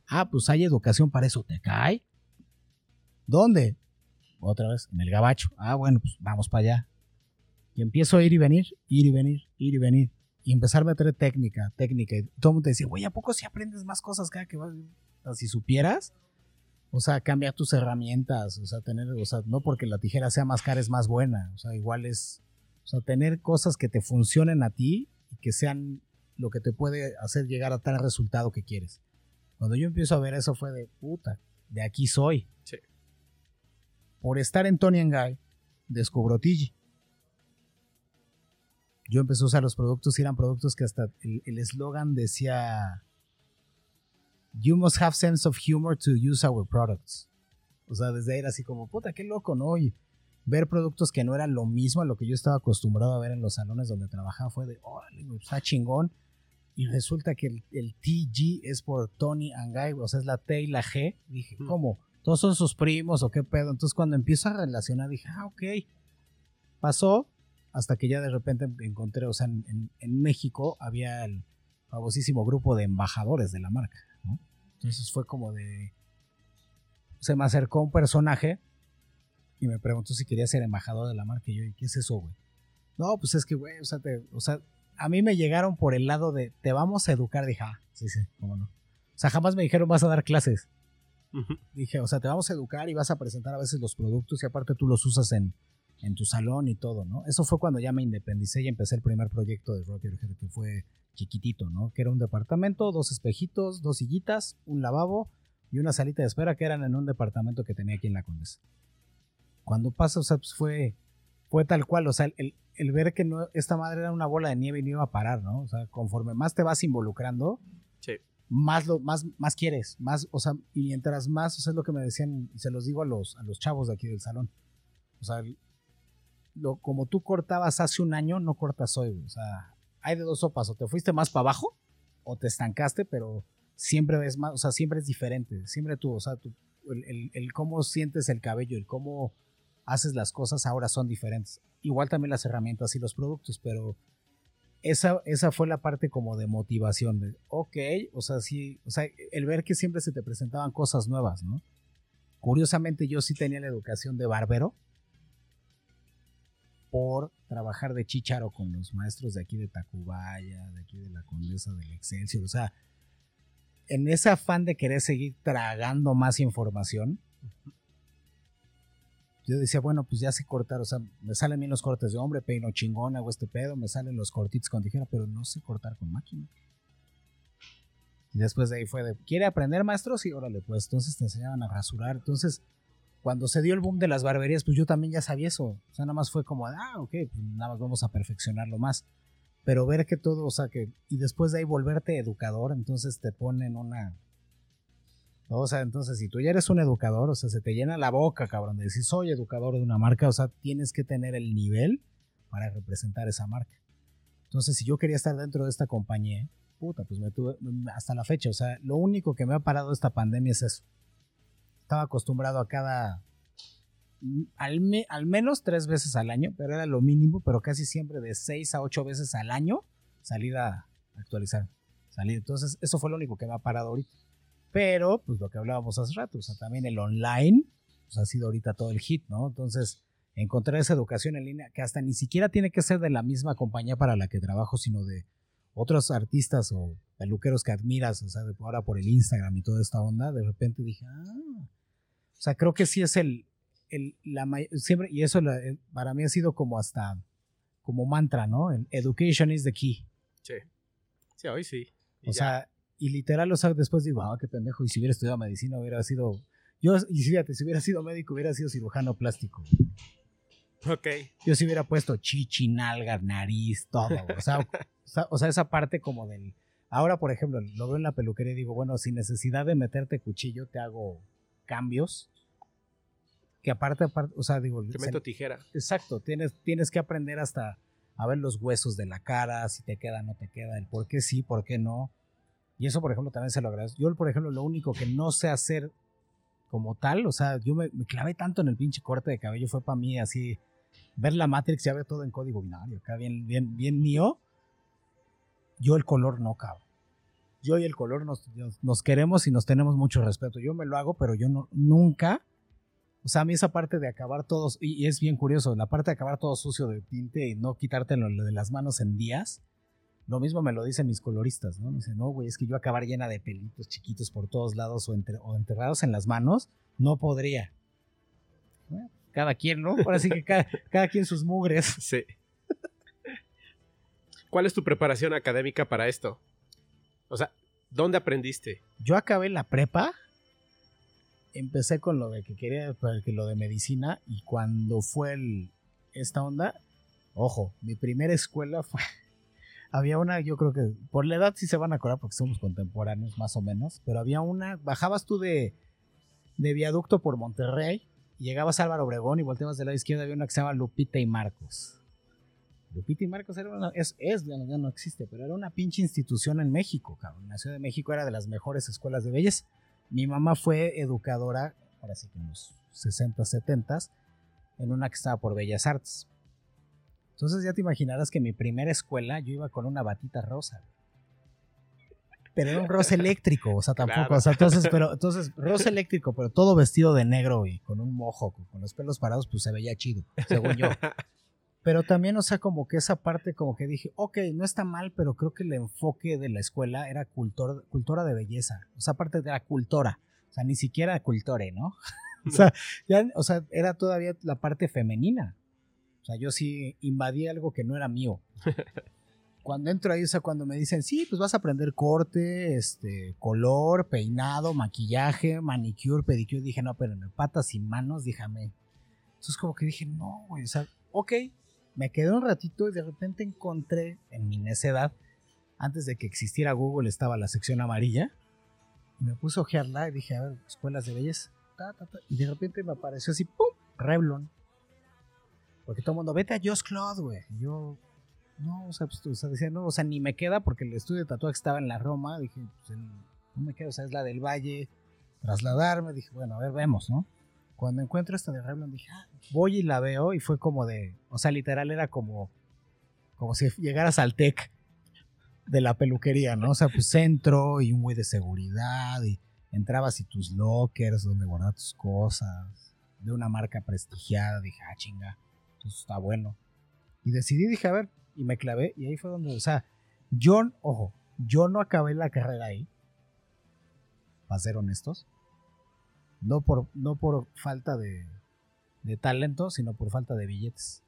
[SPEAKER 3] Ah, pues hay educación para eso. ¿Te cae? ¿Dónde? Otra vez, en el gabacho. Ah, bueno, pues vamos para allá. Y empiezo a ir y venir, ir y venir, ir y venir. Y empezar a meter técnica, técnica. Y todo el mundo te decía, güey, ¿a poco si aprendes más cosas cada que vas? O sea, si supieras, o sea, cambia tus herramientas, o sea, tener, o sea, no porque la tijera sea más cara es más buena, o sea, igual es, o sea, tener cosas que te funcionen a ti y que sean lo que te puede hacer llegar a tal resultado que quieres. Cuando yo empiezo a ver eso fue de puta, de aquí soy.
[SPEAKER 2] Sí.
[SPEAKER 3] Por estar en Tony and Guy, descubro Tigi. Yo empecé a usar los productos y eran productos que hasta el eslogan decía You must have sense of humor to use our products. O sea, desde ahí era así como, puta, qué loco, ¿no? Y ver productos que no eran lo mismo a lo que yo estaba acostumbrado a ver en los salones donde trabajaba fue de, órale, güey, está chingón. Y resulta que el, el TG es por Tony and Guy, o sea, es la T y la G. Dije. ¿cómo? ¿Todos son sus primos o qué pedo? Entonces cuando empiezo a relacionar dije, ah, ok. Pasó hasta que ya de repente encontré, o sea, en, México había el famosísimo grupo de embajadores de la marca, ¿no? Entonces fue como de... Se me acercó un personaje y me preguntó si quería ser embajador de la marca. Y yo, ¿y qué es eso, güey? No, pues es que, güey, o sea, te- o sea, a mí me llegaron por el lado de, te vamos a educar. Dije, ah, sí, sí, cómo no. O sea, jamás me dijeron, vas a dar clases. Dije, o sea, te vamos a educar y vas a presentar a veces los productos y aparte tú los usas en, en tu salón y todo, ¿no? Eso fue cuando ya me independicé y empecé el primer proyecto de Rocket Head, que fue chiquitito, ¿no? Que era un departamento, dos espejitos, dos sillitas, un lavabo y una salita de espera que eran en un departamento que tenía aquí en la Condesa. Cuando pasa, o sea, pues fue, fue tal cual, o sea, el, el ver que no, esta madre era una bola de nieve y no iba a parar, ¿no? O sea, conforme más te vas involucrando,
[SPEAKER 2] Sí.
[SPEAKER 3] más lo más más quieres, más, o sea, y mientras más, o sea, es lo que me decían y se los digo a los a los chavos de aquí del salón. O sea, lo como tú cortabas hace un año, no cortas hoy, o sea, hay de dos sopas, o te fuiste más para abajo o te estancaste, pero siempre ves más, o sea, siempre es diferente, siempre tú, o sea, tú, el, el- el cómo sientes el cabello, el cómo haces las cosas ahora son diferentes. Igual también las herramientas y los productos, pero esa, esa fue la parte como de motivación, de, ok, o sea, sí, o sea, el ver que siempre se te presentaban cosas nuevas, ¿no? Curiosamente yo sí tenía la educación de barbero por trabajar de chicharo con los maestros de aquí de Tacubaya, de aquí de la Condesa del Excelsior, o sea, en ese afán de querer seguir tragando más información, yo decía, bueno, pues ya sé cortar, o sea, me salen bien los cortes de hombre, peino chingón, hago este pedo, me salen los cortitos con tijera, pero no sé cortar con máquina. Y después de ahí fue de, ¿quiere aprender maestro? Sí, órale, pues entonces te enseñaban a rasurar. Entonces, cuando se dio el boom de las barberías, pues yo también ya sabía eso. O sea, nada más fue como, ah, ok, pues nada más vamos a perfeccionarlo más. Pero ver que todo, o sea, que, y después de ahí volverte educador, entonces te ponen una, o sea, entonces si tú ya eres un educador, o sea, se te llena la boca, cabrón, de decir soy educador de una marca, o sea, tienes que tener el nivel para representar esa marca. Entonces, si yo quería estar dentro de esta compañía, puta, pues me tuve, hasta la fecha, o sea, lo único que me ha parado esta pandemia es eso. Estaba acostumbrado a cada, al, me- al menos tres veces al año, pero era lo mínimo, pero casi siempre de seis a ocho veces al año salir a actualizar. Salir. Entonces, eso fue lo único que me ha parado ahorita. Pero, pues lo que hablábamos hace rato, o sea, también el online, pues ha sido ahorita todo el hit, ¿no? Entonces, encontrar esa educación en línea, que hasta ni siquiera tiene que ser de la misma compañía para la que trabajo, sino de otros artistas o peluqueros que admiras, o sea, de- ahora por el Instagram y toda esta onda, de repente dije, ah, o sea, creo que sí es el, el la siempre, y eso la- el- para mí ha sido como hasta, como mantra, ¿no? El education is the key.
[SPEAKER 2] Sí. Sí, hoy sí. Y
[SPEAKER 3] O
[SPEAKER 2] ya.
[SPEAKER 3] sea, y literal, o sea, después digo, ah, qué pendejo, y si hubiera estudiado medicina hubiera sido, yo, y fíjate, si hubiera sido médico hubiera sido cirujano plástico.
[SPEAKER 2] Ok.
[SPEAKER 3] Yo sí hubiera puesto chichi, nalga, nariz, todo. O sea, o sea, esa parte como del... Ahora, por ejemplo, lo veo en la peluquería y digo, bueno, sin necesidad de meterte cuchillo, te hago cambios. Que aparte, aparte, o sea, digo...
[SPEAKER 2] Te meto tijera.
[SPEAKER 3] Exacto, tienes, tienes que aprender hasta a ver los huesos de la cara, si te queda, no te queda, el por qué sí, por qué no. Y eso, por ejemplo, también se lo agradezco. Yo, por ejemplo, lo único que no sé hacer como tal, o sea, yo me, me clavé tanto en el pinche corte de cabello, fue para mí así, ver la Matrix ya ver todo en código binario, acá bien, bien, bien mío. Yo el color no cago. Yo y el color nos, nos- queremos y nos tenemos mucho respeto. Yo me lo hago, pero yo no, nunca o sea, a mí esa parte de acabar todos, y, es bien curioso, la parte de acabar todo sucio de tinte y no quitártelo de las manos en días, lo mismo me lo dicen mis coloristas, ¿no? Me dicen, no, güey, es que yo acabar llena de pelitos chiquitos por todos lados o, enterrados en las manos, no podría. Cada quien, ¿no? Ahora sí que cada, cada quien sus mugres.
[SPEAKER 2] Sí. ¿Cuál es tu preparación académica para esto? O sea, ¿dónde aprendiste?
[SPEAKER 3] Yo acabé la prepa, empecé con lo de que quería, que lo de medicina, y cuando fue el- esta onda, ojo, mi primera escuela fue, había una, yo creo que por la edad sí se van a acordar porque somos contemporáneos más o menos, pero había una, bajabas tú de, de viaducto por Monterrey, llegabas a Álvaro Obregón y volteabas del lado izquierdo, había una que se llama Lupita y Marcos. Lupita y Marcos era una, es, es, ya no, existe, pero era una pinche institución en México, cabrón. En la Ciudad de México era de las mejores escuelas de belleza. Mi mamá fue educadora, ahora sí que en los 60, 70, en una que estaba por Bellas Artes. Entonces ya te imaginarás que mi primera escuela yo iba con una batita rosa. Pero era un rosa eléctrico, o sea, tampoco,
[SPEAKER 2] Claro.
[SPEAKER 3] o sea, entonces, pero, entonces, rosa eléctrico, pero todo vestido de negro y con un mojo, con los pelos parados, pues se veía chido, según yo. Pero también, o sea, como que esa parte, como que dije, ok, no está mal, pero creo que el enfoque de la escuela era cultor, cultura de belleza. O sea, aparte de la cultura. O sea, ni siquiera cultore, ¿no? o, sea, ya, o sea, era todavía la parte femenina. O sea, yo sí invadí algo que no era mío. Cuando entro ahí, o sea, cuando me dicen, sí, pues vas a aprender corte, este, color, peinado, maquillaje, manicure, pedicure, dije, no, pero en patas y manos, déjame. Entonces como que dije, no, güey, o sea, ok, me quedé un ratito y de repente encontré en mi necedad, antes de que existiera Google estaba la sección amarilla, me puse a ojearla y dije, a ver, escuelas de belleza, ta, ta, ta, y de repente me apareció así, ¡pum! Revlon. Porque todo el mundo, vete a Just Claude, güey. Yo, no, o sea, pues, decía, no, o sea, ni me queda porque el estudio de tatuaje estaba en la Roma, dije, pues no me queda, o sea, es la del Valle, trasladarme, dije, bueno, a ver, vemos, ¿no? Cuando encuentro esta de Revlon dije, ah, voy y la veo y fue como de, o sea, literal era como, como si llegaras al TEC de la peluquería, ¿no? O sea, pues centro y un güey de seguridad y entrabas y tus lockers donde guardar tus cosas, de una marca prestigiada, dije, ah, chinga, eso está bueno. Y decidí, dije, a ver, y me clavé y ahí fue donde, o sea, yo, ojo, yo no acabé la carrera ahí, para ser honestos, no por, no por falta de, de talento, sino por falta de billetes.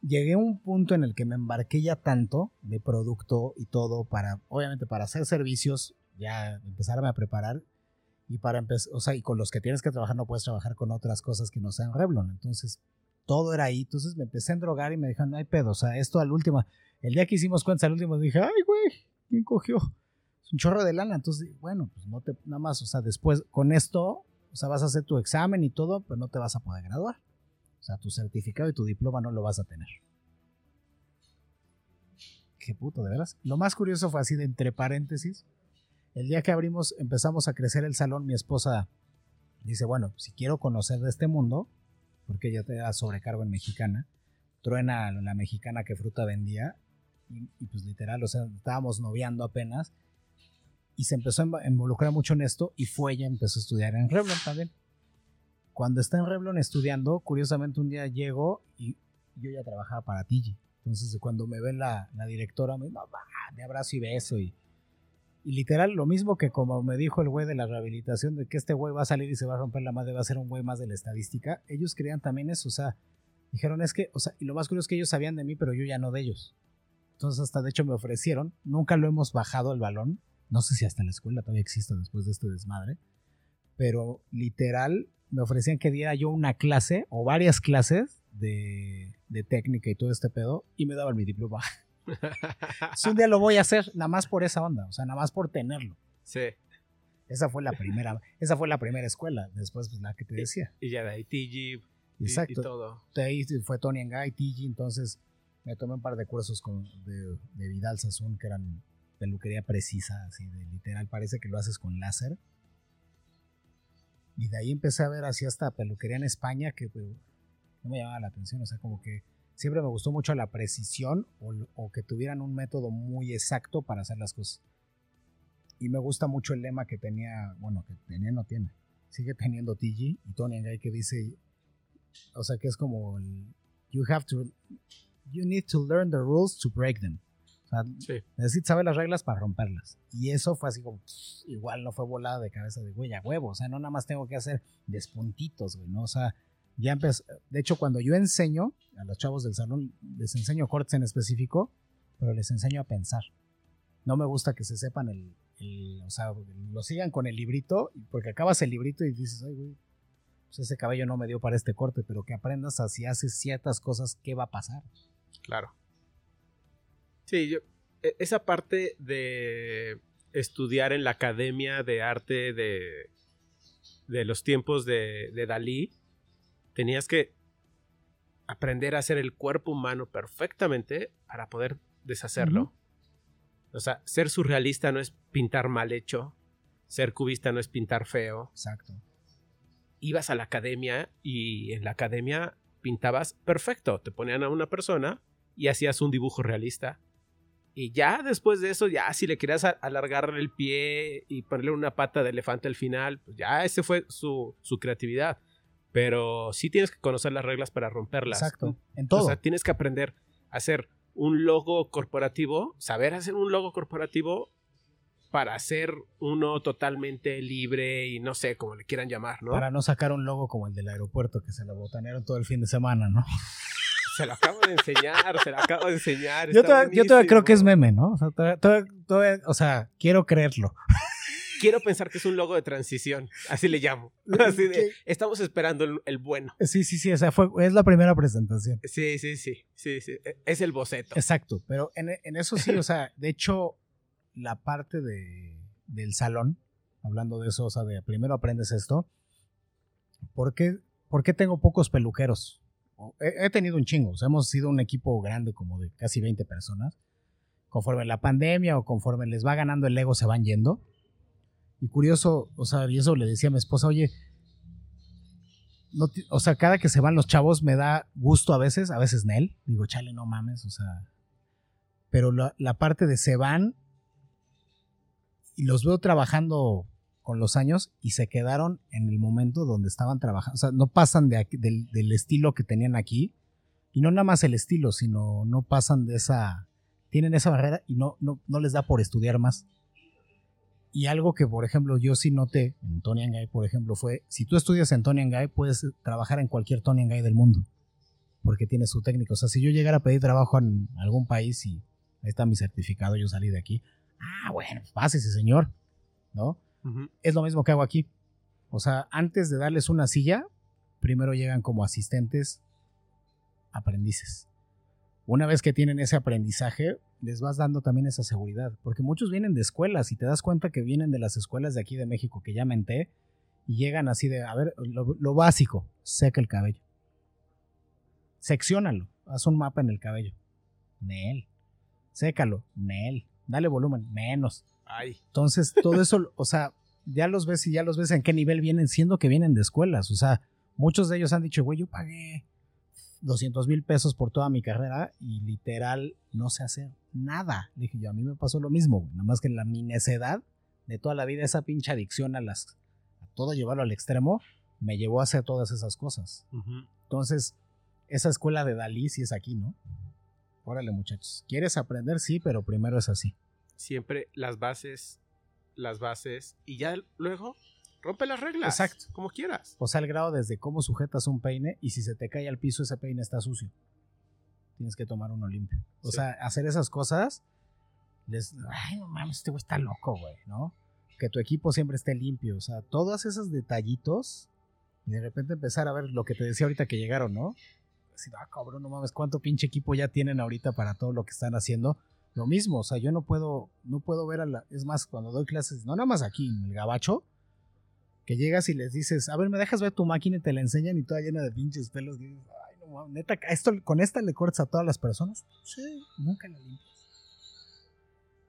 [SPEAKER 3] Llegué a un punto en el que me embarqué ya tanto de producto y todo para, obviamente, para hacer servicios, ya empezarme a preparar y para empezar, o sea, y con los que tienes que trabajar no puedes trabajar con otras cosas que no sean Revlon. Entonces, todo era ahí. Entonces me empecé a endrogar y me dijeron, no hay pedo, o sea, esto al último, el día que hicimos cuentas al último dije, ay, güey, ¿quién cogió? Es un chorro de lana. Entonces, bueno, pues no te, nada más, o sea, después con esto, o sea, vas a hacer tu examen y todo, pero no te vas a poder graduar. O sea, tu certificado y tu diploma no lo vas a tener. Qué puto, de veras. Lo más curioso fue así de entre paréntesis. El día que abrimos, empezamos a crecer el salón, mi esposa dice, bueno, si quiero conocer de este mundo, porque ella te da sobrecargo en mexicana, truena la mexicana que fruta vendía, y, y pues literal, o sea, estábamos noviando apenas, y se empezó a inv- a involucrar mucho en esto, y fue ella, empezó a estudiar en Revlon también. Cuando está en Revlon estudiando, curiosamente un día llego y yo ya trabajaba para Tigi. Entonces cuando me ve la, la directora, me, va, me abrazo y beso y, y literal, lo mismo que como me dijo el güey de la rehabilitación, de que este güey va a salir y se va a romper la madre, va a ser un güey más de la estadística, ellos creían también eso, o sea, dijeron es que, o sea, y lo más curioso es que ellos sabían de mí, pero yo ya no de ellos. Entonces hasta de hecho me ofrecieron, nunca lo hemos bajado el balón, no sé si hasta la escuela todavía existe después de este desmadre, pero literal me ofrecían que diera yo una clase o varias clases de, de técnica y todo este pedo y me daban mi diploma. un día lo voy a hacer, nada más por esa onda, o sea, nada más por tenerlo.
[SPEAKER 2] Sí.
[SPEAKER 3] Esa fue la primera, esa fue la primera escuela, después pues, la que te decía.
[SPEAKER 2] Y ya de ahí TG
[SPEAKER 3] Exacto.
[SPEAKER 2] y, todo.
[SPEAKER 3] De ahí fue Tony Guy, TG, entonces me tomé un par de cursos con, de, de Vidal Sassoon que eran peluquería precisa, así de literal, parece que lo haces con láser. Y de ahí empecé a ver así hasta peluquería en España que pues, no me llamaba la atención, o sea, como que siempre me gustó mucho la precisión o, o, que tuvieran un método muy exacto para hacer las cosas. Y me gusta mucho el lema que tenía, bueno, que tenía, no tiene, sigue teniendo TG y Tony Guy que dice, o sea, que es como you have to, you need to learn the rules to break them. O sea,
[SPEAKER 2] Sí.
[SPEAKER 3] necesitas saber las reglas para romperlas. Y eso fue así como, pff, igual no fue volada de cabeza de, güey, a huevo. O sea, no nada más tengo que hacer despuntitos, güey, ¿no? O sea, ya empezó. De hecho, cuando yo enseño a los chavos del salón, les enseño cortes en específico, pero les enseño a pensar. No me gusta que se sepan el, el- o sea, lo sigan con el librito, porque acabas el librito y dices, ay, güey, pues ese cabello no me dio para este corte, pero que aprendas a si haces ciertas cosas, ¿qué va a pasar?
[SPEAKER 2] Claro. Sí, yo. e- Esa parte de estudiar en la academia de arte de, de los tiempos de, de Dalí, tenías que aprender a hacer el cuerpo humano perfectamente para poder deshacerlo. O sea, ser surrealista no es pintar mal hecho, ser cubista no es pintar feo.
[SPEAKER 3] Exacto.
[SPEAKER 2] Ibas a la academia y en la academia pintabas perfecto, te ponían a una persona y hacías un dibujo realista. Y ya después de eso, ya si le querías a- alargarle el pie y ponerle una pata de elefante al final, pues ya ese fue su, su creatividad. Pero sí tienes que conocer las reglas para romperlas.
[SPEAKER 3] Exacto. En todo.
[SPEAKER 2] O sea, tienes que aprender a hacer un logo corporativo, saber hacer un logo corporativo para hacer uno totalmente libre y no sé cómo le quieran llamar, ¿no?
[SPEAKER 3] Para no sacar un logo como el del aeropuerto que se lo botanearon todo el fin de semana, ¿no?
[SPEAKER 2] Se lo acabo de enseñar, se lo acabo de enseñar.
[SPEAKER 3] Yo todavía, yo todavía creo que es meme, ¿no? O sea, todavía- todavía- o sea, quiero creerlo.
[SPEAKER 2] Quiero pensar que es un logo de transición, así le llamo. Así de, estamos esperando el, el bueno.
[SPEAKER 3] Sí, sí, sí, o sea, fue, es la primera presentación.
[SPEAKER 2] Sí, sí, sí, sí, sí. e- Es el boceto.
[SPEAKER 3] Exacto, pero en, en eso sí, o sea, de hecho, la parte de, del salón, hablando de eso, o sea, de primero aprendes esto, ¿por qué, por qué tengo pocos peluqueros? He, tenido un chingo, o sea, hemos sido un equipo grande como de casi 20 personas. Conforme la pandemia o conforme les va ganando el ego se van yendo. Y curioso, o sea, y eso le decía a mi esposa, oye, o sea, cada que se van los chavos me da gusto a veces, a veces Nel. Digo, chale, no mames, o sea. Pero la parte de se van y los veo trabajando con los años y se quedaron en el momento donde estaban trabajando. O sea, no pasan del estilo que tenían aquí. Y no nada más el estilo, sino no pasan de esa. Tienen esa barrera y no, no, no les da por estudiar más. Y algo que, por ejemplo, yo sí noté en Tony and Guy, por ejemplo, fue, si tú estudias en Tony and Guy, puedes trabajar en cualquier Tony and Guy del mundo, porque tiene su técnico. O sea, si yo llegara a pedir trabajo en algún país y ahí está mi certificado, yo salí de aquí, ah, bueno, pues pásese, señor, ¿no? Es lo mismo que hago aquí. O sea, antes de darles una silla, primero llegan como asistentes aprendices. Una vez que tienen ese aprendizaje, les vas dando también esa seguridad. Porque muchos vienen de escuelas y te das cuenta que vienen de las escuelas de aquí de México que ya menté y llegan así de, a ver, lo, lo básico, seca el cabello. Secciónalo, haz un mapa en el cabello. Nel. Sécalo, Nel. Dale volumen, menos.
[SPEAKER 2] Ay,
[SPEAKER 3] Entonces, todo eso, o sea, ya los ves y ya los ves en qué nivel vienen, siendo que vienen de escuelas. O sea, muchos de ellos han dicho, güey, yo pagué 200 mil pesos por toda mi carrera y literal no sé hacer nada. Le dije yo, a mí me pasó lo mismo, güey. Nada más que la mi necedad de toda la vida, esa pinche adicción a las, a todo llevarlo al extremo, me llevó a hacer todas esas cosas. Entonces, esa escuela de Dalí sí es aquí, ¿no? Órale, muchachos. ¿Quieres aprender? Sí, pero primero es así.
[SPEAKER 2] Siempre las bases, las bases y ya luego rompe las reglas.
[SPEAKER 3] Exacto.
[SPEAKER 2] Como quieras.
[SPEAKER 3] O sea, al grado desde cómo sujetas un peine y si se te cae al piso ese peine está sucio. Tienes que tomar uno limpio. O
[SPEAKER 2] Sí.
[SPEAKER 3] sea, hacer esas cosas les ay, no mames, este güey está loco, güey, ¿no? Que tu equipo siempre esté limpio, o sea, todos esos detallitos y de repente empezar a ver lo que te decía ahorita que llegaron, ¿no? así, ah, cabrón, no mames, cuánto pinche equipo ya tienen ahorita para todo lo que están haciendo. Lo mismo, o sea, yo no puedo, no puedo ver a la, es más, cuando doy clases, no nada más aquí en el gabacho, que llegas y les dices, a ver, me dejas ver tu máquina y te la enseñan y toda llena de pinches pelos. Y dices, ay, no neta, esto, con esta le cortas a todas las personas. Sí, nunca la limpias.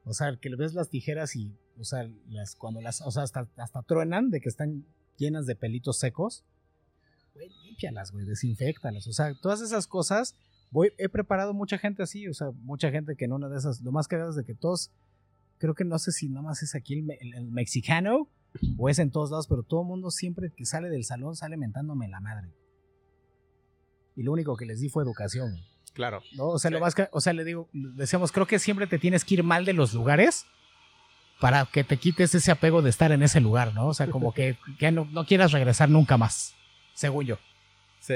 [SPEAKER 3] O sea, que le ves las tijeras y, o sea, las, cuando las, o sea, hasta, hasta truenan de que están llenas de pelitos secos. Güey, límpialas, güey, desinfectalas. O sea, todas esas cosas, voy, he preparado mucha gente así, o sea, mucha gente que en una de esas, lo más cagado es de que todos, creo que no sé si nada más es aquí el, el- el mexicano o es en todos lados, pero todo el mundo siempre que sale del salón sale mentándome la madre. Y lo único que les di fue educación.
[SPEAKER 2] Claro.
[SPEAKER 3] ¿no? O sea,
[SPEAKER 2] Sí.
[SPEAKER 3] lo más o sea, le digo, decíamos, creo que siempre te tienes que ir mal de los lugares para que te quites ese apego de estar en ese lugar, ¿no? O sea, como que, que no, no quieras regresar nunca más, según yo.
[SPEAKER 2] Sí.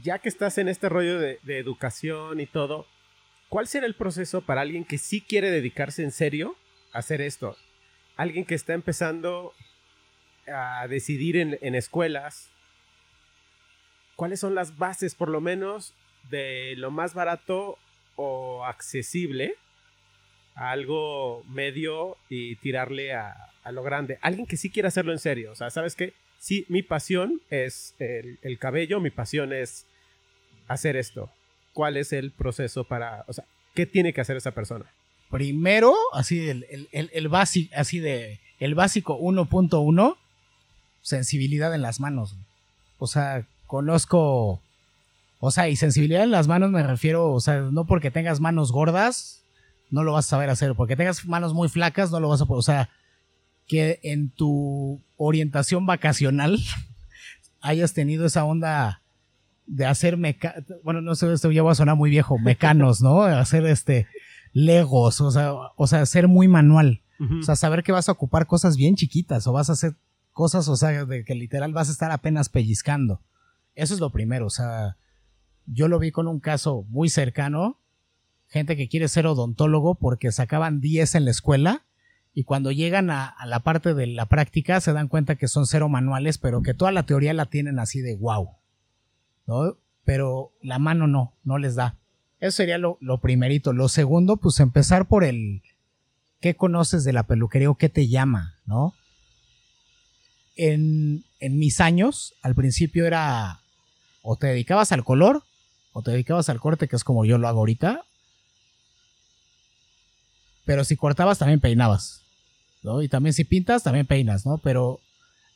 [SPEAKER 2] Ya que estás en este rollo de, educación y todo, ¿cuál será el proceso para alguien que sí quiere dedicarse en serio a hacer esto? Alguien que está empezando a decidir en, escuelas. ¿Cuáles son las bases, por lo menos, de lo más barato o accesible a algo medio y tirarle a, a lo grande? Alguien que sí quiere hacerlo en serio. O sea, ¿sabes qué? Sí, mi pasión es el, el cabello, mi pasión es hacer esto. ¿Cuál es el proceso para, o sea, qué tiene que hacer esa persona?
[SPEAKER 3] Primero, así el, el, el, básico, así de el básico 1.1, sensibilidad en las manos. O sea, conozco, o sea, y sensibilidad en las manos me refiero, o sea, no porque tengas manos gordas, no lo vas a saber hacer, porque tengas manos muy flacas, no lo vas a poder, o sea, que en tu orientación vacacional hayas tenido esa onda de hacer meca bueno, no sé, esto ya va a sonar muy viejo, mecanos, ¿no? Hacer este legos, o sea, o sea, ser muy manual. O sea, saber que vas a ocupar cosas bien chiquitas o vas a hacer cosas, o sea, de que literal vas a estar apenas pellizcando. Eso es lo primero, o sea, yo lo vi con un caso muy cercano, gente que quiere ser odontólogo porque sacaban 10 en la escuela y cuando llegan a, la parte de la práctica se dan cuenta que son cero manuales, pero que toda la teoría la tienen así de wow, ¿no? Pero la mano no, no les da. Eso sería lo, lo primerito. Lo segundo, pues empezar por el qué conoces de la peluquería o qué te llama, ¿no? En, en mis años, al principio era o te dedicabas al color o te dedicabas al corte, que es como yo lo hago ahorita. Pero si cortabas, también peinabas, ¿no? Y también si pintas, también peinas, ¿no? Pero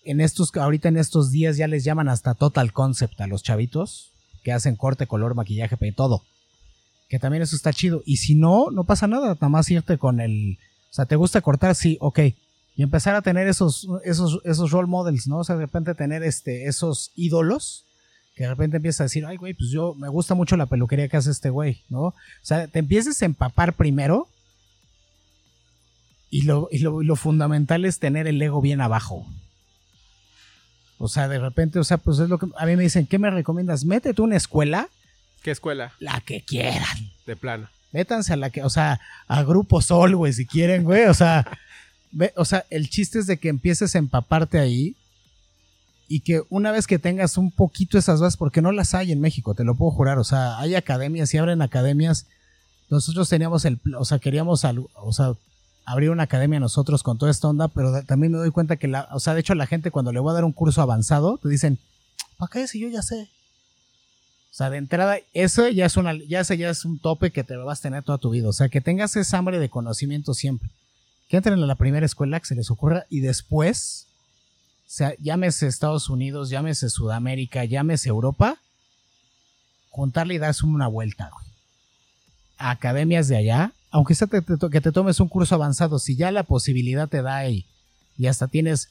[SPEAKER 3] en estos, ahorita en estos días ya les llaman hasta total concept a los chavitos que hacen corte, color, maquillaje, pe- todo. Que también eso está chido. Y si no, no pasa nada, nada más irte con el. O sea, ¿te gusta cortar? Sí, ok. Y empezar a tener esos, esos, esos role models, ¿no? O sea, de repente tener este, esos ídolos. Que de repente empiezas a decir, ay, güey, pues yo me gusta mucho la peluquería que hace este güey, ¿no? O sea, te empieces a empapar primero. Y lo, y lo, y lo fundamental es tener el ego bien abajo. O sea, de repente, o sea, pues es lo que a mí me dicen, ¿qué me recomiendas? Métete una escuela,
[SPEAKER 2] ¿Qué escuela?
[SPEAKER 3] la que quieran.
[SPEAKER 2] De plano.
[SPEAKER 3] Métanse a la que, o sea, a Grupo Sol, güey, si quieren, güey. O sea, ve- o sea, el chiste es de que empieces a empaparte ahí y que una vez que tengas un poquito esas bases, porque no las hay en México, te lo puedo jurar. O sea, hay academias y abren academias. Nosotros teníamos el, o sea, queríamos, o sea, abrir una academia nosotros con toda esta onda, pero también me doy cuenta que la, o sea, de hecho la gente cuando le voy a dar un curso avanzado, te dicen, ¿para qué si yo ya sé? O sea, de entrada, eso ya es una, ya ese ya es un tope que te vas a tener toda tu vida. O sea, que tengas esa hambre de conocimiento siempre. Que entren a la primera escuela que se les ocurra y después, o sea, llámese Estados Unidos, llámese Sudamérica, llámese Europa, juntarle y darse una vuelta, güey. A academias de allá, aunque sea te- que te tomes un curso avanzado, si ya la posibilidad te da y, y hasta tienes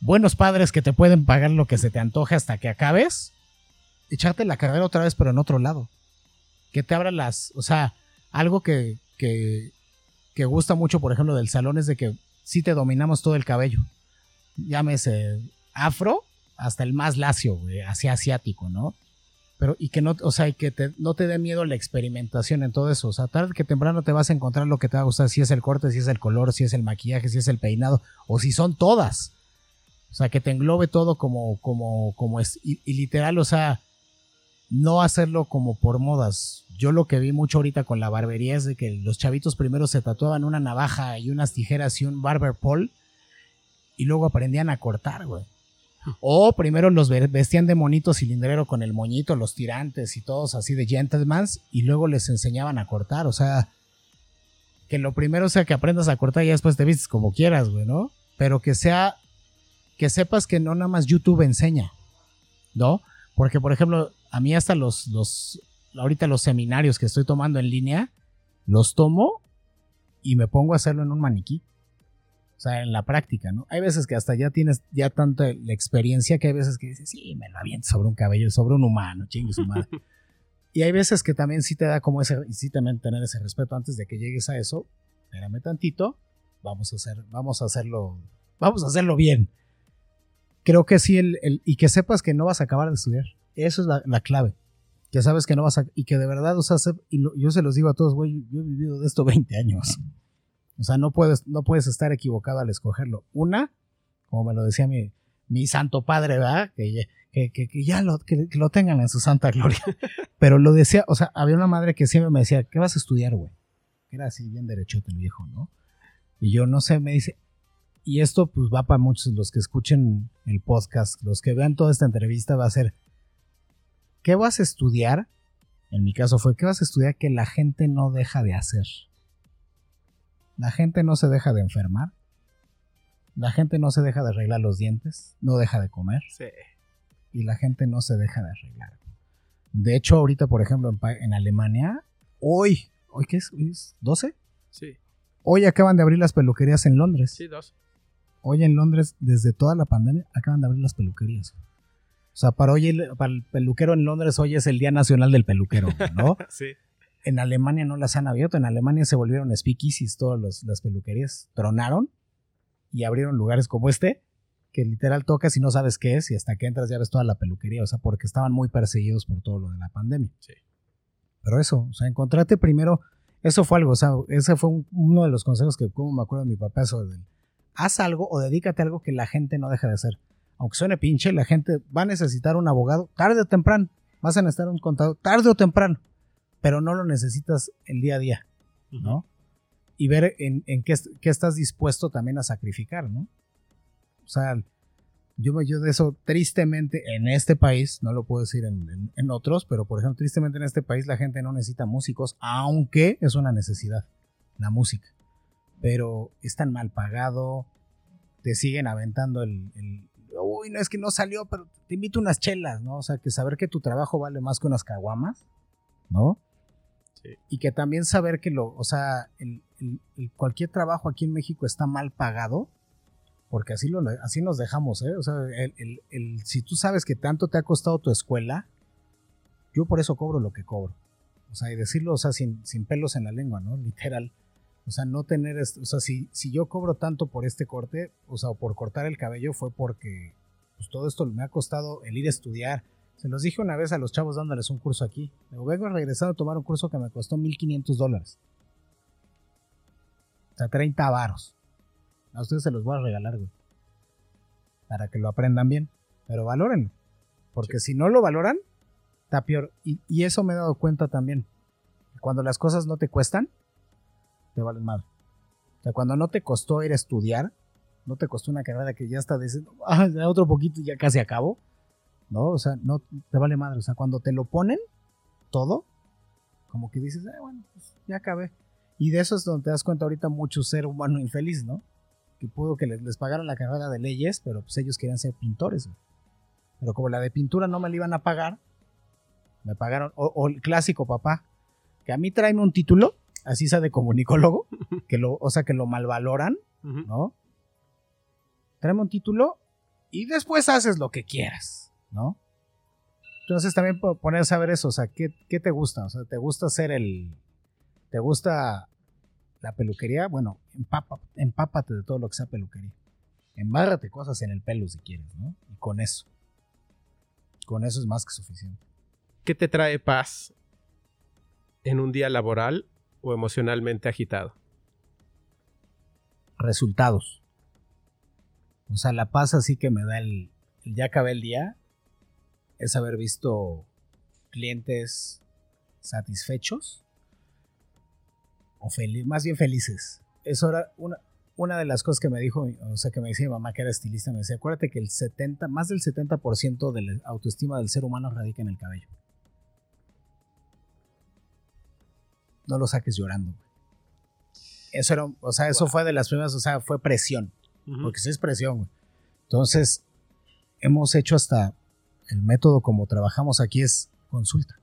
[SPEAKER 3] buenos padres que te pueden pagar lo que se te antoje hasta que acabes, echarte la carrera otra vez, pero en otro lado. Que te abra las. O sea, algo que, que, que gusta mucho, por ejemplo, del salón es de que sí te dominamos todo el cabello. Llámese afro hasta el más lacio, güey, asiático, ¿no? Pero, y que no, o sea, y que te- no te dé miedo la experimentación en todo eso. O sea, tarde que temprano te vas a encontrar lo que te va a gustar, si es el corte, si es el color, si es el maquillaje, si es el peinado, o si son todas. O sea, que te englobe todo como, como, como es. Y, y literal, o sea, no hacerlo como por modas. Yo lo que vi mucho ahorita con la barbería es de que los chavitos primero se tatuaban una navaja y unas tijeras y un barber pole y luego aprendían a cortar, güey. O primero los vestían de monito cilindrero con el moñito, los tirantes y todos así de gentlemen y luego les enseñaban a cortar. O sea, que lo primero sea que aprendas a cortar y después te vistes como quieras, güey, ¿no? Pero que sea, que sepas que no nada más YouTube enseña, ¿no? Porque, por ejemplo, a mí hasta los, los, ahorita los seminarios que estoy tomando en línea, los tomo y me pongo a hacerlo en un maniquí. Sea, en la práctica, ¿no? Hay veces que hasta ya tienes ya tanta la experiencia que hay veces que dices, sí, me lo aviento sobre un cabello, sobre un humano, chingue su madre. y hay veces que también sí te da como ese, y sí también tener ese respeto antes de que llegues a eso, espérame tantito, vamos a hacer, vamos a hacerlo, vamos a hacerlo bien. Creo que sí, el, el, y que sepas que no vas a acabar de estudiar. Eso es la, la clave. Que sabes que no vas a, y que de verdad, o sea, y lo, yo se los digo a todos, güey, yo he vivido de esto 20 años. O sea, no puedes, no puedes estar equivocado al escogerlo. Una, como me lo decía mi, mi santo padre, ¿verdad? Que, que, que, ya lo, que, lo tengan en su santa gloria. Pero lo decía, o sea, había una madre que siempre me decía, ¿qué vas a estudiar, güey? Era así bien derechote el viejo, ¿no? Y yo no sé, me dice, y esto pues va para muchos los que escuchen el podcast, los que vean toda esta entrevista, va a ser, ¿qué vas a estudiar? En mi caso fue, ¿qué vas a estudiar que la gente no deja de hacer? La gente no se deja de enfermar. La gente no se deja de arreglar los dientes, no deja de comer.
[SPEAKER 2] Sí.
[SPEAKER 3] Y la gente no se deja de arreglar. De hecho, ahorita, por ejemplo, en, en Alemania, hoy, ¿hoy qué es? ¿Hoy es 12?
[SPEAKER 2] Sí.
[SPEAKER 3] Hoy acaban de abrir las peluquerías en Londres.
[SPEAKER 2] Sí, dos.
[SPEAKER 3] Hoy en Londres, desde toda la pandemia, acaban de abrir las peluquerías. O sea, para, hoy, para el peluquero en Londres, hoy es el Día Nacional del Peluquero, ¿no?
[SPEAKER 2] sí.
[SPEAKER 3] En Alemania no las han abierto. En Alemania se volvieron speakeasies todas las peluquerías. Tronaron y abrieron lugares como este, que literal tocas y no sabes qué es, y hasta que entras ya ves toda la peluquería. O sea, porque estaban muy perseguidos por todo lo de la pandemia.
[SPEAKER 2] Sí.
[SPEAKER 3] Pero eso, o sea, encontrate primero. Eso fue algo, o sea, ese fue un, uno de los consejos que, como me acuerdo de mi papá, eso del, haz algo o dedícate a algo que la gente no deja de hacer. Aunque suene pinche, la gente va a necesitar un abogado tarde o temprano. Vas a necesitar un contador tarde o temprano pero no lo necesitas el día a día, ¿no? Y ver en, en qué, qué, estás dispuesto también a sacrificar, ¿no? O sea, yo, yo de eso, tristemente, en este país, no lo puedo decir en, en, en, otros, pero por ejemplo, tristemente en este país la gente no necesita músicos, aunque es una necesidad, la música. Pero es tan mal pagado, te siguen aventando el, el uy, no es que no salió, pero te invito unas chelas, ¿no? O sea, que saber que tu trabajo vale más que unas caguamas, ¿no?
[SPEAKER 2] Sí.
[SPEAKER 3] Y que también saber que lo, o sea, el, cualquier trabajo aquí en México está mal pagado, porque así, lo, así nos dejamos, ¿eh? O sea, el, si tú sabes que tanto te ha costado tu escuela, yo por eso cobro lo que cobro. O sea, y decirlo, o sea, sin, sin pelos en la lengua, ¿no? Literal. O sea, no tener, o sea, si, si yo cobro tanto por este corte, o sea, por cortar el cabello, fue porque pues, todo esto me ha costado el ir a estudiar, se los dije una vez a los chavos dándoles un curso aquí. Luego vengo regresando a tomar un curso que me costó 1500 dólares. O sea, 30 varos. A ustedes se los voy a regalar, güey. Para que lo aprendan bien. Pero valórenlo. Porque sí. si no lo valoran, está peor. Y, y, eso me he dado cuenta también. Cuando las cosas no te cuestan, te valen mal. O sea, cuando no te costó ir a estudiar, no te costó una carrera que ya está diciendo, ah, otro poquito y ya casi acabo. ¿No? O sea, no te vale madre. O sea, cuando te lo ponen todo, como que dices, eh, bueno, pues ya acabé. Y de eso es donde te das cuenta ahorita mucho ser humano infeliz, ¿no? Que pudo que les, les pagaran la carrera de leyes, pero pues ellos querían ser pintores. Pero como la de pintura no me la iban a pagar, me pagaron, o, o el clásico papá, que a mí tráeme un título, así sea de comunicólogo, que lo, o sea, que lo malvaloran. ¿no? Tráeme un título y después haces lo que quieras. ¿No? Entonces también ponerse a ver eso, o sea, ¿qué, ¿qué, te gusta? O sea, ¿te gusta hacer el... ¿Te gusta la peluquería? Bueno, empapa, empápate de todo lo que sea peluquería. Embárrate cosas en el pelo si quieres, ¿no? Y con eso. Con eso es más que suficiente.
[SPEAKER 2] ¿Qué te trae paz en un día laboral o emocionalmente agitado?
[SPEAKER 3] Resultados. O sea, la paz así que me da el, el ya acabé el día es haber visto clientes satisfechos o más bien felices. Eso era una, una de las cosas que me dijo, o sea, que me decía mi mamá que era estilista, me decía, acuérdate que el 70, más del 70% de la autoestima del ser humano radica en el cabello. No lo saques llorando. Eso era, o sea, eso fue de las primeras, o sea, fue presión. Porque sí es presión, güey. Entonces, hemos hecho hasta el método como trabajamos aquí es consulta.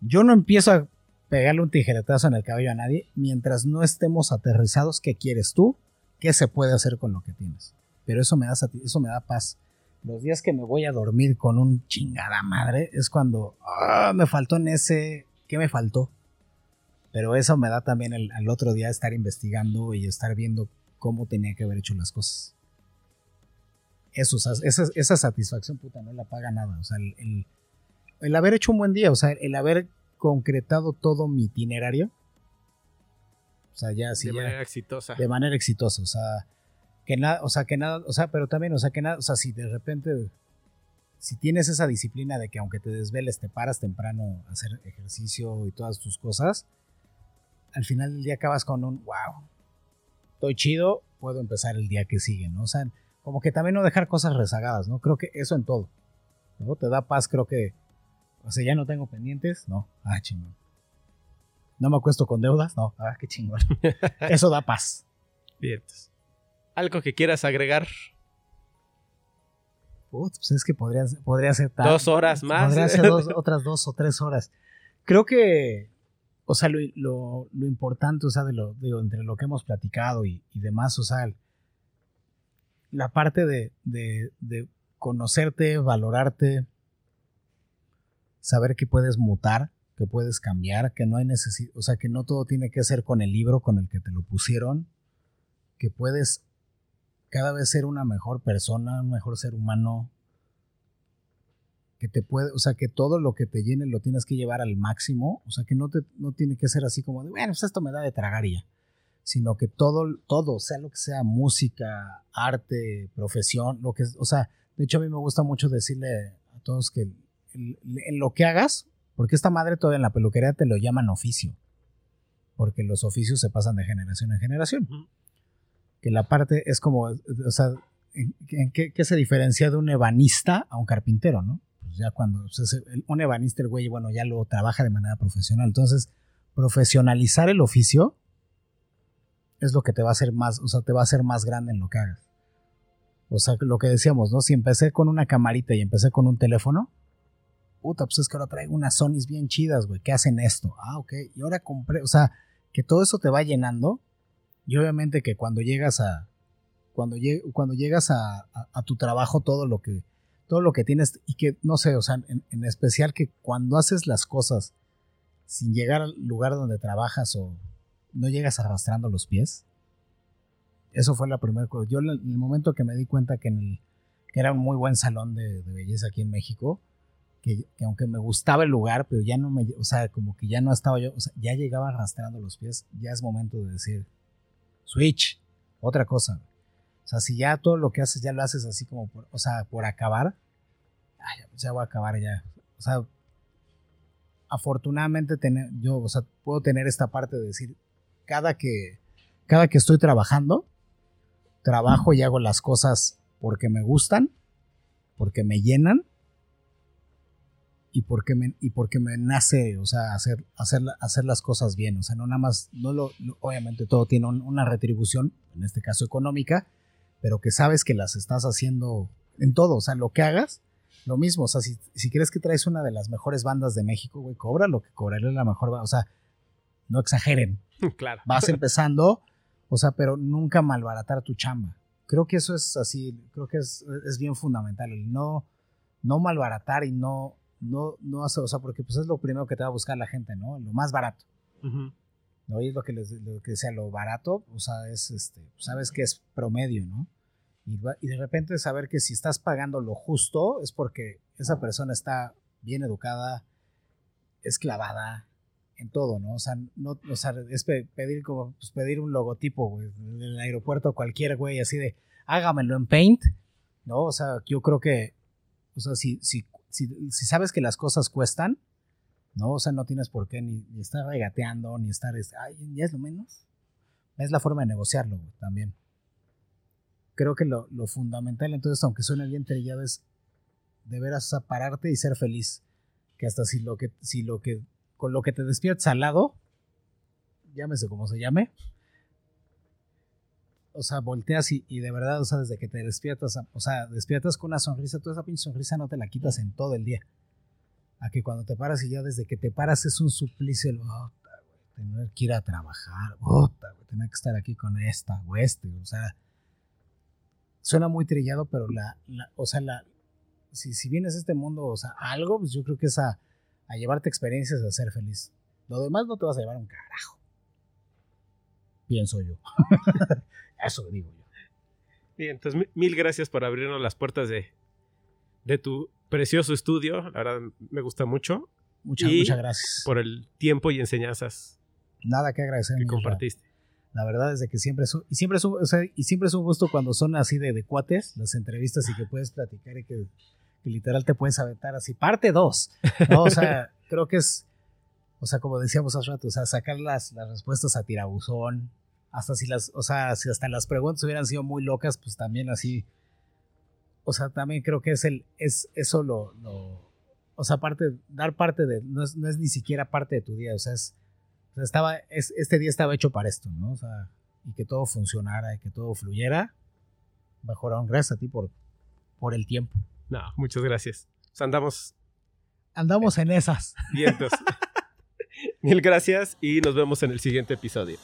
[SPEAKER 3] Yo no empiezo a pegarle un tijeretazo en el cabello a nadie mientras no estemos aterrizados qué quieres tú, qué se puede hacer con lo que tienes. Pero eso me da eso me da paz. Los días que me voy a dormir con un chingada madre es cuando ah, me faltó en ese, ¿qué me faltó? Pero eso me da también el, al otro día estar investigando y estar viendo cómo tenía que haber hecho las cosas. Eso, esa, esa satisfacción, puta, no la paga nada. O sea, el, el haber hecho un buen día, o sea, el haber concretado todo mi itinerario. O sea, ya
[SPEAKER 2] De manera exitosa.
[SPEAKER 3] De manera exitosa, o sea, que nada, o sea, que nada, o sea, pero también, o sea, que nada, o sea, si de repente, si tienes esa disciplina de que aunque te desveles, te paras temprano a hacer ejercicio y todas tus cosas, al final del día acabas con un, wow, estoy chido, puedo empezar el día que sigue, ¿no? O sea, como que también no dejar cosas rezagadas, ¿no? Creo que eso en todo, ¿no? Te da paz, creo que o sea, ya no tengo pendientes. No. Ah, chingón. No me acuesto con deudas. No. Ah, qué chingón. Eso da paz.
[SPEAKER 2] Bien. ¿Algo que quieras agregar?
[SPEAKER 3] pues es que podría, podría ser
[SPEAKER 2] Dos horas más.
[SPEAKER 3] Podría ser otras dos o tres horas. Creo que, o sea, lo, importante, o sea, de lo, digo, entre lo que hemos platicado y, demás, o sea, la parte de, de conocerte, valorarte, saber que puedes mutar, que puedes cambiar, que no hay necesidad, o sea, que no todo tiene que ser con el libro con el que te lo pusieron, que puedes cada vez ser una mejor persona, un mejor ser humano, que te puede, o sea, que todo lo que te llene lo tienes que llevar al máximo, o sea, que no, te, no tiene que ser así como de, bueno, pues esto me da de tragar y ya, sino que todo, todo, sea lo que sea, música, arte, profesión, lo que, o sea, de hecho a mí me gusta mucho decirle a todos que en lo que hagas, porque esta madre todavía en la peluquería te lo llaman oficio, porque los oficios se pasan de generación en generación. Que la parte es como, o sea, ¿en, qué, se diferencia de un ebanista a un carpintero, no? Pues ya cuando un ebanista, el güey, bueno, ya lo trabaja de manera profesional. Entonces, profesionalizar el oficio es lo que te va a hacer más, o sea, te va a hacer más grande en lo que hagas. O sea, lo que decíamos, ¿no? Si empecé con una camarita y empecé con un teléfono, puta, pues es que ahora traigo unas Sonys bien chidas, güey, que hacen esto. Ah, ok. Y ahora compré, o sea, que todo eso te va llenando. Y obviamente que cuando llegas a, cuando, cuando llegas a, tu trabajo, todo lo que, todo lo que tienes, y que, no sé, o sea, en, especial que cuando haces las cosas sin llegar al lugar donde trabajas o no llegas arrastrando los pies. Eso fue la primera cosa. Yo en el momento que me di cuenta que, en el, que era un muy buen salón de belleza aquí en México, que, aunque me gustaba el lugar, pero ya no me, o sea, como que ya no estaba yo, o sea, ya llegaba arrastrando los pies, ya es momento de decir, switch, otra cosa. O sea, si ya todo lo que haces ya lo haces así como por, o sea, por acabar, ya voy a acabar ya. O sea, afortunadamente tener, yo, o sea, puedo tener esta parte de decir, cada que, cada que estoy trabajando, trabajo y hago las cosas porque me gustan, porque me llenan y porque me, y porque me nace, o sea, hacer, hacer, hacer las cosas bien. O sea, no nada más, no lo, obviamente todo tiene una retribución, en este caso económica, pero que sabes que las estás haciendo en todo. O sea, lo que hagas, lo mismo. O sea, si, si crees que traes una de las mejores bandas de México, güey, cobra lo que cobraré la mejor. O sea, no exageren.
[SPEAKER 2] Claro.
[SPEAKER 3] Vas empezando, o sea, pero nunca malbaratar tu chamba. Creo que eso es así, creo que es, es bien fundamental, el no, no malbaratar y no, no, no hace, o sea, porque pues es lo primero que te va a buscar la gente, ¿no? Lo más barato. ¿no? Y es lo que les lo que decía, lo barato, o sea, es este, sabes que es promedio, ¿no? Y, y, de repente saber que si estás pagando lo justo es porque esa persona está bien educada, es clavada todo, ¿no? O sea, no, o sea, es pedir como, pues pedir un logotipo, güey, en el aeropuerto cualquier güey así de, hágamelo en Paint, ¿no? O sea, yo creo que, o sea, si, si si, sabes que las cosas cuestan, ¿no? O sea, no tienes por qué ni, estar regateando, ni estar, es- ay, ya es lo menos. Es la forma de negociarlo, güey, también. Creo que lo, lo fundamental, entonces, aunque suene bien trillado, es de veras pararte y ser feliz. Que hasta si lo que, si lo que, con lo que te despiertas al lado, llámese como se llame, o sea, volteas y, y de verdad, o sea, desde que te despiertas, o sea, despiertas con una sonrisa, toda esa pinche sonrisa no te la quitas en todo el día. A que cuando te paras y ya desde que te paras es un suplicio el "Ota, güey, tener que ir a trabajar, güey, tener que estar aquí con esta o este, o sea, suena muy trillado, pero la, o sea, la, si, si vienes a este mundo, o sea, algo, pues yo creo que es a, llevarte experiencias a ser feliz. Lo demás no te vas a llevar un carajo. Pienso yo. Eso digo yo.
[SPEAKER 2] Bien, entonces mi- mil gracias por abrirnos las puertas de, de tu precioso estudio. La verdad me gusta mucho.
[SPEAKER 3] Muchas,
[SPEAKER 2] Y
[SPEAKER 3] muchas gracias.
[SPEAKER 2] por el tiempo y enseñanzas
[SPEAKER 3] Nada que agradecer.
[SPEAKER 2] que compartiste.
[SPEAKER 3] La verdad es de que siempre es un, y siempre es un, o sea, y siempre es un gusto cuando son así de, de cuates las entrevistas y que puedes platicar y que, que literal te puedes aventar así. Parte 2. ¿no? O sea, creo que es, o sea, como decíamos hace rato, o sea, sacar las, las respuestas a tirabuzón. Hasta si las, o sea, si hasta las preguntas hubieran sido muy locas, pues también así. O sea, también creo que es el, es eso lo, lo o sea, parte, dar parte de, no es, no es ni siquiera parte de tu día, o sea, es, o sea, estaba, es, este día estaba hecho para esto, ¿no? O sea, y que todo funcionara y que todo fluyera. Mejor aún, gracias a ti por, por el tiempo.
[SPEAKER 2] No, muchas gracias. Andamos
[SPEAKER 3] Andamos en esas.
[SPEAKER 2] vientos. Mil gracias y nos vemos en el siguiente episodio.